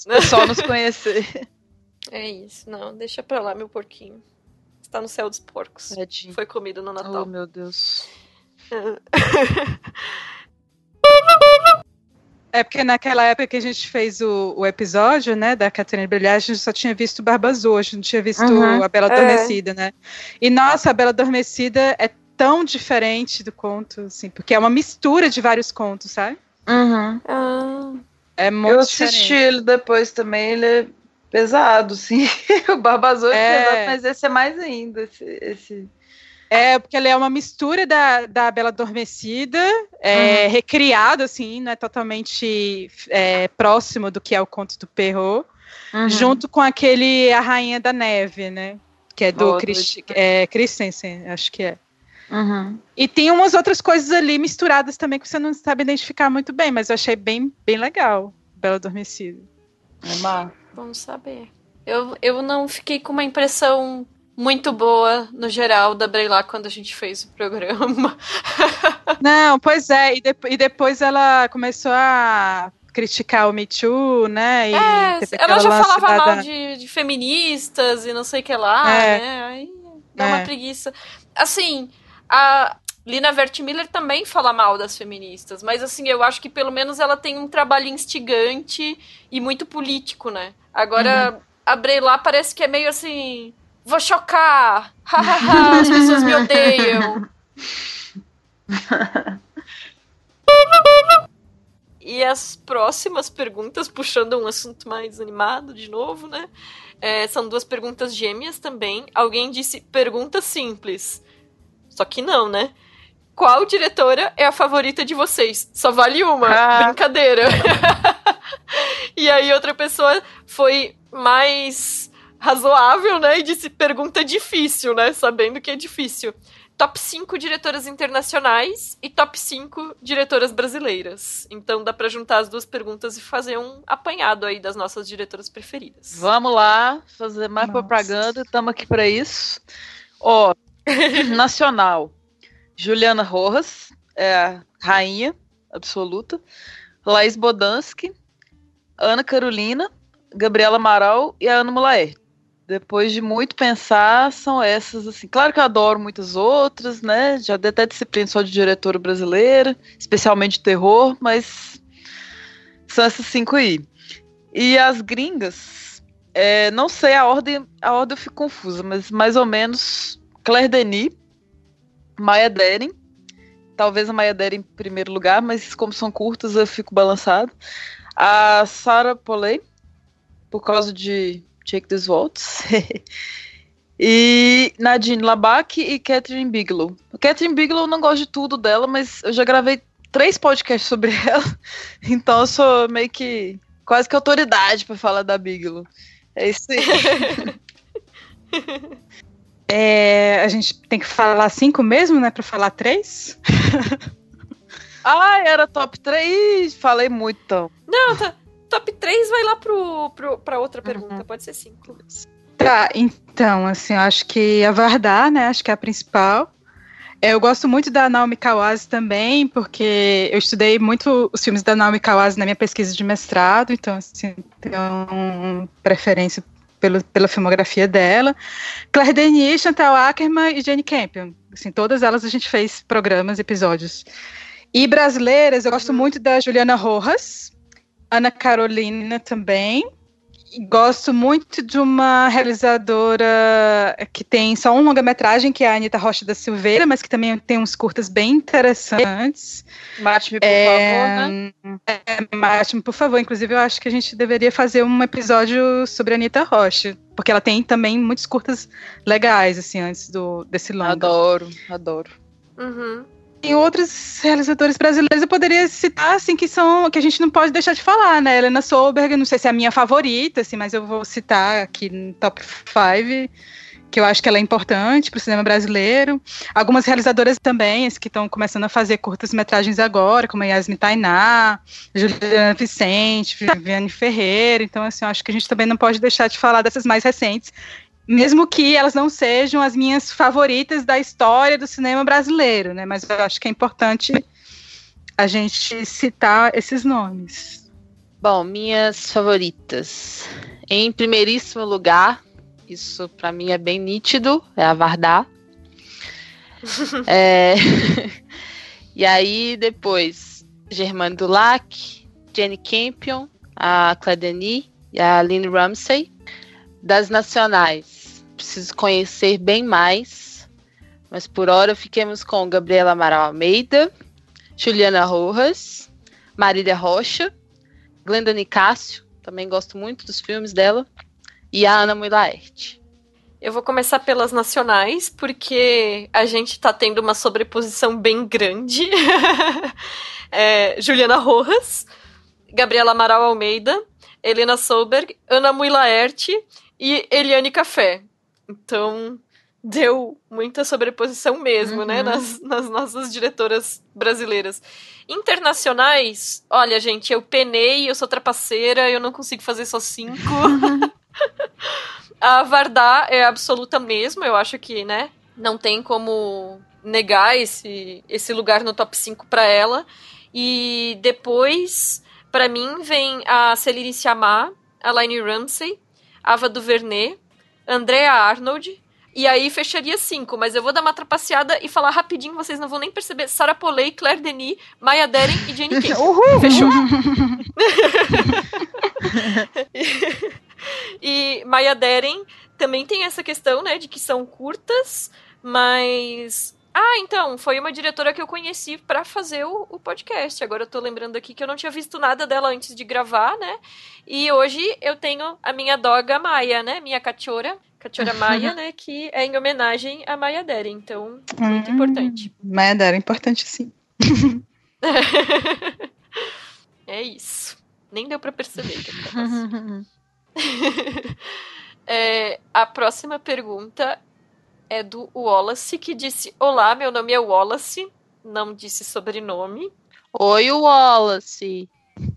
pessoal nos conhecer. É isso, não, deixa pra lá meu porquinho. Está no céu dos porcos. Tadinho. Foi comido no Oh, Natal. meu Deus. É porque naquela época que a gente fez o, o episódio, né, da Catarina Brilhar, a gente só tinha visto Barba Azul, a gente não tinha visto Uhum, a Bela é. Adormecida, né? E nossa, a Bela Adormecida é tão diferente do conto, assim, porque é uma mistura de vários contos, sabe? Uhum. Ah, É muito Eu assisti diferente. ele depois também, ele é pesado, sim. o Barba Azul é, É. pesado, mas esse é mais ainda. Esse, esse... É, porque ele é uma mistura da, da Bela Adormecida, é, recriado, assim, né, totalmente é, próximo do que é o conto do Perrault, Uhum. junto com aquele A Rainha da Neve, né, que é do Oh, Christ, é, Christensen, acho que é. Uhum. E tem umas outras coisas ali misturadas também que você não sabe identificar muito bem, mas eu achei bem, bem legal, Bela Adormecida. É massa. Bom saber. Eu, eu não fiquei com uma impressão muito boa, no geral, da Breilá quando a gente fez o programa. Não, pois é, e, depo- e depois ela começou a criticar o Me Too, né? E É, ela já falava da- mal de, de feministas e não sei o que lá, É. né? Aí dá uma É. preguiça. Assim, a Lina Wertmiller também fala mal das feministas, mas assim, eu acho que pelo menos ela tem um trabalho instigante e muito político, né? Agora, a Breilá parece que é meio assim. Vou chocar! As pessoas me odeiam. E as próximas perguntas, puxando um assunto mais animado de novo, né? É, são duas perguntas gêmeas também. Alguém disse pergunta simples. Só que não, né? Qual diretora é a favorita de vocês? Só vale uma. Ah. Brincadeira. e aí outra pessoa foi mais razoável, né? E disse pergunta difícil, né? Sabendo que é difícil. Top 5 diretoras internacionais e top 5 diretoras brasileiras. Então dá pra juntar as duas perguntas e fazer um apanhado aí das nossas diretoras preferidas. Vamos lá, fazer mais Nossa. propaganda, estamos aqui para isso. Ó, nacional. Juliana Rojas, é a rainha absoluta. Laís Bodansky, Ana Carolina, Gabriela Amaral e a Ana Mulaer. Depois de muito pensar, são essas, assim. Claro que eu adoro muitas outras, né? Já dei até disciplina só de diretora brasileira, especialmente de terror, mas são essas cinco aí. E as gringas, é, não sei a ordem, a ordem eu fico confusa, mas mais ou menos Claire Denis, Maya Deren, talvez a Maya Deren em primeiro lugar, mas como são curtas eu fico balançado. A Sarah Polley, por causa de Jake This Waltz. e Nadine Labac e Catherine Bigelow. Catherine Bigelow eu não gosto de tudo dela, mas eu já gravei três podcasts sobre ela, então eu sou meio que quase que autoridade para falar da Bigelow. É isso aí. É, a gente tem que falar cinco mesmo, né? Pra falar três? ah, era top 3. Falei muito então. Não, tá. Top 3 vai lá pro, pro, pra outra pergunta. Pode ser 5. Tá, então, assim, eu acho que a Vardar, né? Acho que é a principal. Eu gosto muito da Naomi Kawase também, porque eu estudei muito os filmes da Naomi Kawase na minha pesquisa de mestrado, então, assim, tenho preferência pelo, pela filmografia dela. Claire Denis, Chantal Ackerman e Jane Campion. Assim, todas elas a gente fez programas, episódios. E brasileiras, eu gosto muito da Juliana Rojas, Ana Carolina também. Gosto muito de uma realizadora que tem só um longa-metragem, que é a Anitta Rocha da Silveira, mas que também tem uns curtas bem interessantes. Mate-me, por É, favor, né? é, Máximo, por favor. Inclusive, eu acho que a gente deveria fazer um episódio sobre a Anitta Rocha, porque ela tem também muitos curtas legais, assim, antes do, desse longa. Adoro, adoro. Uhum. Tem outros realizadores brasileiros eu poderia citar, assim, que são que a gente não pode deixar de falar, né? Helena Solberg, não sei se é a minha favorita, assim, mas eu vou citar aqui no top 5, que eu acho que ela é importante para o cinema brasileiro. Algumas realizadoras também, as que estão começando a fazer curtas-metragens agora, como a Yasmin Tainá, Juliana Vicente, Viviane Ferreira. Então, assim, eu acho que a gente também não pode deixar de falar dessas mais recentes, mesmo que elas não sejam as minhas favoritas da história do cinema brasileiro, né? Mas eu acho que é importante a gente citar esses nomes. Bom, minhas favoritas. Em primeiríssimo lugar, isso pra mim é bem nítido, é a Vardar. É, E aí depois, Germaine Dulac, Jenny Campion, a Claire Denis e a Lynn Ramsey. Das nacionais, preciso conhecer bem mais, mas por hora fiquemos com Gabriela Amaral Almeida, Juliana Rojas, Marília Rocha, Glenda Nicásio, também gosto muito dos filmes dela, e a Ana Mulaerte. Eu vou começar pelas nacionais, porque a gente tá tendo uma sobreposição bem grande. é, Juliana Rojas, Gabriela Amaral Almeida, Helena Solberg, Ana Mui Laerte e Eliane Café. Então, deu muita sobreposição mesmo, né, uhum. né, nas, nas, nossas diretoras brasileiras. Internacionais, olha, gente, eu penei, eu sou trapaceira, eu não consigo fazer só cinco. A Vardá é absoluta mesmo, eu acho que, né? Não tem como negar esse, esse lugar no top 5 para ela. E depois, para mim, vem a Celine Sciamma, a Laine Ramsey, Ava DuVernay, Andrea Arnold, e aí fecharia cinco, mas eu vou dar uma trapaceada e falar rapidinho, vocês não vão nem perceber. Sarah Polley, Claire Denis, Maya Deren e Jane Campion. Uhul. Fechou. e Maya Deren também tem essa questão, né, de que são curtas, mas ah, então, foi uma diretora que eu conheci para fazer o, o, podcast. Agora eu tô lembrando aqui que eu não tinha visto nada dela antes de gravar, né? E hoje eu tenho a minha doga Maia, né? Minha cachorra, cachorra Maia, né? Que é em homenagem a Maia Deren. Então, muito hum, importante. Maia Deren, importante sim. é isso. Nem deu para perceber que eu é, a próxima pergunta é do Wallace, que disse: Olá, meu nome é Wallace. Não disse sobrenome. Oi, Wallace.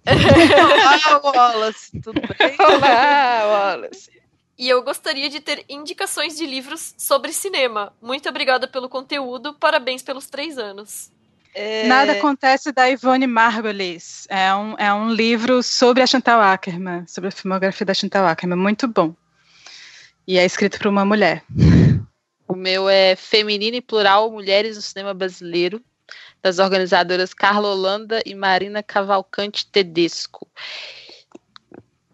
Olá, Wallace. Tudo bem? Olá, Wallace. E eu gostaria de ter indicações de livros sobre cinema. Muito obrigada pelo conteúdo. Parabéns pelos três anos. É... Nada acontece da Ivone Margolis. É um, é um livro sobre a Chantal Ackerman, sobre a filmografia da Chantal Ackerman, muito bom. E é escrito por uma mulher. O meu é Feminino e Plural Mulheres no Cinema Brasileiro, das organizadoras Carla Holanda e Marina Cavalcante Tedesco.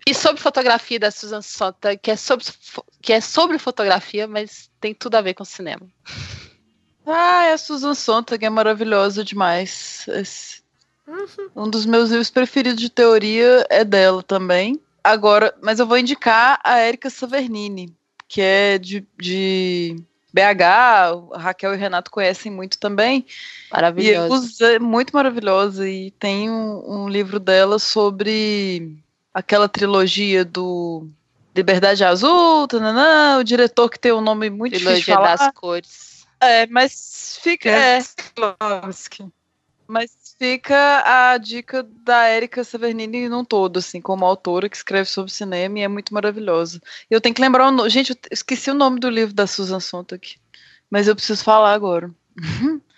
E sobre fotografia da Susan Sontag, que é sobre, que é sobre fotografia, mas tem tudo a ver com cinema. Ah, é a Susan Sontag é maravilhosa demais. Esse, uhum. Um dos meus livros preferidos de teoria é dela também. Agora, mas eu vou indicar a Erika Savernini, que é de, de BH, Raquel e o Renato conhecem muito também. Maravilhosa. E é muito maravilhosa. E tem um, um livro dela sobre aquela trilogia do Liberdade Azul, tananã, o diretor que tem um nome muito trilogia difícil de falar. das cores. É, mas fica. É, mas fica a dica da Erika Severnini num todo, assim, como autora que escreve sobre cinema e é muito maravilhosa. Eu tenho que lembrar o nome. Gente, eu esqueci o nome do livro da Susan Sontag, mas eu preciso falar agora.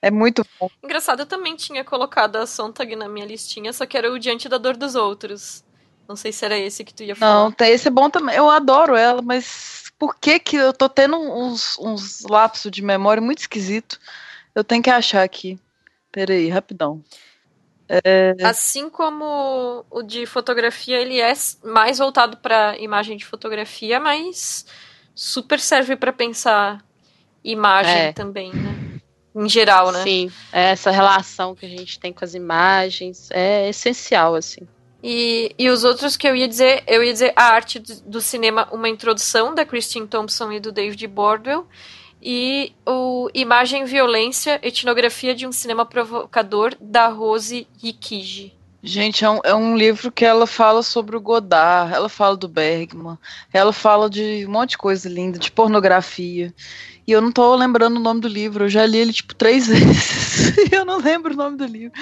É muito bom. Engraçado, eu também tinha colocado a Sontag na minha listinha, só que era o Diante da Dor dos Outros. Não sei se era esse que tu ia falar. Não, esse é bom também. Eu adoro ela, mas por que que eu tô tendo uns, uns lapsos de memória muito esquisito. Eu tenho que achar aqui. Peraí, rapidão. É... Assim como o de fotografia, ele é mais voltado para imagem de fotografia, mas super serve para pensar imagem é. também, né? Em geral, né? Sim, essa relação que a gente tem com as imagens é essencial, assim. E, e os outros que eu ia dizer, eu ia dizer a arte do, cinema, uma introdução da Christine Thompson e do David Bordwell, e o Imagem, Violência, Etnografia de um Cinema Provocador, da Rose Rikiji. Gente, é um, é um, livro que ela fala sobre o Godard, ela fala do Bergman, ela fala de um monte de coisa linda, de pornografia. E eu não tô lembrando o nome do livro, eu já li ele tipo três vezes e eu não lembro o nome do livro.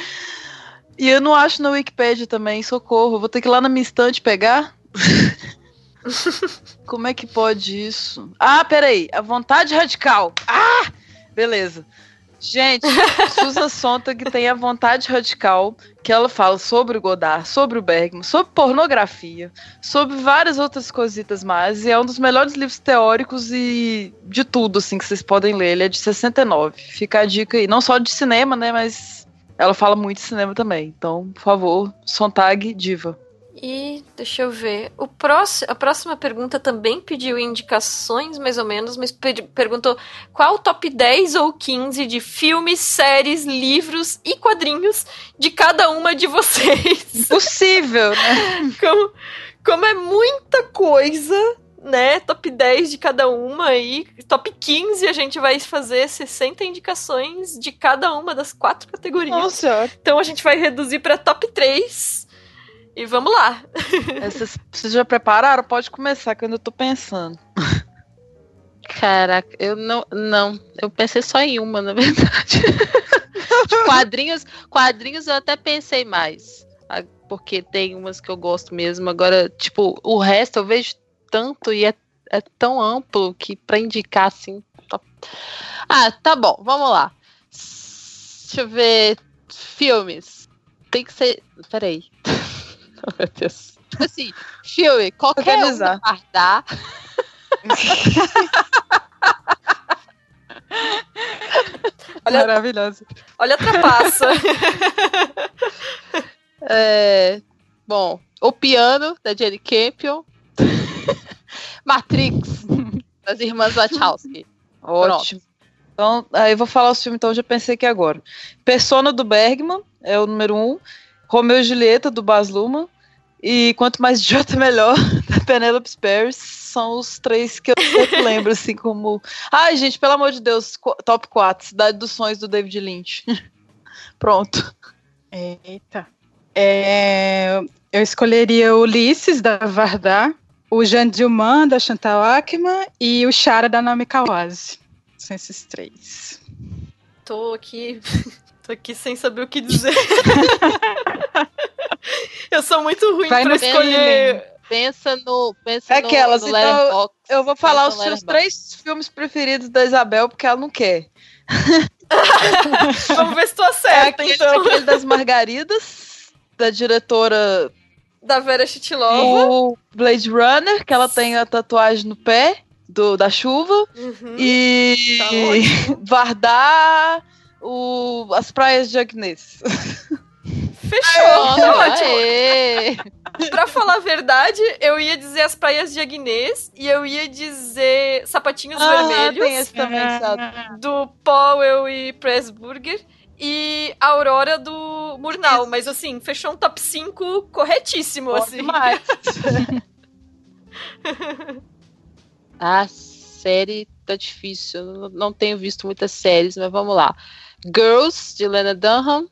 E eu não acho na Wikipedia também, socorro. Vou ter que ir lá na minha estante pegar. Como é que pode isso? Ah, peraí. A vontade radical. Ah! Beleza. Gente, Susan Sontag tem a vontade radical que ela fala sobre o Godard, sobre o Bergman, sobre pornografia, sobre várias outras cositas mais. E é um dos melhores livros teóricos e de tudo, assim, que vocês podem ler. Ele é de 69. Fica a dica aí. Não só de cinema, né? Mas ela fala muito de cinema também. Então, por favor, Sontag, diva. E deixa eu ver. O próximo, a próxima pergunta também pediu indicações, mais ou menos, mas perguntou qual o top 10 ou 15 de filmes, séries, livros e quadrinhos de cada uma de vocês. Possível, né? como, como é muita coisa, né? Top 10 de cada uma e top 15 a gente vai fazer 60 indicações de cada uma das quatro categorias. Nossa. Então a gente vai reduzir para top 3 e vamos lá. Essas, vocês já prepararam? Pode começar, que eu ainda tô pensando. Caraca, eu não. Não, eu pensei só em uma, na verdade. quadrinhos, quadrinhos eu até pensei mais. Porque tem umas que eu gosto mesmo. Agora, tipo, o resto eu vejo tanto e é, é tão amplo que pra indicar assim. Tá... Ah, tá bom, vamos lá. Deixa eu ver. Filmes. Tem que ser. Peraí. Oh, meu Deus. Tipo assim, filme, qualquer um guardar. olha, Maravilhoso. Olha a trapaça. é, bom, O Piano, da Jenny Campion. Matrix, das irmãs Wachowski. Ótimo. Pronto. Então, aí eu vou falar os filmes, então eu já pensei aqui agora. Persona do Bergman é o número um. Romeu e Julieta, do Baz Luhrmann. E quanto mais idiota, melhor, da Penelope Spheres. São os três que eu lembro, assim, como. Ai, gente, pelo amor de Deus, top 4, Cidade dos Sonhos do David Lynch. Pronto. Eita. É, eu escolheria Ulisses, da Vardar, o Jean Dilman, da Chantal Ackman, e o Chara, da Naomi Kawase. São esses três. Tô aqui Tô aqui sem saber o que dizer. eu sou muito ruim Vai pra escolher. Pensa no. Pensa é Aquelas, no, no então eu vou falar os seus três filmes preferidos da Isabel, porque ela não quer. Vamos ver se tu acerta, é aquele, então. Aquele das Margaridas, da diretora. Da Vera Chitilova. O Blade Runner, que ela tem a tatuagem no pé do, da chuva. Uhum. E. Tá Vardar o, as praias de Agnes. Fechou, tá ótimo. pra falar a verdade, eu ia dizer as praias de Agnes e eu ia dizer sapatinhos ah, vermelhos. Tem esse também, sabe? Do Powell e Pressburger. E a Aurora do Murnau. Isso. Mas assim, fechou um top 5 corretíssimo, Pode assim. A série tá difícil. Eu não tenho visto muitas séries, mas vamos lá. Girls, de Lena Dunham,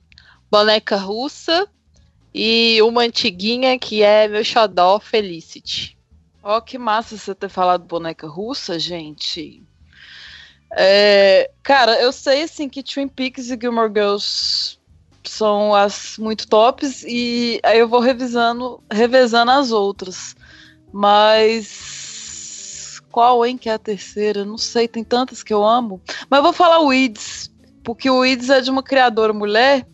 Boneca Russa e uma antiguinha que é meu xodó, Felicity. Ó, oh, que massa você ter falado boneca russa, gente. É, cara, eu sei assim que Twin Peaks e Gilmore Girls são as muito tops e aí eu vou revisando, revezando as outras. Mas qual, hein, que é a terceira? Não sei, tem tantas que eu amo. Mas eu vou falar Weeds, porque o Weeds é de uma criadora mulher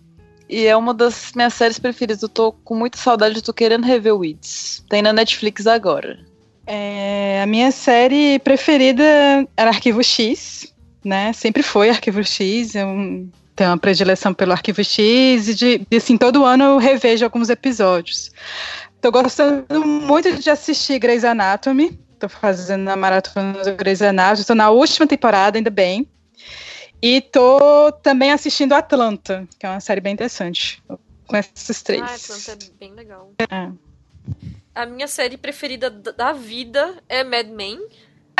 e é uma das minhas séries preferidas. Eu tô com muita saudade, tô querendo rever o Weeds. Tem na Netflix agora. É, a minha série preferida era Arquivo X, né? Sempre foi Arquivo X. Eu tenho uma predileção pelo Arquivo X e de, de assim, todo ano eu revejo alguns episódios. Tô gostando muito de assistir Grey's Anatomy. Tô fazendo a maratona do Grey's Anatomy. Tô na última temporada, ainda bem. E tô também assistindo Atlanta, que é uma série bem interessante. Com esses três. Ah, Atlanta é bem legal. É. A minha série preferida da vida é Mad Men.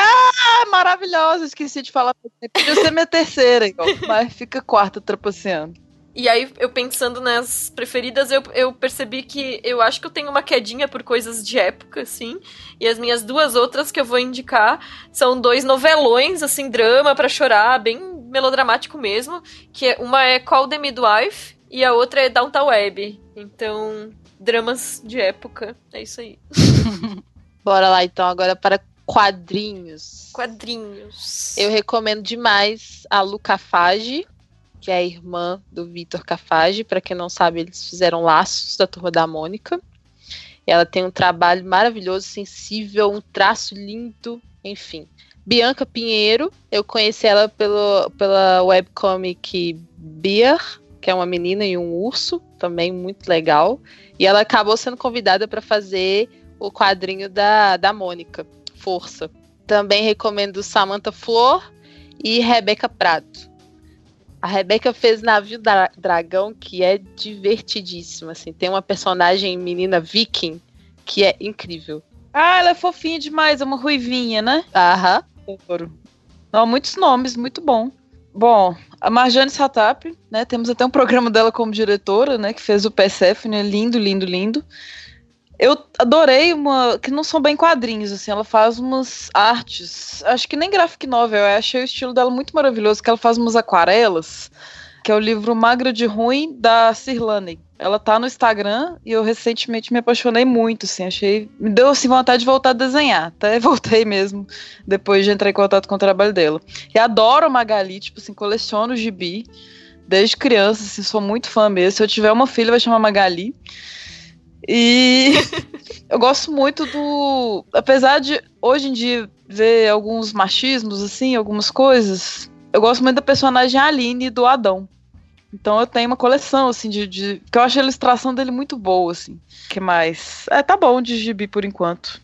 Ah, maravilhosa! Esqueci de falar. Podia ser minha terceira, igual, mas fica quarta trapaceando. E aí, eu pensando nas preferidas, eu, eu percebi que eu acho que eu tenho uma quedinha por coisas de época, assim. E as minhas duas outras que eu vou indicar são dois novelões, assim, drama para chorar, bem melodramático mesmo. Que é, uma é Call the Midwife e a outra é Downtown Web. Então, dramas de época. É isso aí. Bora lá, então, agora para quadrinhos. Quadrinhos. Eu recomendo demais a Luca Fage que é a irmã do Vitor Cafage. Para quem não sabe, eles fizeram laços da turma da Mônica. Ela tem um trabalho maravilhoso, sensível, um traço lindo, enfim. Bianca Pinheiro, eu conheci ela pelo, pela webcomic Beer, que é uma menina e um urso, também muito legal. E ela acabou sendo convidada para fazer o quadrinho da, da Mônica, Força. Também recomendo Samantha Flor e Rebeca Prado. A Rebeca fez Navio da Dragão, que é divertidíssimo. Assim. Tem uma personagem menina viking que é incrível. Ah, ela é fofinha demais, é uma ruivinha, né? Aham. Ouro. Não, muitos nomes, muito bom. Bom, a Marjane Satap, né? Temos até um programa dela como diretora, né? Que fez o Persephone, lindo, lindo, lindo. Eu adorei uma. que não são bem quadrinhos, assim, ela faz umas artes. Acho que nem graphic novel, eu achei o estilo dela muito maravilhoso, que ela faz umas aquarelas, que é o livro Magra de Ruim, da Cirlane. Ela tá no Instagram e eu recentemente me apaixonei muito, assim, achei. Me deu assim, vontade de voltar a desenhar. Até voltei mesmo, depois de entrar em contato com o trabalho dela. E adoro a Magali, tipo assim, coleciono o gibi desde criança, assim, sou muito fã mesmo. Se eu tiver uma filha, vai chamar Magali. E eu gosto muito do. Apesar de hoje em dia ver alguns machismos, assim, algumas coisas, eu gosto muito da personagem Aline do Adão. Então eu tenho uma coleção, assim, de, de. que eu acho a ilustração dele muito boa, assim. que mais? É, tá bom de gibi por enquanto.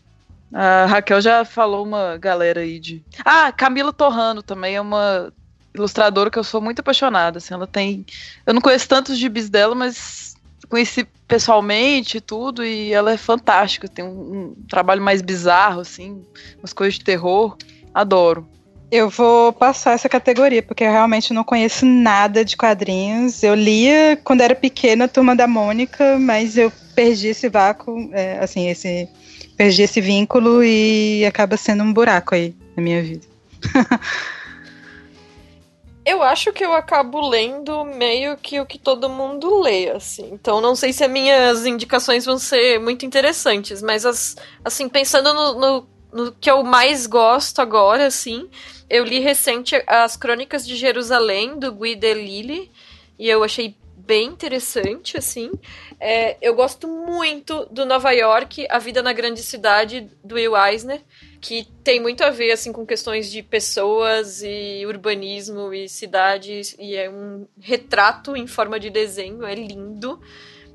A Raquel já falou uma galera aí de. Ah, Camila Torrano também é uma ilustradora que eu sou muito apaixonada. Assim, ela tem. Eu não conheço tantos gibis dela, mas conheci pessoalmente tudo e ela é fantástica. Tem um, um, trabalho mais bizarro, assim, umas coisas de terror. Adoro. Eu vou passar essa categoria, porque eu realmente não conheço nada de quadrinhos. Eu lia quando era pequena, Turma da Mônica, mas eu perdi esse vácuo, é, assim, esse perdi esse vínculo e acaba sendo um buraco aí na minha vida. eu acho que eu acabo lendo meio que o que todo mundo lê, assim. Então não sei se as minhas indicações vão ser muito interessantes, mas as, assim, pensando no, no, no que eu mais gosto agora, assim, eu li recente as Crônicas de Jerusalém, do Guy Delisle, e eu achei bem interessante, assim. É, eu gosto muito do Nova York, A Vida na Grande Cidade, do Will Eisner que tem muito a ver assim com questões de pessoas e urbanismo e cidades e é um retrato em forma de desenho, é lindo.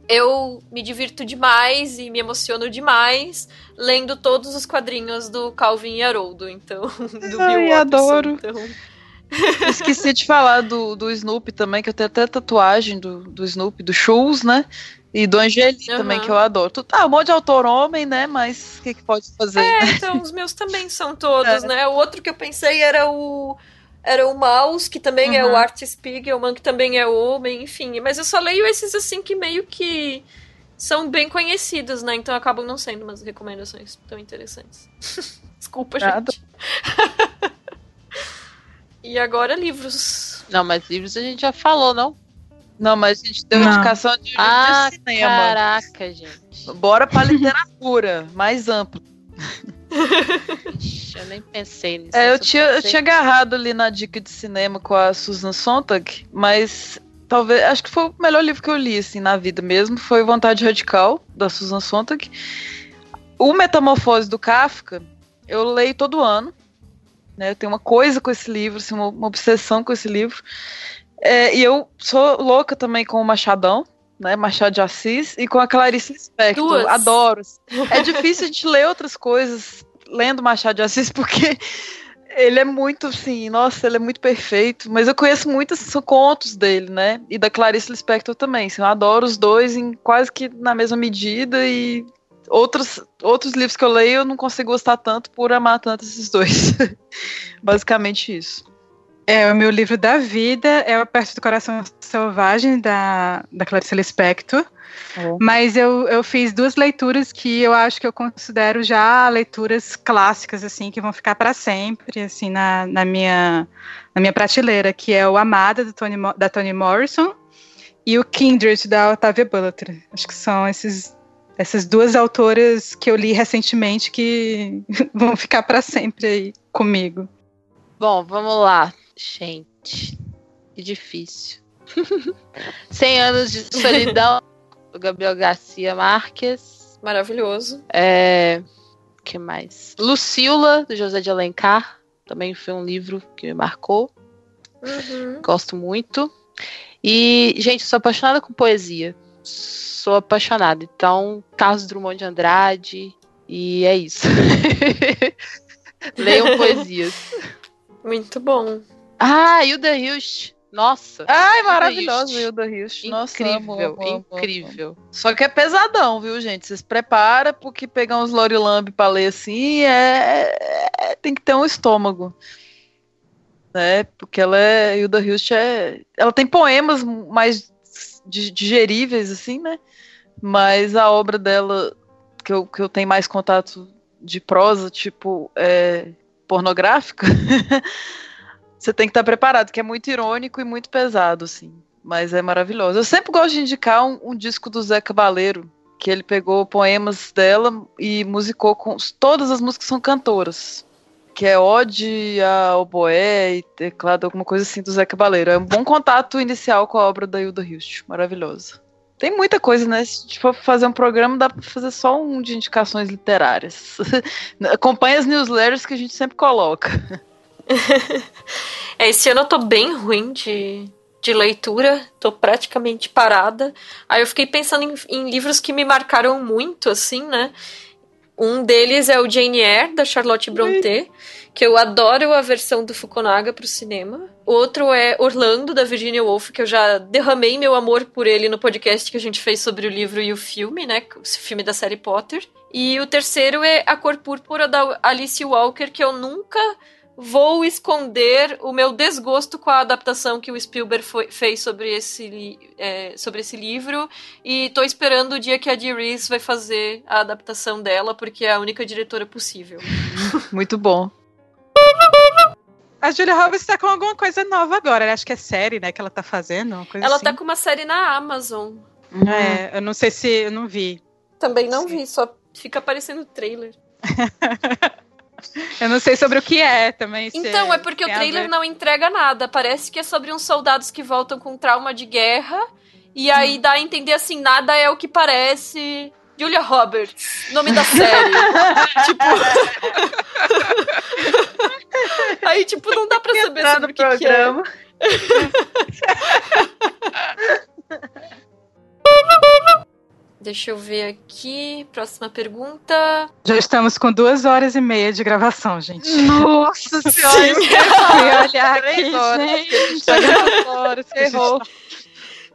Eu me divirto demais e me emociono demais lendo todos os quadrinhos do Calvin e Haroldo, então, do Ai, Bill Watson, adoro. Então... Esqueci de falar do, do Snoopy também, que eu tenho até tatuagem do, do Snoopy, do Shoes, né? E do Angeli uhum. também, que eu adoro. Tu, tá, um monte de autor homem, né? Mas o que, que pode fazer? É, né? então, os meus também são todos, é. né? O outro que eu pensei era o. Era o Mouse, que também uhum. é o. Art Spiegelman, que também é homem, enfim. Mas eu só leio esses assim que meio que são bem conhecidos, né? Então acabam não sendo umas recomendações tão interessantes. Desculpa, Nada. gente. e agora livros. Não, mas livros a gente já falou, não? Não, mas a gente deu não. indicação de, ah, de cinema. Caraca, gente. Bora pra literatura, mais amplo. eu nem pensei nisso. É, eu, tinha, eu tinha agarrado ali na dica de cinema com a Susan Sontag, mas talvez. Acho que foi o melhor livro que eu li, assim, na vida mesmo. Foi Vontade Radical, da Susan Sontag. O Metamorfose do Kafka, eu leio todo ano. Né, eu tenho uma coisa com esse livro, assim, uma, uma obsessão com esse livro. É, e eu sou louca também com o Machadão, né? Machado de Assis, e com a Clarice Lispector. Duas. Adoro. É difícil a gente ler outras coisas lendo Machado de Assis, porque ele é muito, assim, nossa, ele é muito perfeito. Mas eu conheço muitos contos dele, né? E da Clarice Lispector também. Assim, eu adoro os dois em quase que na mesma medida e outros, outros livros que eu leio eu não consigo gostar tanto por amar tanto esses dois. Basicamente isso. É, o meu livro da vida é o Perto do Coração Selvagem, da, da Clarice Lispector. Oh. Mas eu, eu fiz duas leituras que eu acho que eu considero já leituras clássicas, assim, que vão ficar para sempre, assim, na, na, minha, na minha prateleira, que é o Amada, do Tony, da Toni Morrison, e o Kindred, da Octavia Butler. Acho que são esses, essas duas autoras que eu li recentemente que vão ficar para sempre aí comigo. Bom, vamos lá. Gente, que difícil. 100 anos de solidão, do Gabriel Garcia Marques. Maravilhoso. É, que mais? Lucila, do José de Alencar. Também foi um livro que me marcou. Uhum. Gosto muito. E, gente, sou apaixonada com poesia. Sou apaixonada. Então, Carlos Drummond de Andrade. E é isso. Leiam poesias. Muito bom. Ah, Hilda Hilst. Nossa. Ai, maravilhoso. Hilda Hilst. Nossa, Incrível, amo. incrível. Só que é pesadão, viu, gente? Vocês preparam, porque pegar uns Lorilamb pra ler assim é, é- tem que ter um estômago. Né? Porque ela é. Hilda Hilst é. Ela tem poemas mais di- digeríveis, assim, né? Mas a obra dela, que eu, que eu tenho mais contato de prosa, tipo, é pornográfica, você tem que estar preparado, que é muito irônico e muito pesado, assim. Mas é maravilhoso. Eu sempre gosto de indicar um, um disco do Zé Cabaleiro, que ele pegou poemas dela e musicou com. Todas as músicas são cantoras. Que é Ode a Oboé e teclado, alguma coisa assim do Zé Cabaleiro. É um bom contato inicial com a obra da Hilda Hilst. Maravilhosa. Tem muita coisa, né? Se for fazer um programa, dá pra fazer só um de indicações literárias. Acompanhe as newsletters que a gente sempre coloca. É, esse ano eu tô bem ruim de, de leitura, tô praticamente parada. Aí eu fiquei pensando em, em livros que me marcaram muito, assim, né? Um deles é o Jane Eyre, da Charlotte Brontë, que eu adoro a versão do Fukunaga pro cinema. Outro é Orlando, da Virginia Woolf, que eu já derramei meu amor por ele no podcast que a gente fez sobre o livro e o filme, né? O filme da série Potter. E o terceiro é A Cor Púrpura, da Alice Walker, que eu nunca vou esconder o meu desgosto com a adaptação que o Spielberg foi- fez sobre esse, é, sobre esse livro e tô esperando o dia que a Dee Reese vai fazer a adaptação dela, porque é a única diretora possível. Muito bom. A Julia Roberts tá com alguma coisa nova agora, né? Acho que é série, né, que ela tá fazendo, Ela assim. tá com uma série na Amazon. É, eu não sei se eu não vi. Também não Sim. vi, só fica aparecendo trailer. Eu não sei sobre o que é também. Então, é porque o trailer não entrega nada. Parece que é sobre uns soldados que voltam com trauma de guerra. E aí dá a entender assim, nada é o que parece. Julia Roberts, nome da série. tipo. aí, tipo, não dá pra saber sobre o que, que é. Deixa eu ver aqui. Próxima pergunta. Já estamos com duas horas e meia de gravação, gente. Nossa senhora! Fui olhar aqui, Três horas. gente. Três horas. Errou.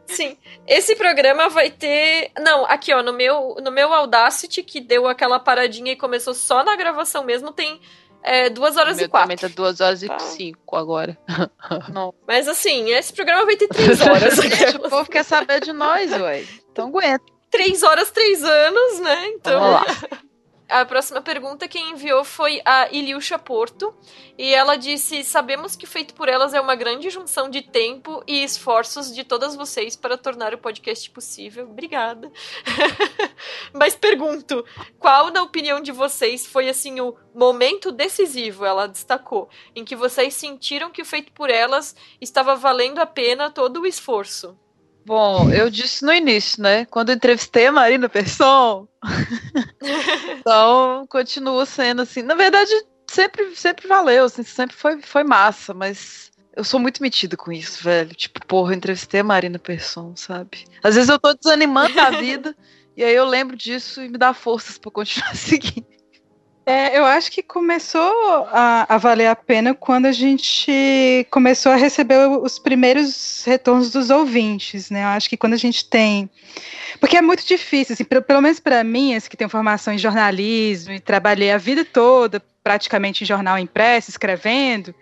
Sim. Esse programa vai ter. Não, aqui, ó, no meu, no meu Audacity, que deu aquela paradinha e começou só na gravação mesmo, tem é, duas horas meu e quatro. tá 2 horas e Tá. 5 agora. Mas assim, esse programa vai ter três horas. Gente, o povo quer saber de nós, ué. Então aguenta. Três horas, três anos, né? Então. Vamos lá. A próxima pergunta quem enviou foi a Iliusha Porto. E ela disse: Sabemos que Feito por Elas é uma grande junção de tempo e esforços de todas vocês para tornar o podcast possível. Obrigada. Mas pergunto: qual, na opinião de vocês, foi assim o momento decisivo, ela destacou, em que vocês sentiram que o Feito por Elas estava valendo a pena todo o esforço? Bom, eu disse no início, né? Quando eu entrevistei a Marina Persson. então, continua sendo assim. Na verdade, sempre, sempre valeu, assim, sempre foi, foi massa, mas eu sou muito metida com isso, velho. Tipo, porra, eu entrevistei a Marina Persson, sabe? Às vezes eu tô desanimando da vida, e aí eu lembro disso e me dá forças pra continuar seguindo. É, eu acho que começou a, a valer a pena quando a gente começou a receber os primeiros retornos dos ouvintes, né? Eu acho que quando a gente tem. Porque é muito difícil, assim, pelo, pelo menos para mim, assim, que tenho formação em jornalismo e trabalhei a vida toda praticamente em jornal impresso, escrevendo,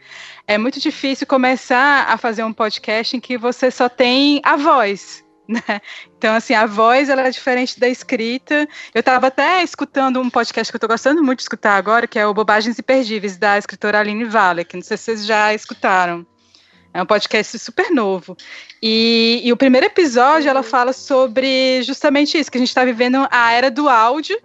é muito difícil começar a fazer um podcast em que você só tem a voz. Né? Então, assim, a voz ela é diferente da escrita. Eu estava até escutando um podcast que eu estou gostando muito de escutar agora, que é o Bobagens Imperdíveis, da escritora Aline que não sei se vocês já escutaram. É um podcast super novo. E, e o primeiro episódio ela fala sobre justamente isso, que a gente está vivendo a era do áudio,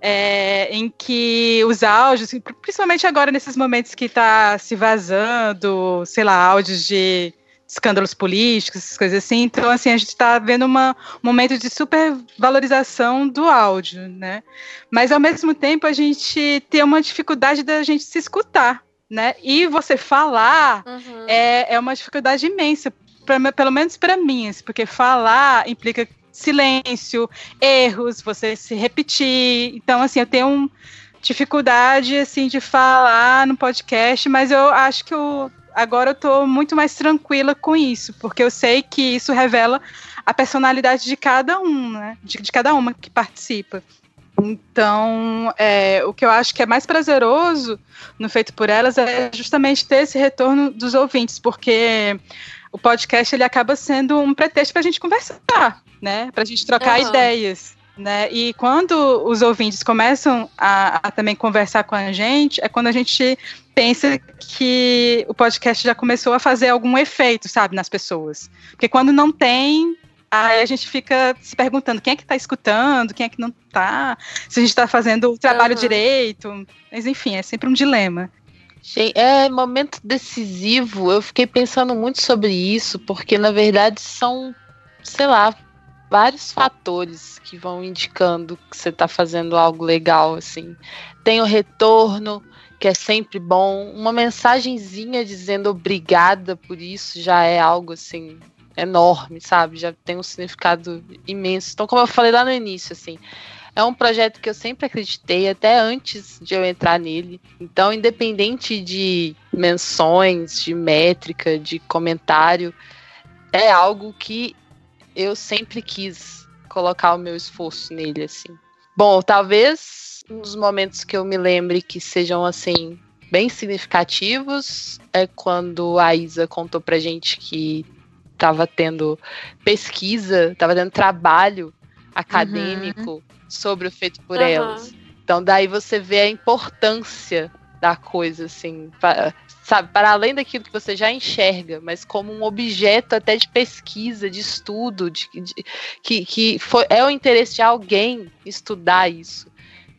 é, em que os áudios, principalmente agora nesses momentos que está se vazando, sei lá, áudios de escândalos políticos, essas coisas assim. Então, assim, a gente está vendo uma, um momento de supervalorização do áudio, né? Mas, ao mesmo tempo, a gente tem uma dificuldade da gente se escutar, né? E você falar uhum. é, é uma dificuldade imensa, pra, pelo menos para mim, assim, porque falar implica silêncio, erros, você se repetir. Então, assim, eu tenho um dificuldade assim de falar no podcast, mas eu acho que eu agora eu tô muito mais tranquila com isso, porque eu sei que isso revela a personalidade de cada um, né? De, de cada uma que participa. Então, é, o que eu acho que é mais prazeroso no Feito por Elas é justamente ter esse retorno dos ouvintes, porque o podcast ele acaba sendo um pretexto para a gente conversar, né? Para a gente trocar uhum. ideias. Né? E quando os ouvintes começam a, a, também conversar com a gente, é quando a gente pensa que o podcast já começou a fazer algum efeito, sabe, nas pessoas. Porque quando não tem, aí a gente fica se perguntando quem é que está escutando, quem é que não está, se a gente está fazendo o trabalho uhum. direito. Mas enfim, é sempre um dilema. É momento decisivo. Eu fiquei pensando muito sobre isso, porque na verdade são, sei lá, vários fatores que vão indicando que você está fazendo algo legal, assim. Tem o retorno, que é sempre bom. Uma mensagenzinha dizendo obrigada por isso já é algo assim enorme, sabe? Já tem um significado imenso. Então, como eu falei lá no início, assim, é um projeto que eu sempre acreditei, até antes de eu entrar nele. Então, independente de menções, de métrica, de comentário, é algo que eu sempre quis colocar o meu esforço nele, assim. Bom, talvez nos momentos que eu me lembre que sejam, assim, bem significativos é quando a Isa contou pra gente que estava tendo pesquisa, estava tendo trabalho acadêmico uhum. sobre o feito por uhum. elas. Então daí você vê a importância da coisa, assim, sabe, para além daquilo que você já enxerga, mas como um objeto até de pesquisa, de estudo, de, de que, que foi, é o interesse de alguém estudar isso.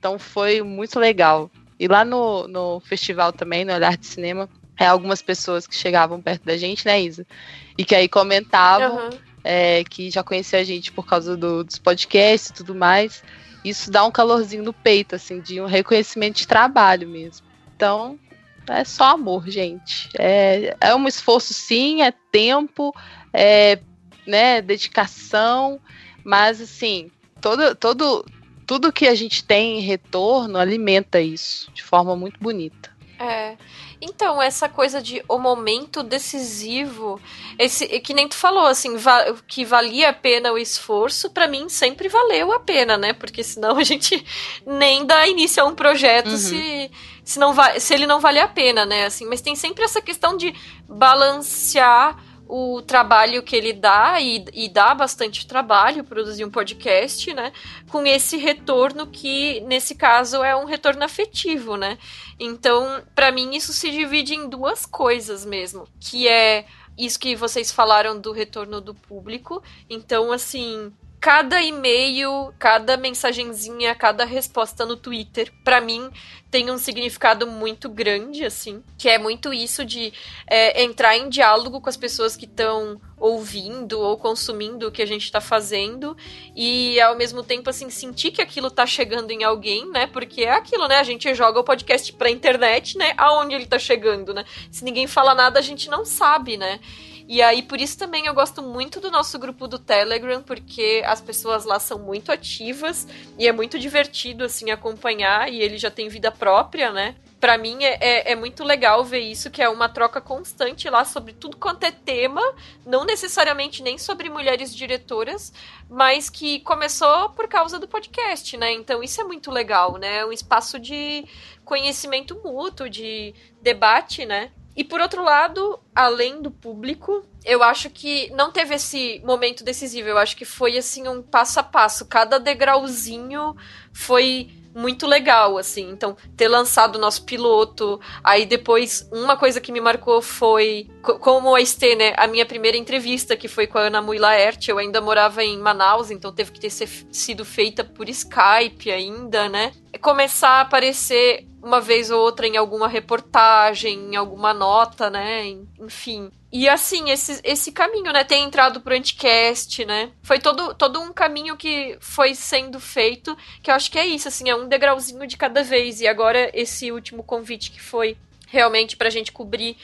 Então foi muito legal. E lá no, no festival também, no Olhar de Cinema, é, algumas pessoas que chegavam perto da gente, né, Isa? E que aí comentavam uhum. é, que já conhecia a gente por causa do, dos podcasts e tudo mais. Isso dá um calorzinho no peito, assim, de um reconhecimento de trabalho mesmo. Então, é só amor, gente. É, é um esforço, sim, é tempo, é né, dedicação, mas assim, todo, todo, tudo que a gente tem em retorno alimenta isso de forma muito bonita. É. Então, essa coisa de o momento decisivo, esse que nem tu falou, assim, va que valia a pena o esforço, para mim sempre valeu a pena, né? Porque senão a gente nem dá início a um projeto uhum. se, se, não se ele não vale a pena, né? Assim, mas tem sempre essa questão de balancear o trabalho que ele dá, e, e dá bastante trabalho produzir um podcast, né? Com esse retorno que, nesse caso, é um retorno afetivo, né? Então, para mim, isso se divide em duas coisas mesmo, que é isso que vocês falaram do retorno do público. Então, assim, cada e-mail, cada mensagenzinha, cada resposta no Twitter, para mim, tem um significado muito grande, assim, que é muito isso de é, entrar em diálogo com as pessoas que estão ouvindo ou consumindo o que a gente está fazendo e ao mesmo tempo assim sentir que aquilo tá chegando em alguém, né? Porque é aquilo, né? A gente joga o podcast pra internet, né? Aonde ele tá chegando, né? Se ninguém fala nada, a gente não sabe, né? E aí, por isso também eu gosto muito do nosso grupo do Telegram, porque as pessoas lá são muito ativas e é muito divertido, assim, acompanhar. E ele já tem vida própria, né? Para mim é, é, é, muito legal ver isso, que é uma troca constante lá sobre tudo quanto é tema, não necessariamente nem sobre mulheres diretoras, mas que começou por causa do podcast, né? Então isso é muito legal, né? É um espaço de conhecimento mútuo, de debate, né? E por outro lado, além do público, eu acho que não teve esse momento decisivo. Eu acho que foi assim um passo a passo. Cada degrauzinho foi muito legal, assim. Então, ter lançado o nosso piloto, aí depois, uma coisa que me marcou foi, como a Estê, né, a minha primeira entrevista, que foi com a Ana Mui Laerte, eu ainda morava em Manaus, então teve que ter sido feita por Skype ainda, né? Começar a aparecer uma vez ou outra em alguma reportagem, em alguma nota, né? Enfim. e assim, esse, esse caminho, né? Ter entrado pro Anticast, né? Foi todo, todo um caminho que foi sendo feito, que eu acho que é isso, assim, é um degrauzinho de cada vez. E agora, esse último convite que foi realmente pra gente cobrir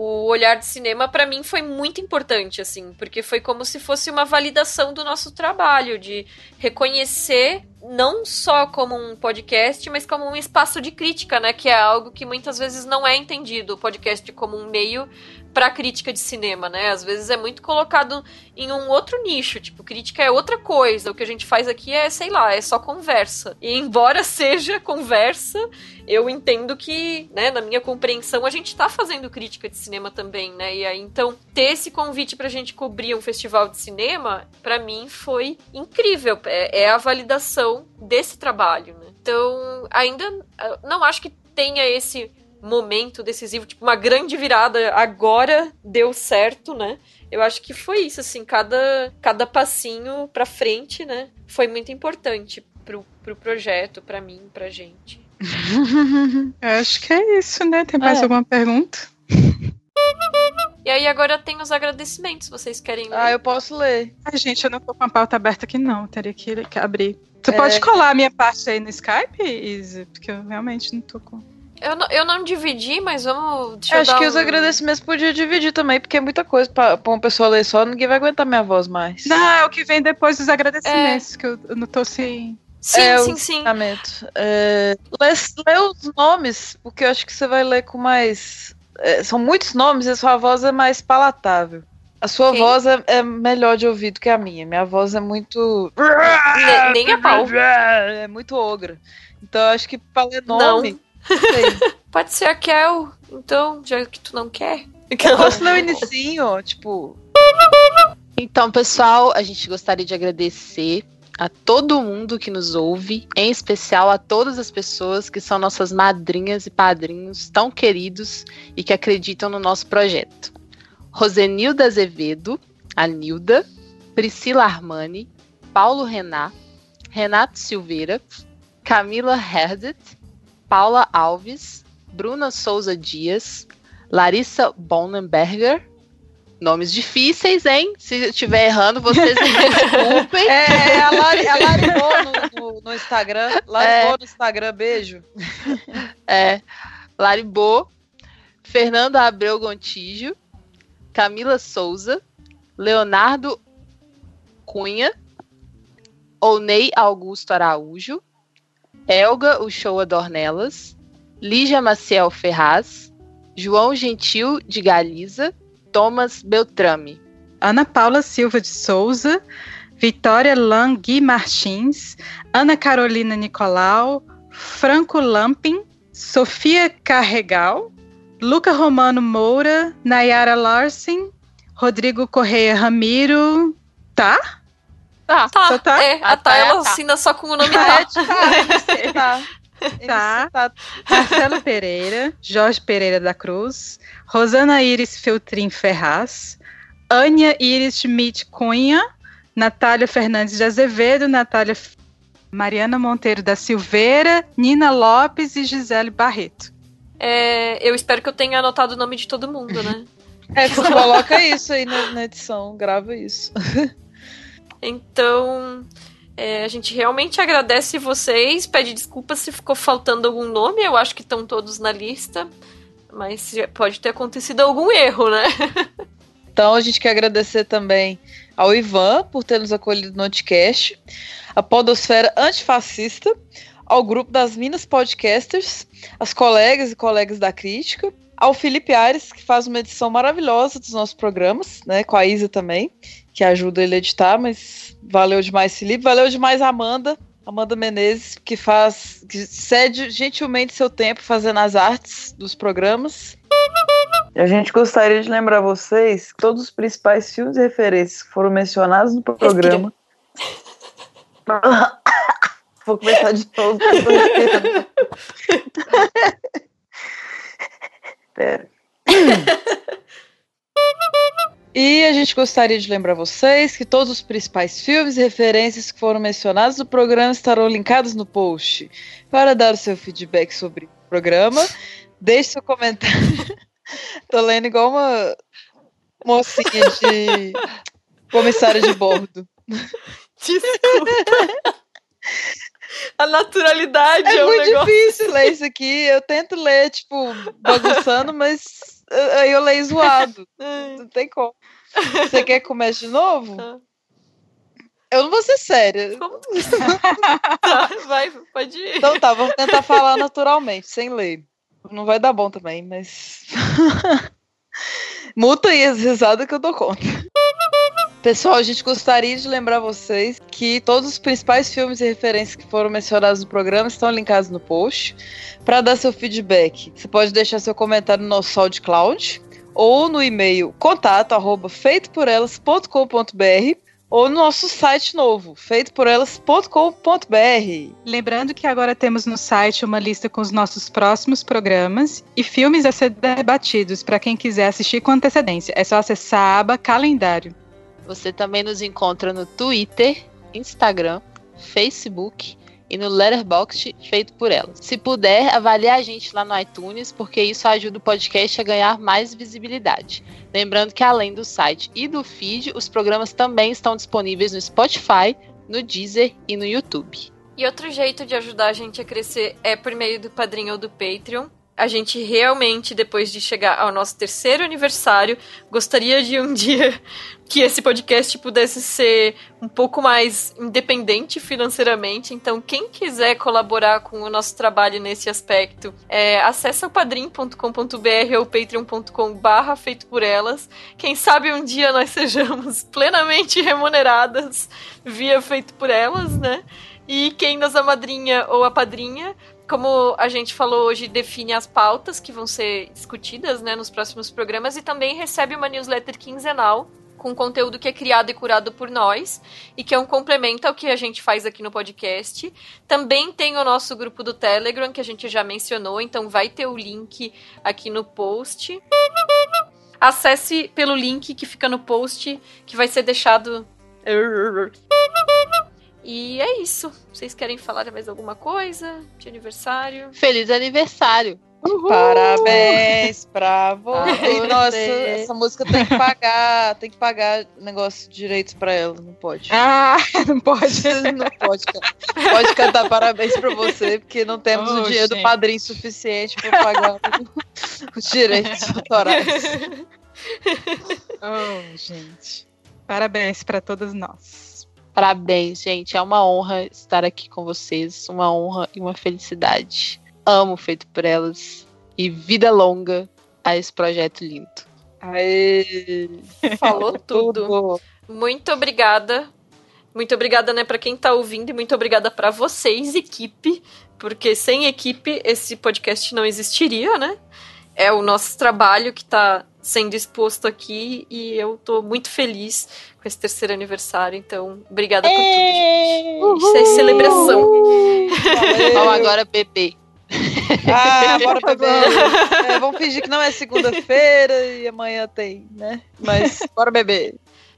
o olhar de cinema para mim foi muito importante assim, porque foi como se fosse uma validação do nosso trabalho de reconhecer não só como um podcast, mas como um espaço de crítica, né, que é algo que muitas vezes não é entendido, o podcast como um meio para crítica de cinema, né? Às vezes é muito colocado em um outro nicho, tipo, crítica é outra coisa. O que a gente faz aqui é, sei lá, é só conversa. E embora seja conversa, eu entendo que, né, na minha compreensão, a gente tá fazendo crítica de cinema também, né? E aí, então, ter esse convite pra gente cobrir um festival de cinema, para mim foi incrível. É, é a validação desse trabalho, né? Então, ainda não acho que tenha esse momento decisivo, tipo, uma grande virada, agora deu certo, né? Eu acho que foi isso, assim, cada, cada passinho pra frente, né? Foi muito importante pro, pro projeto, pra mim, pra gente. Eu acho que é isso, né? Tem mais é. alguma pergunta? E aí agora tem os agradecimentos, vocês querem ler? Ah, eu posso ler. Ai, gente, eu não tô com a pauta aberta aqui não, teria que, que abrir. Tu é... pode colar a minha parte aí no Skype, Izzy? Porque eu realmente não tô com... Eu não, eu não dividi, mas vamos. acho que um... os agradecimentos podia dividir também, porque é muita coisa pra, pra uma pessoa ler só, ninguém vai aguentar minha voz mais. Não, é o que vem depois dos agradecimentos, é. que eu, eu não tô sem. Sim, é, sim, sim. É, lê, lê, os nomes, porque eu acho que você vai ler com mais. É, são muitos nomes e a sua voz é mais palatável. A sua Quem? voz é, é, melhor de ouvido que a minha. Minha voz é muito. Nem, nem a pau. É muito ogra. Então eu acho que pra ler nome. Não. Pode ser a Kel, então, já que tu não quer. Eu posso ler o inicinho, tipo. Então, pessoal, a gente gostaria de agradecer a todo mundo que nos ouve, em especial a todas as pessoas que são nossas madrinhas e padrinhos tão queridos e que acreditam no nosso projeto. Rosenilda Azevedo, a Nilda, Priscila Armani, Paulo Rená, Renato Silveira, Camila Herdet, Paula Alves, Bruna Souza Dias, Larissa Bonenberger. Nomes difíceis, hein? Se eu estiver errando, vocês me desculpem. É, é a, Lari, a Laribô no, no, no, Instagram. Laribô é. no Instagram, beijo. É. Laribô, Fernando Abreu Gontijo, Camila Souza, Leonardo Cunha, Onei Augusto Araújo, Elga Uchoa Dornelas, Lígia Maciel Ferraz, João Gentil de Galiza, Thomas Beltrame. Ana Paula Silva de Souza, Vitória Langui Martins, Ana Carolina Nicolau, Franco Lampin, Sofia Carregal, Luca Romano Moura, Nayara Larsen, Rodrigo Correia Ramiro, tá? Tá, tá. tá? É, a, a Tá, ela tá. assina só com o nome tá. É, tá. Tá. tá. Marcelo Pereira, Jorge Pereira da Cruz, Rosana Iris Feltrin Ferraz, Ania Iris Schmidt Cunha, Natália Fernandes de Azevedo, Natália Mariana Monteiro da Silveira, Nina Lopes e Gisele Barreto. É, eu espero que eu tenha anotado o nome de todo mundo, né? É, tu coloca isso aí na, na edição, grava isso. Então, é, a gente realmente agradece vocês, pede desculpas se ficou faltando algum nome, eu acho que estão todos na lista, mas pode ter acontecido algum erro, né? Então a gente quer agradecer também ao Ivan por ter nos acolhido no podcast, a Podosfera Antifascista, ao grupo das Minas Podcasters, as colegas e colegas da crítica, ao Felipe Ares, que faz uma edição maravilhosa dos nossos programas, né, com a Isa também, que ajuda ele a editar, mas valeu demais Felipe, valeu demais Amanda, Amanda Menezes, que faz, que cede gentilmente seu tempo fazendo as artes dos programas. A gente gostaria de lembrar vocês que todos os principais filmes e referências que foram mencionados no programa. Vou começar de novo. Pera. E a gente gostaria de lembrar vocês que todos os principais filmes e referências que foram mencionados no programa estarão linkados no post. Para dar o seu feedback sobre o programa, deixe seu comentário. Tô lendo igual uma, mocinha de comissária de bordo. Desculpa. A naturalidade é, É um muito negócio. difícil ler isso aqui. Eu tento ler, tipo, bagunçando, mas aí eu leio zoado. Ai, Não tem como. Você quer que comece de novo? Ah. Eu não vou ser séria. Como tá, vai, pode ir. Então tá, vamos tentar falar naturalmente, sem ler. Não vai dar bom também, mas. Muta aí as risadas que eu dou conta. Pessoal, a gente gostaria de lembrar vocês que todos os principais filmes e referências que foram mencionados no programa estão linkados no post. Para dar seu feedback, você pode deixar seu comentário no nosso SoundCloud ou no e-mail contato arroba feitoporelas.com.br ou no nosso site novo, feitoporelas.com.br. Lembrando que agora temos no site uma lista com os nossos próximos programas e filmes a ser debatidos para quem quiser assistir com antecedência. É só acessar a aba calendário. Você também nos encontra no Twitter, Instagram, Facebook e no Letterboxd feito por ela. Se puder, avalie a gente lá no iTunes, porque isso ajuda o podcast a ganhar mais visibilidade. Lembrando que além do site e do feed, os programas também estão disponíveis no Spotify, no Deezer e no YouTube. E outro jeito de ajudar a gente a crescer é por meio do padrinho ou do Patreon. A gente realmente, depois de chegar ao nosso terceiro aniversário, gostaria de um dia que esse podcast pudesse ser um pouco mais independente financeiramente. Então, quem quiser colaborar com o nosso trabalho nesse aspecto, é, acessa o padrim.com.br ou patreon.com.br feito por elas. Quem sabe um dia nós sejamos plenamente remuneradas via feito por elas, né? E quem nos amadrinha ou a padrinha, como a gente falou hoje, define as pautas que vão ser discutidas né, nos próximos programas e também recebe uma newsletter quinzenal com conteúdo que é criado e curado por nós e que é um complemento ao que a gente faz aqui no podcast. Também tem o nosso grupo do Telegram, que a gente já mencionou, então vai ter o link aqui no post. Acesse pelo link que fica no post, que vai ser deixado. E é isso. Vocês querem falar mais alguma coisa de aniversário? Feliz aniversário! Parabéns pra você. você. Nossa, essa música tem que pagar, tem que pagar negócio de direitos pra ela, não pode. Ah, não pode. Não pode, cantar. pode cantar parabéns pra você, porque não temos Oh, o dinheiro do gente. padrinho suficiente pra pagar os direitos autorais. Oh, gente. Parabéns para todos nós. Parabéns, gente. É uma honra estar aqui com vocês. Uma honra e uma felicidade. Amo feito por elas. E vida longa a esse projeto lindo. Aê! Falou tudo. Muito obrigada. Muito obrigada, né, para quem tá ouvindo e muito obrigada para vocês, equipe, porque sem equipe esse podcast não existiria, né? É o nosso trabalho que tá sendo exposto aqui e eu tô muito feliz com esse terceiro aniversário, então obrigada por tudo, gente. Isso é celebração. Vamos agora beber. Ah, bora beber. É, vamos fingir que não é segunda-feira e amanhã tem, né? Mas bora beber.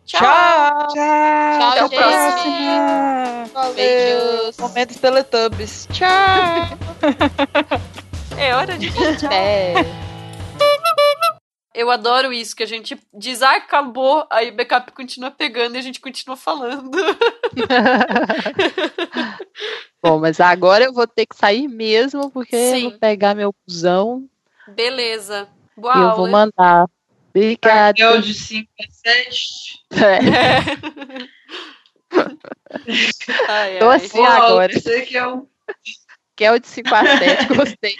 Tchau! Tchau. Até o gente. próximo. Valeu! Beijos. Momentos Teletubbies. Tchau! É hora de É. Eu adoro isso, que a gente diz, ah, acabou, aí o backup continua pegando e a gente continua falando. Bom, mas agora eu vou ter que sair mesmo, porque eu Sim. vou pegar meu busão Beleza. Boa e eu aula. vou mandar. Obrigada. Raquel de 5 a 7. É, Ai, Tô ai. assim agora. Você que é um que é o de 5 a 7, gostei.